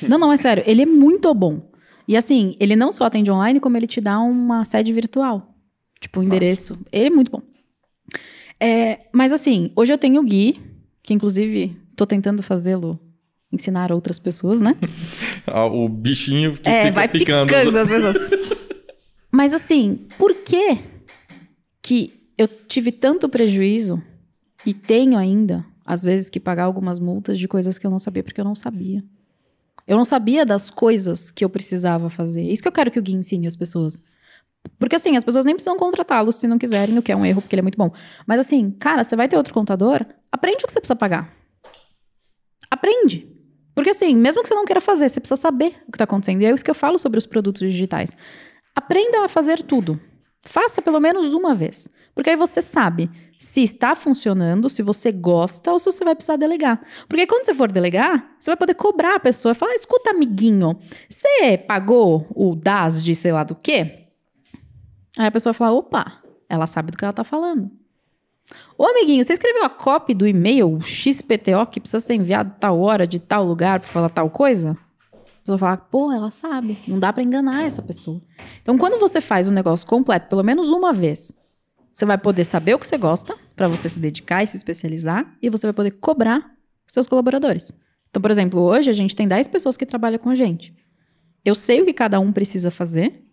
Não, não, é sério. Ele é muito bom. E assim, ele não só atende online, como ele te dá uma sede virtual. Tipo, um endereço. Ele é muito bom. É, mas assim, hoje eu tenho o Gui, que inclusive tô tentando fazê-lo ensinar outras pessoas, né? [laughs] Ah, o bichinho que É, fica vai picando. picando as pessoas. [laughs] Mas assim, por que que eu tive tanto prejuízo e tenho ainda, às vezes, que pagar algumas multas de coisas que eu não sabia, porque eu não sabia. Eu não sabia das coisas que eu precisava fazer. Isso que eu quero que o Gui ensine as pessoas. Porque assim, as pessoas nem precisam contratá-lo se não quiserem, o que é um erro, porque ele é muito bom. Mas assim, cara, você vai ter outro contador, aprende o que você precisa pagar. Aprende. Porque assim, mesmo que você não queira fazer, você precisa saber o que está acontecendo. E é isso que eu falo sobre os produtos digitais. Aprenda a fazer tudo. Faça pelo menos uma vez. Porque aí você sabe se está funcionando, se você gosta ou se você vai precisar delegar. Porque aí quando você for delegar, você vai poder cobrar a pessoa e falar: escuta, amiguinho, você pagou o DAS de sei lá do quê? Aí a pessoa vai falar: opa, ela sabe do que ela tá falando. Ô, amiguinho, você escreveu a copy do e-mail XPTO que precisa ser enviado tal hora, de tal lugar, pra falar tal coisa? A pessoa fala, pô, ela sabe. Não dá pra enganar essa pessoa. Então, quando você faz o negócio completo, pelo menos uma vez, você vai poder saber o que você gosta, pra você se dedicar e se especializar, e você vai poder cobrar os seus colaboradores. Então, por exemplo, hoje a gente tem 10 pessoas que trabalham com a gente. Eu sei o que cada um precisa fazer.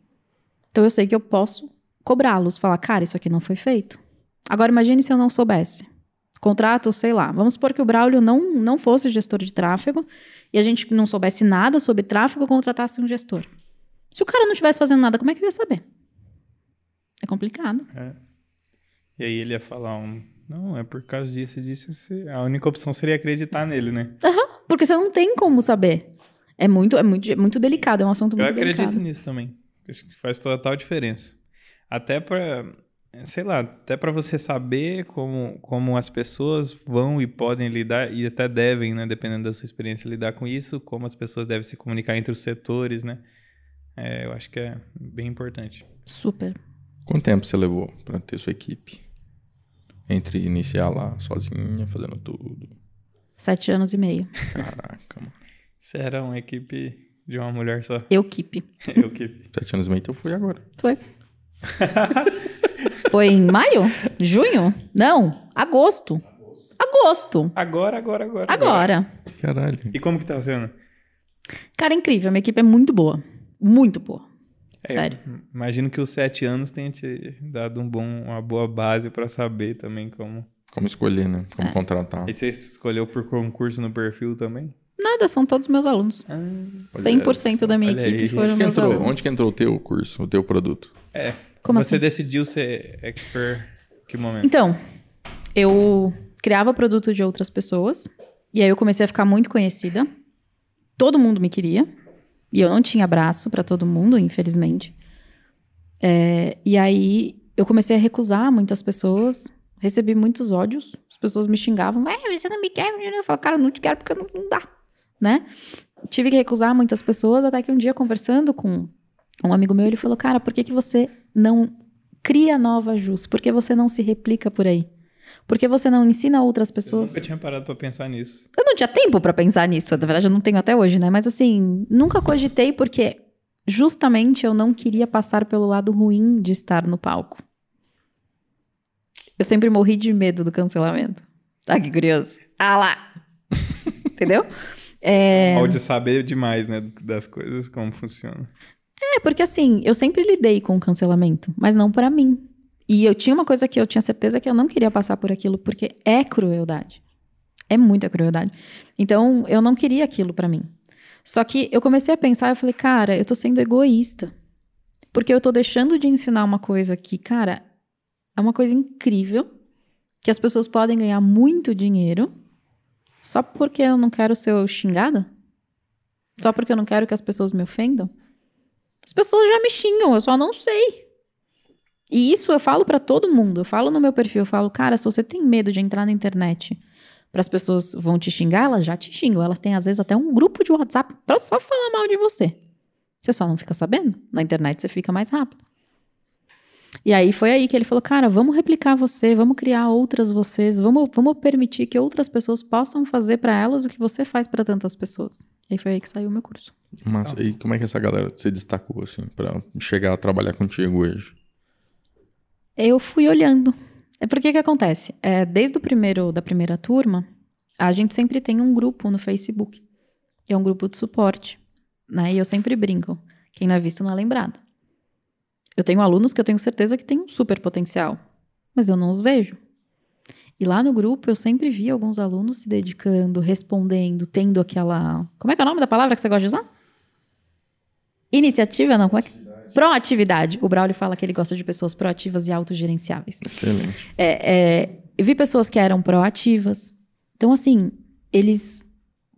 Então eu sei que eu posso cobrá-los, falar, cara, isso aqui não foi feito. Agora imagine se eu não soubesse. Contrato, sei lá. Vamos supor que o Braulio não, não fosse gestor de tráfego e a gente não soubesse nada sobre tráfego, contratasse um gestor. Se o cara não estivesse fazendo nada, como é que eu ia saber? É complicado. É. E aí ele ia falar um. Não, é por causa disso e disso. A única opção seria acreditar nele, né? Porque você não tem como saber. É muito, é muito, é muito delicado, é um assunto Eu muito acredito delicado. nisso também. Que faz total diferença. Até pra. Sei lá, até pra você saber como, como as pessoas vão e podem lidar, e até devem, né? Dependendo da sua experiência, lidar com isso, como as pessoas devem se comunicar entre os setores, né? É, eu acho que é bem importante. Super. Quanto tempo você levou pra ter sua equipe? Entre iniciar lá sozinha, fazendo tudo. Sete anos e meio. Caraca, mano. Você era uma equipe de uma mulher só. Eu keep. [laughs] Eu equipe. Sete anos e meio, então eu fui agora. Foi. Foi em maio? Junho? Não, agosto. Agosto. Agora, agora, agora. Agora. Caralho. E como que tá sendo? Cara, é incrível. Minha equipe é muito boa. Muito boa. É, Sério. Imagino que os sete anos tenha te dado um bom, uma boa base pra saber também como. Como escolher, né? Como É. contratar. E você escolheu por concurso no perfil também? Nada, são todos meus alunos. Ah, 100% da minha equipe aí. foram Onde que, meus entrou, alunos. onde que entrou o teu curso, o teu produto? é. Como você assim? decidiu ser expert que momento? Então, eu criava produto de outras pessoas. E aí eu comecei a ficar muito conhecida. Todo mundo me queria. E eu não tinha braço pra todo mundo, infelizmente. É, e aí eu comecei a recusar muitas pessoas. Recebi muitos ódios. As pessoas me xingavam. É, você não me quer? Eu falava, cara, eu não te quero porque não, não dá. Né? Tive que recusar muitas pessoas. Até que um dia, conversando com um amigo meu, ele falou, cara, por que, que você não cria nova Jus? Por que você não se replica por aí? Por que você não ensina outras Eu pessoas? nunca tinha parado pra pensar nisso. Eu não tinha tempo pra pensar nisso, na verdade eu não tenho até hoje, né? Mas assim, nunca cogitei porque justamente eu não queria passar pelo lado ruim de estar no palco. Eu sempre morri de medo do cancelamento. Tá que curioso. Ah lá! [laughs] Entendeu? É... Pode saber demais, né? Das coisas, como funciona. É, porque assim, eu sempre lidei com o cancelamento, mas não pra mim. E eu tinha uma coisa que eu tinha certeza que eu não queria passar por aquilo, porque é crueldade. É muita crueldade. Então, eu não queria aquilo pra mim. Só que eu comecei a pensar, eu falei, cara, eu tô sendo egoísta. Porque eu tô deixando de ensinar uma coisa que, cara, é uma coisa incrível, que as pessoas podem ganhar muito dinheiro, só porque eu não quero ser xingada? Só porque eu não quero que as pessoas me ofendam? As pessoas já me xingam, eu só não sei. E isso eu falo pra todo mundo. Eu falo no meu perfil, eu falo, cara, se você tem medo de entrar na internet para as pessoas vão te xingar, elas já te xingam. Elas têm às vezes até um grupo de WhatsApp pra só falar mal de você. Você só não fica sabendo. Na internet você fica mais rápido. E aí foi aí que ele falou, cara, vamos replicar você, vamos criar outras vocês, vamos, vamos permitir que outras pessoas possam fazer pra elas o que você faz pra tantas pessoas. E aí foi aí que saiu o meu curso. Mas e como é que essa galera se destacou, assim, pra chegar a trabalhar contigo hoje? Eu fui olhando. É porque que acontece? É, desde o primeiro da primeira turma, a gente sempre tem um grupo no Facebook. É um grupo de suporte, né? E eu sempre brinco. Quem não é visto não é lembrado. Eu tenho alunos que eu tenho certeza que têm um super potencial, mas eu não os vejo. E lá no grupo eu sempre vi alguns alunos se dedicando, respondendo, tendo aquela. Como é que é o nome da palavra que você gosta de usar? Iniciativa, não? Como é que... Proatividade. O Braulio fala que ele gosta de pessoas proativas e autogerenciáveis. Excelente. É, é, eu vi pessoas que eram proativas. Então, assim, eles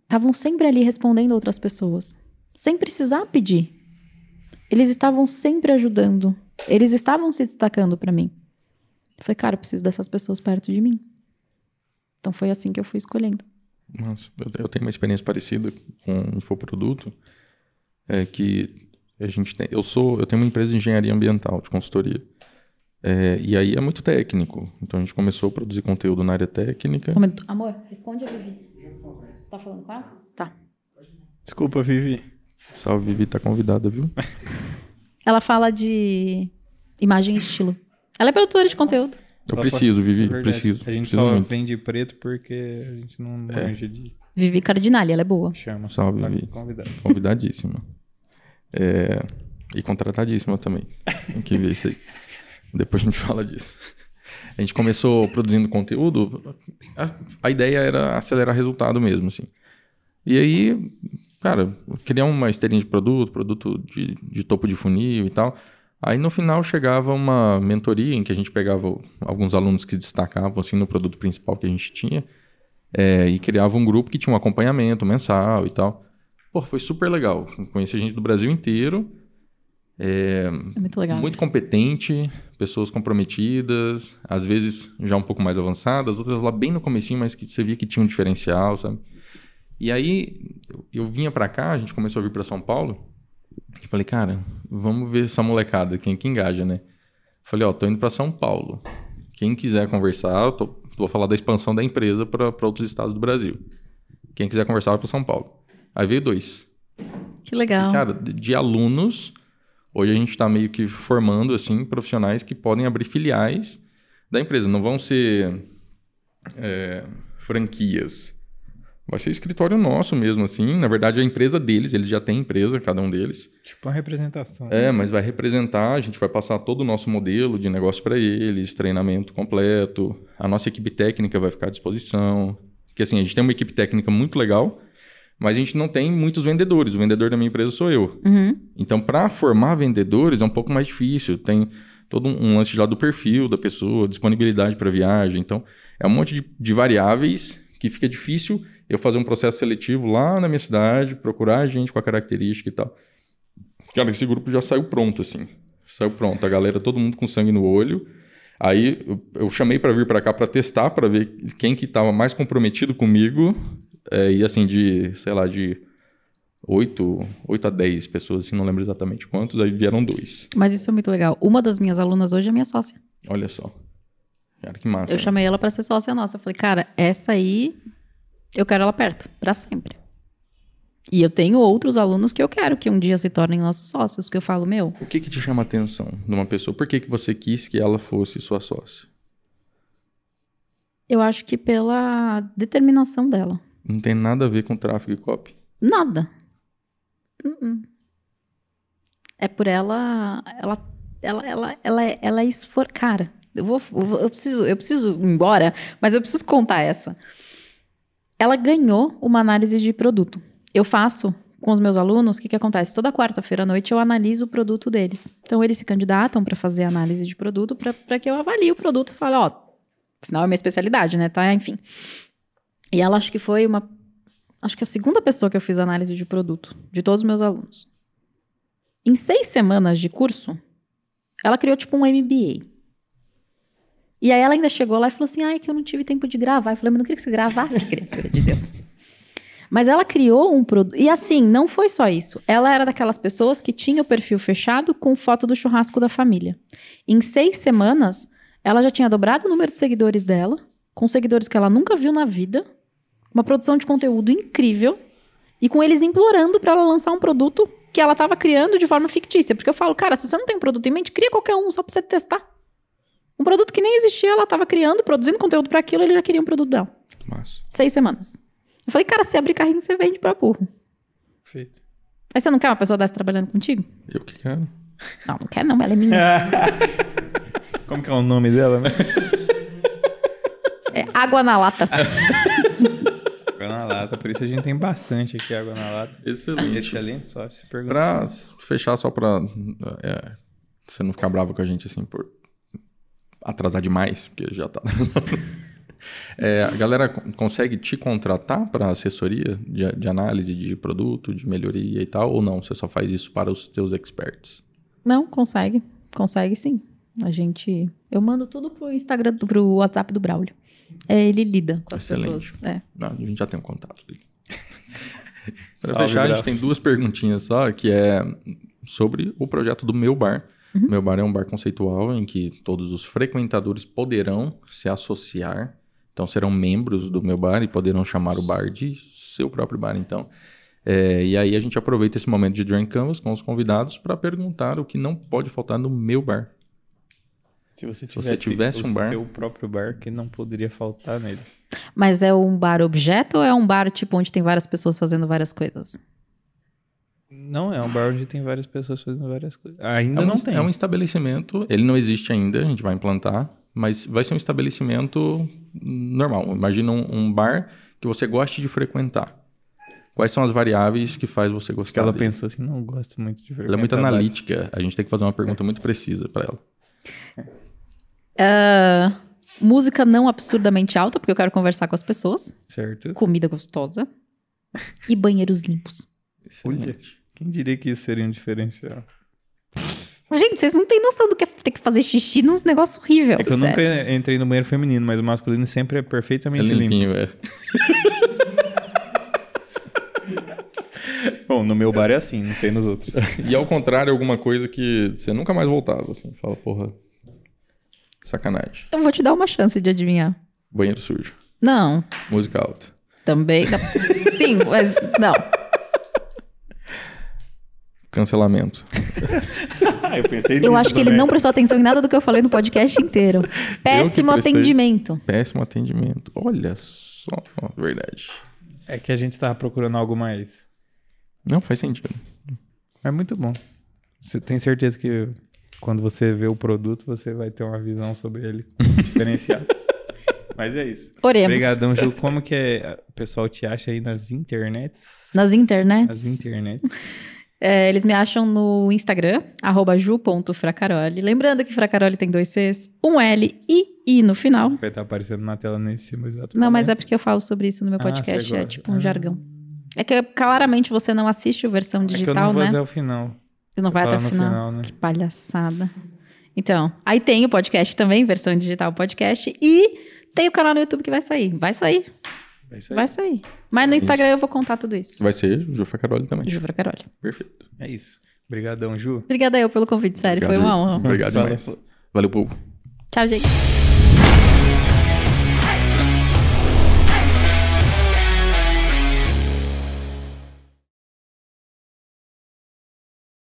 estavam sempre ali respondendo outras pessoas, sem precisar pedir. Eles estavam sempre ajudando. Eles estavam se destacando para mim. Eu falei, cara, eu preciso dessas pessoas perto de mim. Então foi assim que eu fui escolhendo. Nossa, eu, tenho uma experiência parecida com infoproduto, é que a gente tem, eu sou, eu tenho uma empresa de engenharia ambiental, de consultoria. É, e aí é muito técnico. Então a gente começou a produzir conteúdo na área técnica. Amor, responde a Vivi. Tá falando com ela? Tá. Desculpa, Vivi. Salve, Vivi, tá convidada, viu? [laughs] Ela fala de imagem e estilo. Ela é produtora de conteúdo. Eu Só preciso, Vivi, É preciso. A gente preciso só muito. vende preto porque a gente não manja de Vivi Cardinale, ela é boa. chama. Salve, Tá Vivi. convidado. Convidadíssima. É, e contratadíssima também. Tem que ver isso aí. Depois a gente fala disso. A gente começou produzindo conteúdo, a, a ideia era acelerar resultado mesmo, assim. E aí, cara, criar uma esteirinha de produto, produto de, de topo de funil e tal. Aí no final chegava uma mentoria em que a gente pegava alguns alunos que destacavam assim no produto principal que a gente tinha é, e criava um grupo que tinha um acompanhamento mensal e tal. Pô, foi super legal. Conheci gente do Brasil inteiro. É, É muito legal. muito isso. competente, pessoas comprometidas, às vezes já um pouco mais avançadas, outras lá bem no comecinho, mas que você via que tinha um diferencial, sabe? E aí eu- vinha pra cá, a gente começou a vir pra São Paulo, e falei, cara, vamos ver essa molecada, quem que engaja, né? Falei, ó, tô indo pra São Paulo. Quem quiser conversar, eu tô- vou falar da expansão da empresa pra pra outros estados do Brasil. Quem quiser conversar vai pra São Paulo. Aí veio dois. Que legal. Cara, de de alunos, hoje a gente está meio que formando assim profissionais que podem abrir filiais da empresa. Não vão ser é, franquias. Vai ser escritório nosso mesmo, assim. Na verdade, a empresa deles, eles já têm empresa, cada um deles. Tipo uma representação. É, mas vai representar, a gente vai passar todo o nosso modelo de negócio para eles, treinamento completo. A nossa equipe técnica vai ficar à disposição. Porque assim, a gente tem uma equipe técnica muito legal, mas a gente não tem muitos vendedores. O vendedor da minha empresa sou eu. Uhum. Então, para formar vendedores é um pouco mais difícil. Tem todo um um lance lá do perfil da pessoa, disponibilidade para viagem. Então, é um monte de, de variáveis que fica difícil eu fazer um processo seletivo lá na minha cidade, procurar gente com a característica e tal. Cara, esse grupo já saiu pronto, assim. Saiu pronto. A galera, todo mundo com sangue no olho. Aí eu, eu chamei para vir para cá para testar, para ver quem que estava mais comprometido comigo. É, e assim, de, sei lá, de 8, 8 a 10 pessoas, assim, não lembro exatamente quantos, aí vieram dois. Mas isso é muito legal. Uma das minhas alunas hoje é minha sócia. Olha só. Cara, que massa. Eu né? chamei ela pra ser sócia nossa. Eu falei, cara, essa aí eu quero ela perto, pra sempre. E eu tenho outros alunos que eu quero que um dia se tornem nossos sócios, que eu falo, meu, O que que te chama a atenção de uma pessoa? Por que que você quis que ela fosse sua sócia? eu acho que pela determinação dela. Não tem nada a ver com tráfego e copy. Nada. Uh-uh. É por ela, ela, ela, ela, ela, é- ela é esfor... Cara, eu vou, eu vou- eu preciso, eu preciso ir embora, mas eu preciso contar essa. Ela ganhou uma análise de produto. Eu faço com os meus alunos, o que, que acontece? Toda quarta-feira à noite eu analiso o produto deles. Então eles se candidatam para fazer análise de produto, para que eu avalie o produto e fale, ó, afinal é minha especialidade, né? Tá, enfim. E ela acho que foi uma acho que a segunda pessoa que eu fiz análise de produto, de todos os meus alunos. Em seis semanas de curso, ela criou tipo um MBA. E aí ela ainda chegou lá e falou assim: ai, que eu não tive tempo de gravar. Eu falei, mas não queria que você gravasse, [laughs] criatura de Deus. Mas ela criou um produto. E assim, não foi só isso. Ela era daquelas pessoas que tinha o perfil fechado com foto do churrasco da família. Em seis semanas, ela já tinha dobrado o número de seguidores dela, com seguidores que ela nunca viu na vida, uma produção de conteúdo incrível e com eles implorando para ela lançar um produto que ela estava criando de forma fictícia. Porque eu falo, cara, se você não tem um produto em mente, cria qualquer um só para você testar. Um produto que nem existia, ela estava criando, produzindo conteúdo para aquilo, ele já queria um produto dela. Massa. Seis semanas. Eu falei, cara, se abrir carrinho, você vende pra burro. Feito. Aí você não quer uma pessoa dessa trabalhando contigo? Eu que quero. Não, não quer não, ela é minha. [laughs] Como que é o nome dela, né? É água na lata. [laughs] Água na lata, por isso a gente tem bastante aqui água na lata. Excelente. Excelente, só se pergunta. Pra fechar, só pra é, você não ficar bravo com a gente assim por atrasar demais, porque já tá atrasado. [laughs] É, a galera con- consegue te contratar para assessoria de, de análise de produto, de melhoria e tal, ou não? Você só faz isso para os teus experts? Não, consegue. Consegue sim. A gente. Eu mando tudo pro Instagram, do- pro WhatsApp do Braulio. É, ele lida com as Excelente. pessoas. É. Não, a gente já tem um contato dele. [laughs] Para Salve, fechar, a Brau. gente tem duas perguntinhas só, que é sobre o projeto do Meu Bar. Uhum. Meu Bar é um bar conceitual em que todos os frequentadores poderão se associar, então serão membros do Meu Bar e poderão chamar o bar de seu próprio bar, então. É, e aí a gente aproveita esse momento de Drink Canvas com os convidados para perguntar o que não pode faltar no meu bar. Se você você tivesse o um bar- seu próprio bar, que não poderia faltar nele. Mas é um bar objeto ou é um bar tipo onde tem várias pessoas fazendo várias coisas? Não, é um bar onde tem várias pessoas fazendo várias coisas. Ainda É um, não tem. é um estabelecimento, ele não existe ainda, a gente vai implantar, mas vai ser um estabelecimento normal. Imagina um, um bar que você goste de frequentar. Quais são as variáveis que faz você Que gostar ela dele? pensou assim, não gosto muito de Ela é muito frequentar bares. analítica, a gente tem que fazer uma pergunta muito precisa para ela. Ah, música não absurdamente alta, porque eu quero conversar com as pessoas. Certo. Comida gostosa. E banheiros limpos. Excelente. Quem diria que isso seria um diferencial? Gente, vocês não têm noção do que é ter que fazer xixi nos negócios horríveis. É que eu nunca entrei no banheiro feminino, mas o masculino sempre é É perfeitamente limpo. limpinho, é. [laughs] Bom, no meu bar é assim, não sei nos outros. E ao contrário, alguma coisa que você nunca mais voltava, assim. Fala, porra, sacanagem. Eu vou te dar uma chance de adivinhar. Banheiro sujo, Não, música alta. também. não. [laughs] Sim, mas não. Cancelamento. ah, eu pensei Eu acho que ele não prestou atenção em nada do que eu falei no podcast inteiro. Péssimo atendimento. Péssimo atendimento. Olha só, verdade. É que a gente tava procurando algo mais. Não faz sentido. É muito bom. Você tem certeza que quando você vê o produto, você vai ter uma visão sobre ele [laughs] diferenciada. Mas é isso. Oremos. Obrigadão, Ju. Como que é, o pessoal te acha aí nas internets? Nas internets. Nas internets. [laughs] É, eles me acham no Instagram, arroba ju.fracaroli. Lembrando que Fracaroli tem dois Cs, um L e I no final. Vai estar aparecendo na tela nesse exato Não, mas é porque eu falo sobre isso no meu Ah, podcast, você é tipo um Ah. jargão. É que claramente você não assiste a versão É que eu digital, não vou né? até o final. Você não vai até o final. final, né? Que palhaçada. Então, aí tem o podcast também, versão digital podcast, e tem o canal no YouTube que vai sair. Vai sair, É isso aí. vai sair. Mas no Instagram eu vou contar tudo isso. Vai ser Ju Facaroli também. Ju Fracaroli. Perfeito. É isso. Obrigadão, Ju. Obrigada eu pelo convite, sério. Foi Obrigado. uma honra. Obrigado demais. Valeu, povo. Tchau, gente.